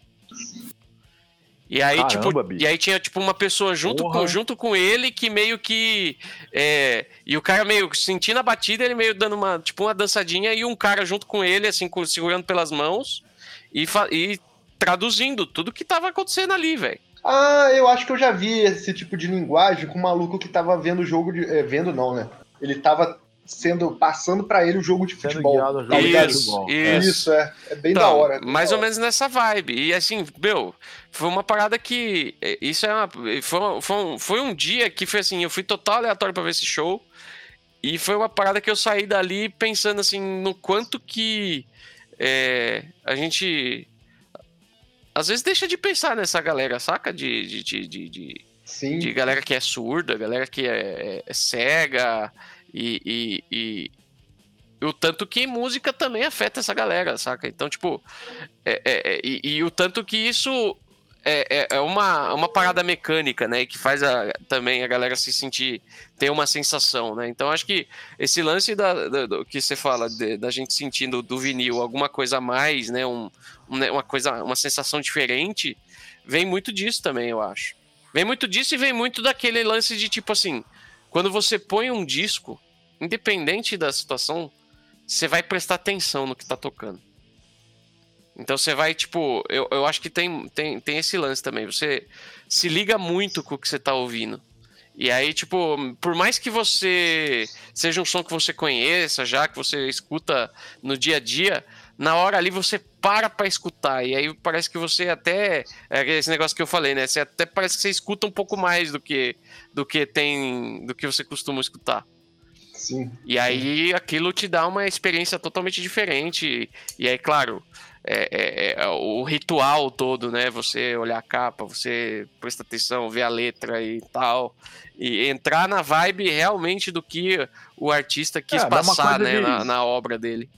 E aí, Caramba, tipo, bicho. e aí tinha tipo uma pessoa junto com, junto com ele que meio que é, e o cara meio sentindo a batida, ele meio dando uma tipo uma dançadinha e um cara junto com ele assim com, segurando pelas mãos e, e traduzindo tudo que tava acontecendo ali, velho. Ah, eu acho que eu já vi esse tipo de linguagem com um maluco que tava vendo o jogo de. É, vendo não, né? Ele tava sendo passando para ele o jogo de futebol. Tá isso, isso, isso, é. É bem então, da hora. É mais da ou hora. menos nessa vibe. E assim, meu, foi uma parada que. É, isso é uma. Foi, foi, um, foi um dia que foi assim, eu fui total aleatório para ver esse show. E foi uma parada que eu saí dali pensando assim, no quanto que é, a gente. às vezes deixa de pensar nessa galera, saca? De, de, de, de, de, Sim. de galera que é surda, galera que é, é cega e, e, e- o tanto que música também afeta essa galera, saca? Então, tipo, é- é- é- e, e o tanto que isso é, é- é uma, uma parada mecânica, né? Que faz a- também a galera se sentir, ter uma sensação, né? Então, acho que esse lance da, da- do que você fala, de- da gente sentindo do vinil alguma coisa a mais, né? Um, né, uma coisa, uma sensação diferente, vem muito disso também, eu acho. Vem muito disso e vem muito daquele lance de tipo assim, quando você põe um disco, independente da situação, você vai prestar atenção no que tá tocando. Então você vai, tipo, eu, eu acho que tem, tem, tem esse lance também. Você se liga muito com o que você tá ouvindo. E aí, tipo, por mais que você seja um som que você conheça já, que você escuta no dia a dia, na hora ali você para pra escutar. E aí parece que você até. É esse negócio que eu falei, né? Você até parece que você escuta um pouco mais do que, do que tem. do que você costuma escutar. Sim. E aí aquilo te dá uma experiência totalmente diferente. E aí, claro, é, é- é o ritual todo, né? Você olhar a capa, você prestar atenção, ver a letra e tal. E entrar na vibe realmente do que o artista quis É, passar, né? de- Na, na obra dele.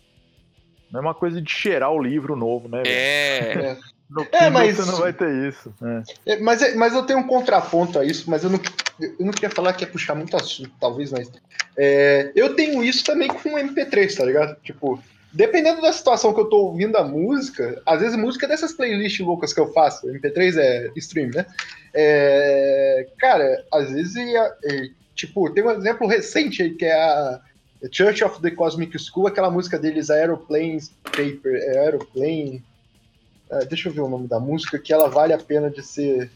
Não é uma coisa de cheirar o livro novo, né? velho? É. No É, mas- você não vai ter isso. né? É, mas, é- mas eu tenho um contraponto a isso, mas eu não, eu não queria falar que é puxar muito assunto, talvez, mas. é, eu tenho isso também com o MP3, tá ligado? Tipo, dependendo da situação que eu tô ouvindo a música, às vezes música dessas playlists loucas que eu faço, MP3 é stream, né? É, cara, às vezes, é, é, tipo, tem um exemplo recente aí que é a Church of the Cosmic School, aquela música deles, Aeroplanes Paper, é Aeroplane. ah, deixa eu ver o nome da música, que ela vale a pena de ser.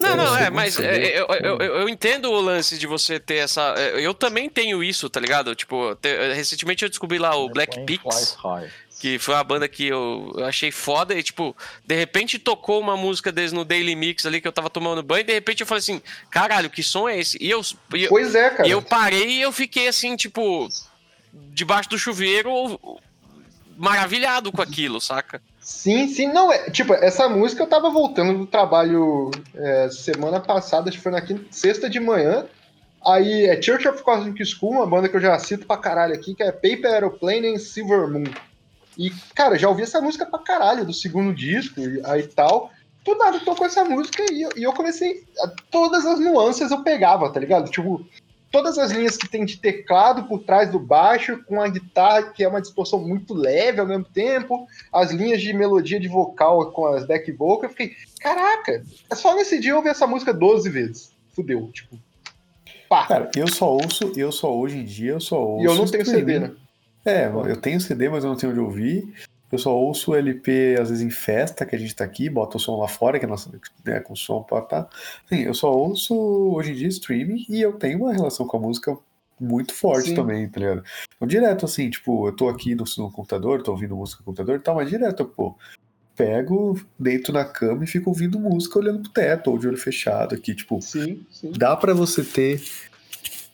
Não, É, não, é, mas é, eu, eu, eu- eu entendo o lance de você ter essa. é, Eu também tenho isso, tá ligado? Tipo, te- recentemente eu descobri lá o Black High. Que foi uma banda que eu eu achei foda e, tipo, de repente tocou uma música deles no Daily Mix ali que eu tava tomando banho e de repente eu falei assim, caralho, que som é esse? E eu, e eu, Pois é, cara. e eu parei e eu fiquei assim, tipo, debaixo do chuveiro, maravilhado com aquilo, saca? Sim, sim, não é. Tipo, essa música eu tava voltando do trabalho é, semana passada, acho que foi na quinta, sexta de manhã. Aí é Church of Cosmic School, uma banda que eu já cito pra caralho aqui, que é Paper Aeroplane and Silver Moon. E, cara, já ouvi essa música pra caralho, do segundo disco e aí tal. Do nada tocou essa música e eu, e eu comecei. a- todas as nuances eu pegava, tá ligado? Tipo, todas as linhas que tem de teclado por trás do baixo, com a guitarra que é uma distorção muito leve ao mesmo tempo, as linhas de melodia de vocal com as back vocal, eu fiquei, caraca, é só nesse dia eu ouvi essa música 12 vezes. Fudeu, tipo. Pá. Cara, eu só ouço, eu só hoje em dia, eu só ouço. e eu não tenho CD, né? É, eu tenho CD, mas eu não tenho onde ouvir. Eu só ouço o LP, às vezes, em festa, que a gente tá aqui, bota o som lá fora, que é nossa, né, com som pode tá. Assim, eu só ouço hoje em dia streaming e eu tenho uma relação com a música muito forte Sim. também, tá ligado? Então, direto, assim, tipo, eu tô aqui no, no computador, tô ouvindo música no computador e tal, mas direto, eu, pô, pego, deito na cama e fico ouvindo música olhando pro teto, ou de olho fechado aqui, tipo, Sim, sim. dá pra você ter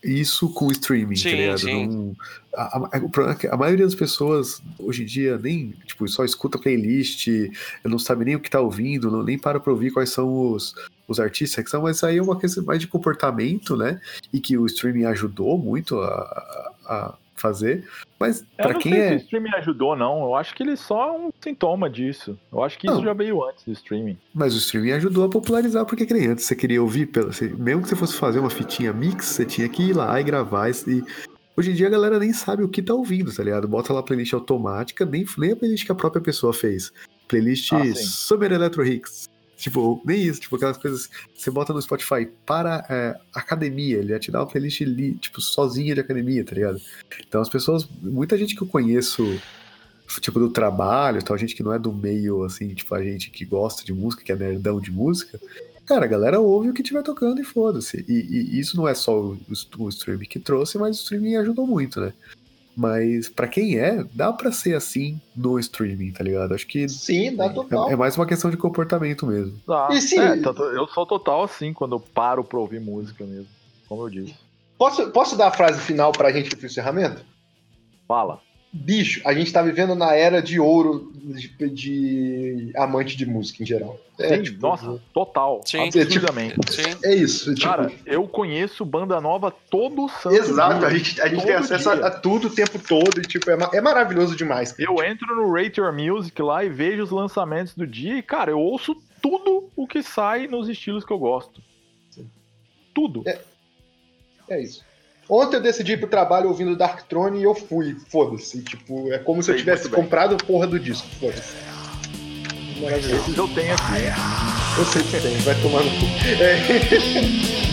isso com streaming, Sim, tá ligado? sim. Não- a, a- o problema é que a maioria das pessoas hoje em dia nem, tipo, só escuta playlist, não sabe nem o que tá ouvindo, não, nem para pra ouvir quais são os, os artistas que são, mas aí é uma questão mais de comportamento, né? E que o streaming ajudou muito a, a- a fazer. Mas não quem sei se é. o streaming ajudou, não. Eu acho que ele só é um sintoma disso. Eu acho que isso Não. já veio antes do streaming. Mas o streaming ajudou a popularizar, porque que nem antes você queria ouvir, pela- mesmo que você fosse fazer uma fitinha mix, você tinha que ir lá e gravar. E hoje em dia a galera nem sabe o que tá ouvindo, tá ligado? Bota lá a playlist automática, nem, nem a playlist que a própria pessoa fez. Playlist Ah. Summer Electro Hits. Tipo, nem isso, tipo, aquelas coisas. Você bota no Spotify para é, academia, ele ia te dar uma playlist li, tipo, sozinha de academia, tá ligado? Então as pessoas. Muita gente que eu conheço tipo, do trabalho, tal, gente que não é do meio, assim, tipo, a gente que gosta de música, que é nerdão de música, cara, a galera ouve o que tiver tocando e foda-se. E, e isso não é só o, o, o streaming que trouxe, mas o streaming ajudou muito, né? Mas pra quem é, dá pra ser assim no streaming, tá ligado? Acho que Sim, dá total. é, é mais uma questão de comportamento mesmo. Ah, E se- é, tanto- eu sou total assim quando eu paro pra ouvir música mesmo. Como eu disse. Posso, posso dar a frase final pra gente pro encerramento? Fala. Bicho, a gente tá vivendo na era de ouro de, de amante de música em geral. É, Sim, tipo, nossa, total. Sim. Absurdamente. Sim. É isso. Tipo, Cara, eu conheço banda nova todo santo exato, dia. a gente, a gente tem todo acesso a, dia. a tudo o tempo todo e, tipo, é, é maravilhoso demais. cara. Eu entro no Rate Your Music lá e vejo os lançamentos do dia e, cara, eu ouço tudo o que sai nos estilos que eu gosto. Tudo. É isso. Ontem eu decidi ir pro trabalho ouvindo Dark Throne e eu fui, foda-se. Tipo, é como se eu tivesse comprado porra do disco, foda-se. Maravilhoso. Eu tenho aqui. Eu sei que tem, vai tomar no cu. É.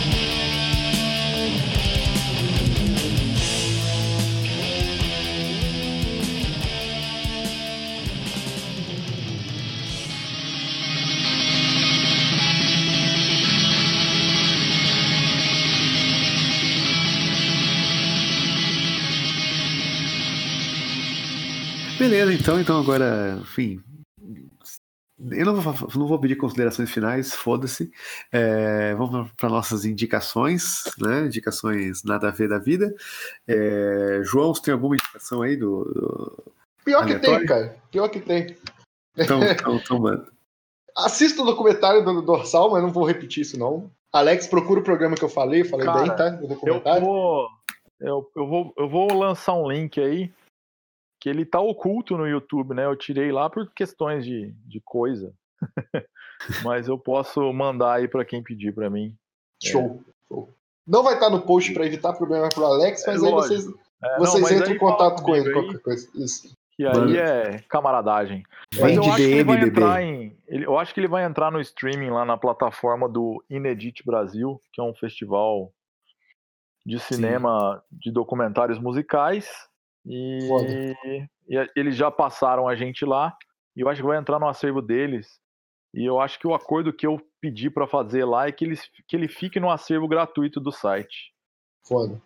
Beleza, então, então agora, enfim. Eu não vou, não vou pedir considerações finais, foda-se. É, vamos para nossas indicações, né? Indicações nada a ver da vida. É, João, você tem alguma indicação aí do. do- Pior que tem, Aleatório? cara. Pior que tem. Então, então, então, mano. Assista o documentário do Dorsal, mas não vou repetir isso, não. Alex, procura o programa que eu falei, falei Cara, bem, tá? Eu vou, eu, eu, vou, eu vou lançar um link aí que ele tá oculto no YouTube, né? Eu tirei lá por questões de, de coisa. Mas eu posso mandar aí pra quem pedir pra mim. Show. Show. Não vai estar no post pra evitar problema pro Alex, mas É aí lógico. vocês, É, não, vocês mas entram aí em contato com ele, aí, qualquer coisa. Isso. Que aí Mano. é camaradagem. Mas eu de acho que ele DM, vai entrar em. ele- eu acho que ele vai entrar no streaming lá na plataforma do Inedit Brasil, que é um festival de cinema de documentários musicais. E, Foda. e eles já passaram a gente lá. E eu acho que vai entrar no acervo deles. E eu acho que o acordo que eu pedi pra fazer lá é que, eles, que ele fique no acervo gratuito do site. Foda.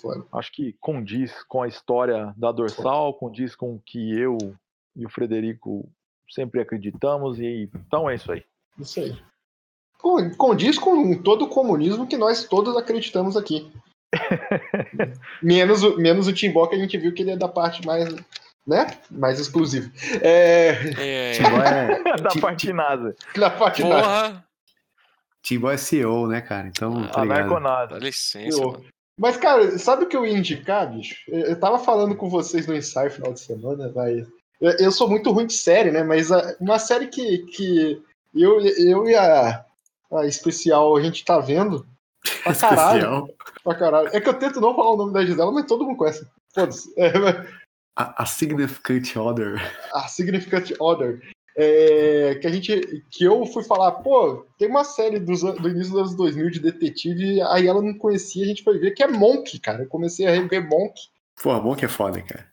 Foda. Acho que condiz com a história da dorsal, condiz com o que eu e o Frederico sempre acreditamos, e então é isso aí. Isso aí. Con- Condiz com todo o comunismo que nós todos acreditamos aqui. menos, o, menos o Timbó, que a gente viu que ele é da parte mais, né? Mais exclusiva. É, É, é, da parte NASA. da parte porra, Timbó é CEO, né, cara? Então, tá A ligado. Narconasa. dá licença. Mas, cara, sabe o que eu ia indicar, bicho? Eu tava falando com vocês no ensaio final de semana, mas. Eu, eu sou muito ruim de série, né? Mas a- uma série que, que eu, eu e a, a especial a gente tá vendo. Pra caralho. Pra caralho. É que eu tento não falar o nome da Gisela, mas todo mundo conhece. Foda-se. É, A, a Significant Other. a Significant Other. É, que a gente. Que eu fui falar, pô, tem uma série dos, do início dos anos 2000 de detetive, aí ela não conhecia, a gente foi ver que é Monk, cara. Eu comecei a rever Monk. Pô, que é foda, cara.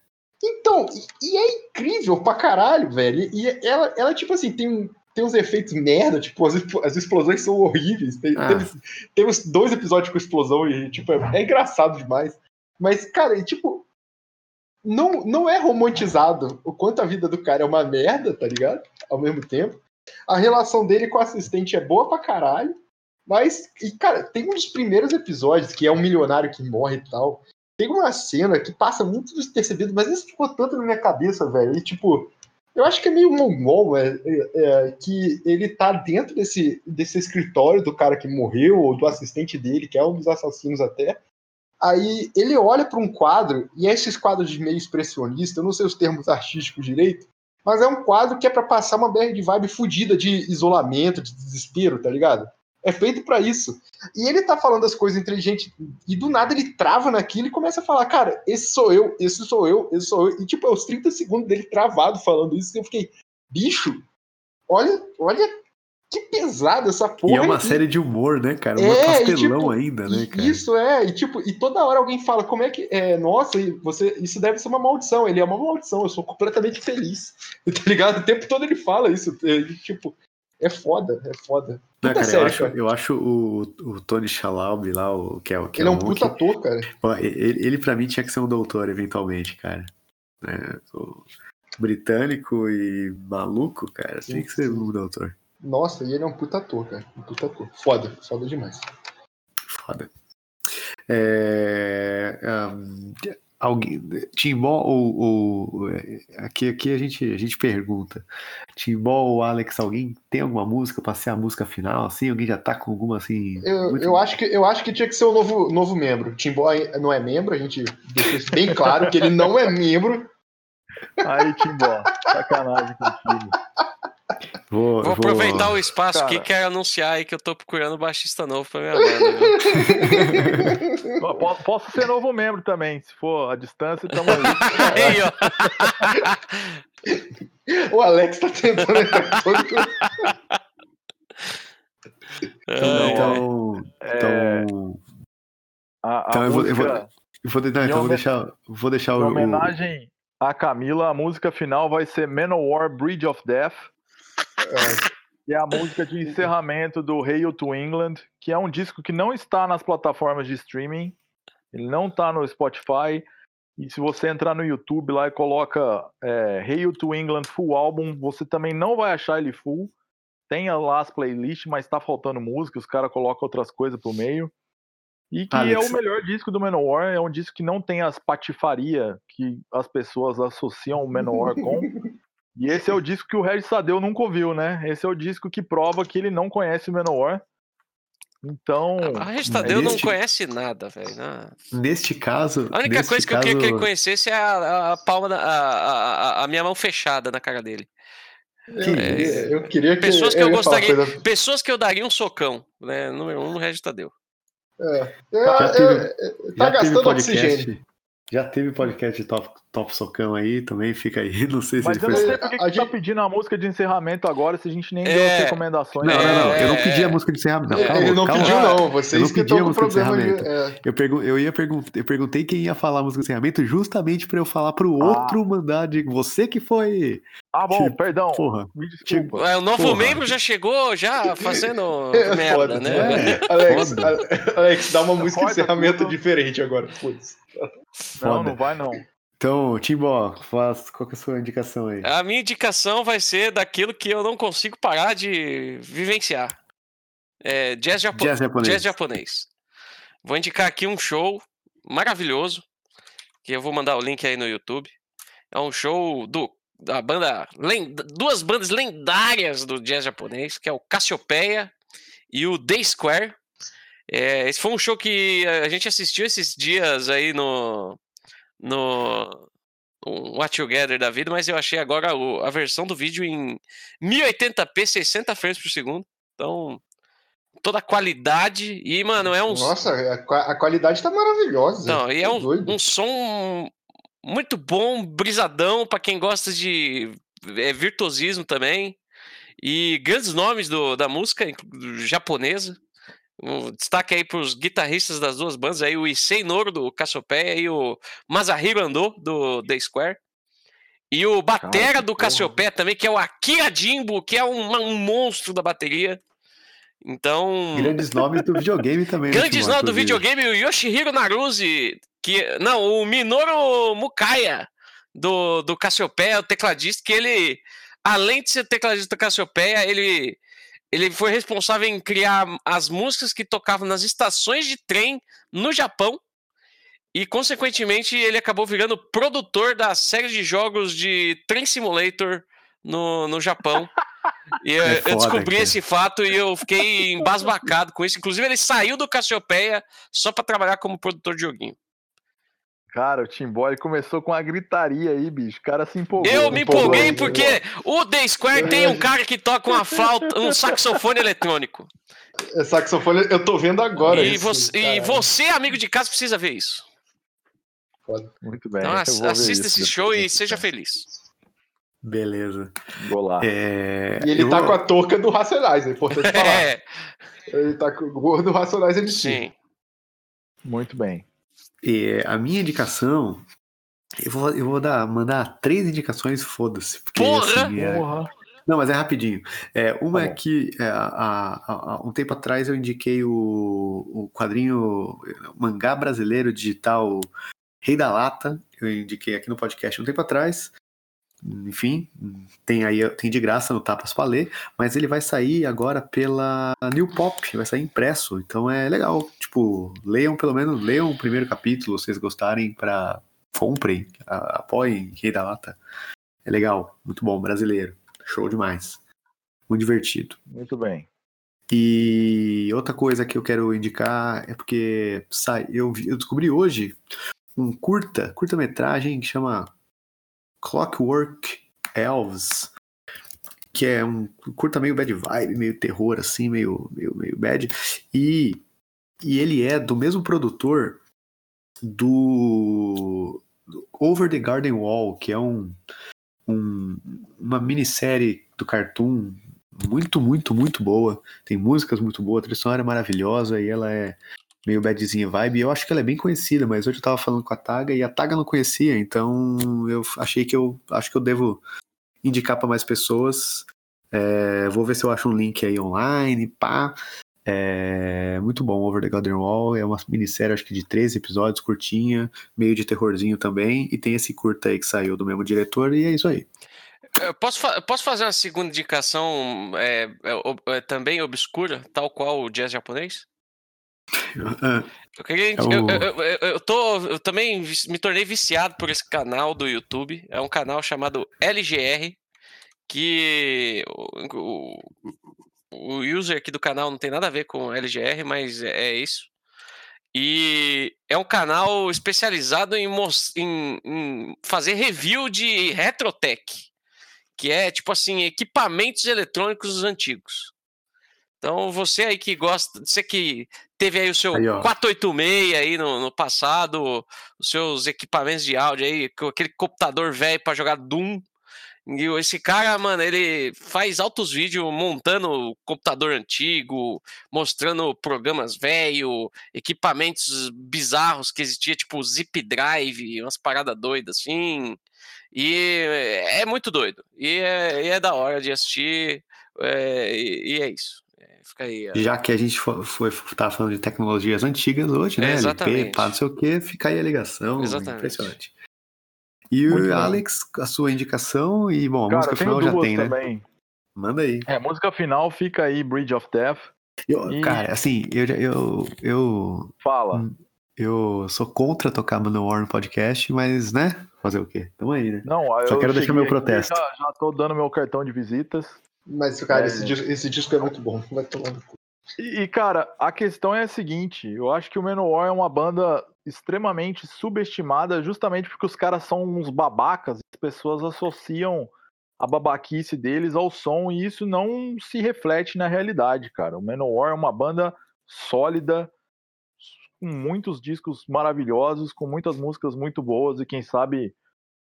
Então, e, e é incrível pra caralho, velho. E ela, ela tipo assim, tem, um- tem uns efeitos merda, tipo, as, as explosões são horríveis. Tem, Ah. teve, teve uns dois episódios com explosão e, tipo, é, é engraçado demais. Mas, cara, e, tipo, não, não é romantizado o quanto a vida do cara é uma merda, tá ligado? Ao mesmo tempo. A relação dele com o assistente é boa pra caralho. Mas, e, cara, tem um dos primeiros episódios, que é um milionário que morre e tal. Tem uma cena que passa muito despercebido, mas isso ficou tanto na minha cabeça, velho. E, tipo, eu acho que é meio mongol, é, é, é, que ele tá dentro desse, desse escritório do cara que morreu, ou do assistente dele, que é um dos assassinos até. Aí ele olha para um quadro, e é esses quadros de meio expressionista, eu não sei os termos artísticos direito, mas é um quadro que é para passar uma BR de vibe fodida de isolamento, de desespero, tá ligado? É feito para isso. E ele tá falando as coisas inteligentes, e do nada ele trava naquilo e começa a falar, cara, esse sou eu, esse sou eu, esse sou eu. E tipo, é os 30 segundos dele travado falando isso, e eu fiquei, bicho, olha, olha que pesado essa porra. e é uma E- série de humor, né, cara? Um É, e, pastelão tipo, ainda, né, cara? Isso é, e tipo, e toda hora alguém fala, como é que. É, nossa, você, isso deve ser uma maldição. Ele é uma maldição, eu sou completamente feliz. Tá ligado? O tempo todo ele fala isso. é, e, tipo, é foda, é foda. Não, cara, eu série, acho, cara. eu acho o, o Tony Shalhoub lá, o, que é o que Ele é o um puta ator, cara. ele, ele pra mim tinha que ser um doutor, eventualmente, cara. O britânico e maluco, cara, tinha que ser um doutor. Nossa, e ele é um puta ator, cara. Um puta ator. Foda, foda demais. Foda. É, ahn, alguém, Timbó ou, ou aqui, aqui a gente a gente pergunta, Timbó ou Alex, alguém tem alguma música para ser a música final? Assim, alguém já tá com alguma assim? Eu, eu, acho, que, eu acho que tinha que ser o novo, novo membro. Timbó não é membro, a gente deixa isso bem claro que ele não é membro. Aí, Timbó, sacanagem contigo. Vou, Vou aproveitar o espaço Cara. aqui e quero anunciar aí que eu tô procurando baixista novo pra minha banda. viu? Po- Posso ser novo membro também, se for a distância, tamo aí. Aí, ó. O Alex tá tentando entrar todo. Então, É, então, a, a Então eu vou- eu vou- música, eu vou, não, então vou deixar, vou deixar em o, o- homenagem à Camila, a música final vai ser Manowar Bridge of Death, que é a música de encerramento do Hail to England, que é um disco que não está nas plataformas de streaming, ele não está no Spotify, e se você entrar no YouTube lá e coloca é, Hail to England Full Album, você também não vai achar ele full, tem lá as playlists, mas tá faltando música, os caras colocam outras coisas pro meio. E que Alex. é o melhor disco do Manowar, é um disco que não tem as patifaria que as pessoas associam o Manowar com. E esse é o disco que o Regis Sadeu nunca ouviu, né? Esse é o disco que prova que ele não conhece o Manowar. Então, A Regis Tadeu não neste- conhece nada, velho. não. neste caso. A única neste coisa que eu caso, queria que ele conhecesse é a, a- palma da. A, a- a- minha mão fechada na cara dele. Eu queria, eu queria que. Pessoas que eu falar gostaria- coisa- Pessoas que eu daria um socão, né? Número um no Regis Tadeu. É, Já é, teve- é, tá gastando podcast, oxigênio. Já teve podcast de top, top Socão aí também, fica aí. Não sei se mas ele eu não sei por que, A que tá gente- pedindo a música de encerramento agora se a gente nem deu É. as recomendações. Não, não, não. Eu não É. pedi a música de encerramento. Não, calma, ele não calma. pediu, não. Vocês Eu não pedi a música de problema de. encerramento. é. Eu, pergun eu, ia pergun eu perguntei quem ia falar a música de encerramento justamente pra eu falar pro outro mandar de você que foi. Ah, bom, Tipo, perdão. Porra. Me desculpa. É, O novo Porra. membro já chegou, já fazendo É merda, foda, né? É, Alex, Alex, dá uma música de encerramento diferente agora. Putz. Não, foda. não vai não. Então, Timbó, faz, qual que é a sua indicação aí? A minha indicação vai ser daquilo que eu não consigo parar de vivenciar. É, jazz, japo Jazz japonês. jazz japonês. Vou indicar aqui um show maravilhoso, que eu vou mandar o link aí no YouTube. É um show do, da banda, duas bandas lendárias do jazz japonês, que é o Cassiopeia e o Day Square. É, esse foi um show que a gente assistiu esses dias aí no, no um What Together da vida, mas eu achei agora a versão do vídeo em 1080p, 60 frames por segundo. Então, toda a qualidade. E, mano, é um. Nossa, a, qua- a qualidade tá maravilhosa. Não, e é Tá um, um som muito bom, brisadão, pra quem gosta de é, virtuosismo também. E grandes nomes do, da música japonesa. Um destaque aí pros guitarristas das duas bandas, aí o Issei Noro do Cassiopeia e o Masahiro Ando do The Square. E o batera que do porra. Cassiopeia também, que é o Akira Jimbo, que é um, um monstro da bateria. Então, Grandes nomes do videogame também. né, Grandes nomes do videogame, o Yoshihiro Naruse, que. Não, o Minoru Mukaya, do, do Cassiopeia, o tecladista, que ele, além de ser tecladista do Cassiopeia, ele, ele foi responsável em criar as músicas que tocavam nas estações de trem no Japão. E, consequentemente, ele acabou virando produtor da série de jogos de Train Simulator no, no Japão. E eu, É eu descobri cara. esse fato e eu fiquei embasbacado com isso. Inclusive, ele saiu do Cassiopeia só pra trabalhar como produtor de joguinho. Cara, o Timbó ele começou com uma gritaria aí, bicho. O cara se empolgou. Eu me empolgou, empolguei empolgou. porque o The Square tem um cara que toca uma flauta, um saxofone eletrônico. É saxofone, eu tô vendo agora. E isso, você, e você, amigo de casa, precisa ver isso. Muito bem. Então assista isso esse show e seja feliz. Beleza. Vou lá. É, E ele eu tá com a touca do Racionais, é importante falar. É, Ele tá com o gorro do Racionais MC. sim. Muito bem. É, a minha indicação. Eu vou, eu vou dar, mandar três indicações, foda-se. porque, Porra! assim, é- Porra. Não, mas é rapidinho. É, uma Tá é que é, há- há um tempo atrás eu indiquei o, o quadrinho o mangá brasileiro digital Rei da Lata. Eu indiquei aqui no podcast um tempo atrás. Enfim, tem aí tem de graça no Tapas pra ler, mas ele vai sair agora pela New Pop, vai sair impresso, então é legal. Tipo, leiam pelo menos, leiam o primeiro capítulo, se vocês gostarem, pra comprem, apoiem Rei da Lata. É legal, muito bom, brasileiro. Show demais. Muito divertido. Muito bem. E outra coisa que eu quero indicar é porque sai, eu, eu descobri hoje um curta, curta-metragem que chama Clockwork Elves, que é um curta meio bad vibe, meio terror assim, meio meio, meio bad, e, e ele é do mesmo produtor do, Over the Garden Wall, que é um, um uma minissérie do Cartoon muito, muito, muito boa. Tem músicas muito boas, a trilha sonora é maravilhosa e ela é meio badzinha vibe. Eu acho que ela é bem conhecida, mas hoje eu tava falando com a Taga e a Taga não conhecia, então eu achei que eu acho que eu devo indicar para mais pessoas. É, vou ver se eu acho um link aí online, pá. É muito bom, Over the Golden Wall. É uma minissérie, acho que de 13 episódios, curtinha, meio de terrorzinho também. E tem esse curta aí que saiu do mesmo diretor, e é isso aí. Eu posso, fa- posso fazer uma segunda indicação é, é, é, também obscura, tal qual o jazz japonês? Ah, Eu, queria, É eu, eu, eu- tô, eu também me tornei viciado por esse canal do YouTube. É um canal chamado LGR, que o, o, o user aqui do canal não tem nada a ver com LGR, mas é, é isso. E é um canal especializado em, em- em fazer review de Retrotech, que é tipo assim, equipamentos eletrônicos antigos. Então, você aí que gosta, você que teve aí o seu Aí, ó. 486 aí no, no passado, os seus equipamentos de áudio aí, com aquele computador velho para jogar Doom. E esse cara, mano, ele faz altos vídeos montando computador antigo, mostrando programas velho, equipamentos bizarros que existia, tipo zip drive, umas paradas doidas assim. E é muito doido. E é, e é da hora de assistir. é, e, e é isso. É, fica aí. ó. Já que a gente foi, foi, tava falando de tecnologias antigas hoje, né? LP, Exatamente. pá, não sei o que, fica aí a ligação. Exatamente. Impressionante. E Muito o. Alex, a sua indicação, e bom, a Cara, música final já tem, né? também. Manda aí. É, música final fica aí, Bridge of Death. Eu- E- Cara, assim, eu, já- eu, eu, Fala. Hum. eu sou contra tocar Manowar no podcast, mas, né? Fazer o quê? Tamo aí, né? Não, Só eu quero deixar meu protesto. Já, já tô dando meu cartão de visitas. Mas, cara, É. esse, dis- esse disco é muito bom. Vai tomar no cu. E, cara, a questão é a seguinte: eu acho que o Manowar é uma banda extremamente subestimada, justamente porque os caras são uns babacas, as pessoas associam a babaquice deles ao som e isso não se reflete na realidade, cara. O Manowar é uma banda sólida, com muitos discos maravilhosos, com muitas músicas muito boas e quem sabe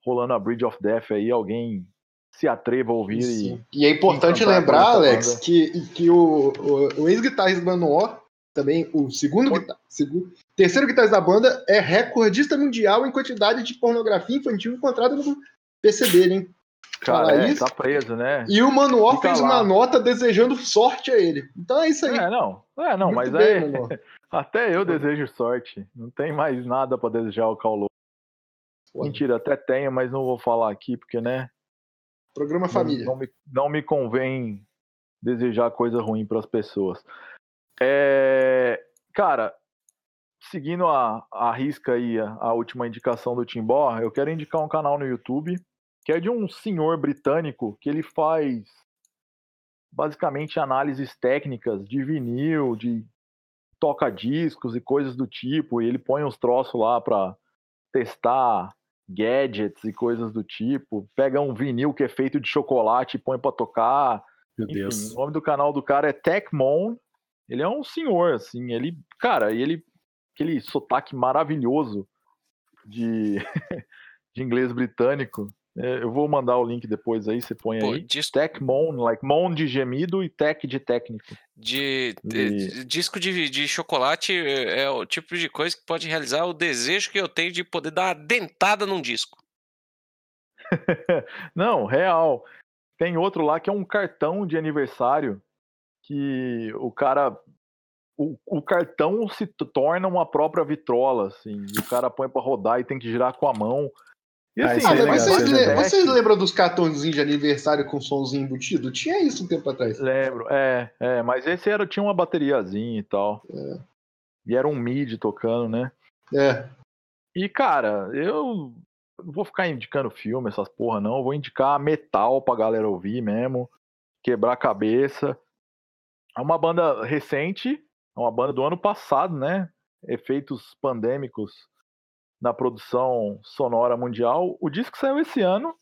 rolando a Bridge of Death aí, alguém se atreva a ouvir e Sim. E é importante lembrar, Alex, banda. que, que o, o, o ex-guitarrista do Manowar, também o segundo, Foi- guitar- segundo terceiro guitarrista da banda, é recordista mundial em quantidade de pornografia infantil encontrada no PC dele, hein? cara, é, tá preso, né? E o Manowar fez lá. uma nota desejando sorte a ele. Então é isso aí. É, não. É, não, Muito mas bem, é. Até eu desejo sorte. Não tem mais nada pra desejar ao Paulo. Pô, Mentira, até tenho, mas não vou falar aqui, porque, né? Programa não- Família. Não, me, não me convém desejar coisa ruim pras pessoas. É, cara, seguindo a, a risca aí, a, a última indicação do Timbó, eu quero indicar um canal no YouTube que é de um senhor britânico que ele faz basicamente análises técnicas de vinil, de toca-discos e coisas do tipo, e ele põe uns troços lá pra testar gadgets e coisas do tipo, pega um vinil que é feito de chocolate e põe pra tocar. Meu Enfim, Deus. o nome do canal do cara é Techmon. Ele é um senhor, assim, ele, cara, e ele aquele sotaque maravilhoso de, de inglês britânico. É, eu vou mandar o link depois aí, você põe Pô, aí. disco, Techmon, like mon de gemido e tech de técnico. de, de- disco de, de chocolate é é o tipo de coisa que pode realizar o desejo que eu tenho de poder dar uma dentada num disco. Não, real. Tem outro lá que é um cartão de aniversário que o cara. O, o cartão se torna uma própria vitrola, assim. E o cara põe pra rodar e tem que girar com a mão. E Ah, assim, é Ah, ele legal, vocês, é le- vocês lembram dos cartõezinhos de aniversário com somzinho embutido? Tinha isso um tempo atrás. Lembro, é, é, mas esse era, tinha uma bateriazinha e tal. E era um MIDI tocando, né? É. E, cara, eu não vou ficar indicando filme, essas porra, não. Eu vou indicar metal pra galera ouvir mesmo. Quebrar a cabeça. É uma banda recente, é uma banda do ano passado, né? Efeitos pandêmicos na produção sonora mundial. O disco saiu esse ano,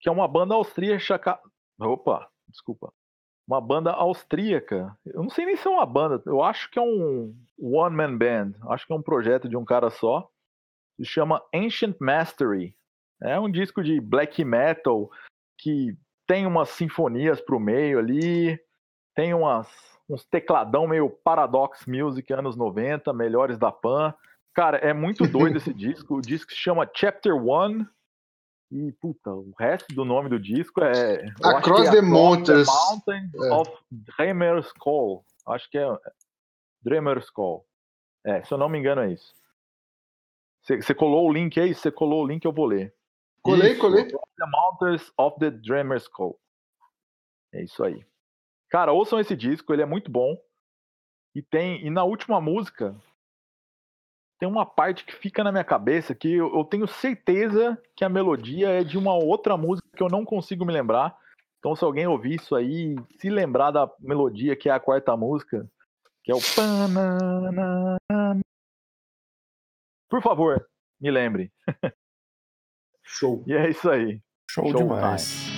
que é uma banda austríaca. Opa, desculpa. Uma banda austríaca. Eu não sei nem se é uma banda, eu acho que é um one man band. Acho que é um projeto de um cara só se chama Ancient Mastery. É um disco de black metal que tem umas sinfonias pro meio ali, tem umas, uns tecladão meio Paradox Music anos 90, melhores da Pan. Cara, é muito doido esse disco. O disco se chama Chapter One. E, puta, o resto do nome do disco é. Across the, é Mountains. The Mountains é. of Dreamer's Call. Acho que é Dreamer's Call. É, se eu não me engano, é isso. Você colou o link aí? Você colou o link, eu vou ler. Colei, isso, colei. The Mountains of the Dreamer's Call. É isso aí. Cara, ouçam esse disco, ele é muito bom. E tem e na última música tem uma parte que fica na minha cabeça que eu, eu tenho certeza que a melodia é de uma outra música que eu não consigo me lembrar. Então, se alguém ouvir isso aí, se lembrar da melodia que é a quarta música, que é o por favor, me lembre. Show. E é isso aí. Show, Show demais. Time.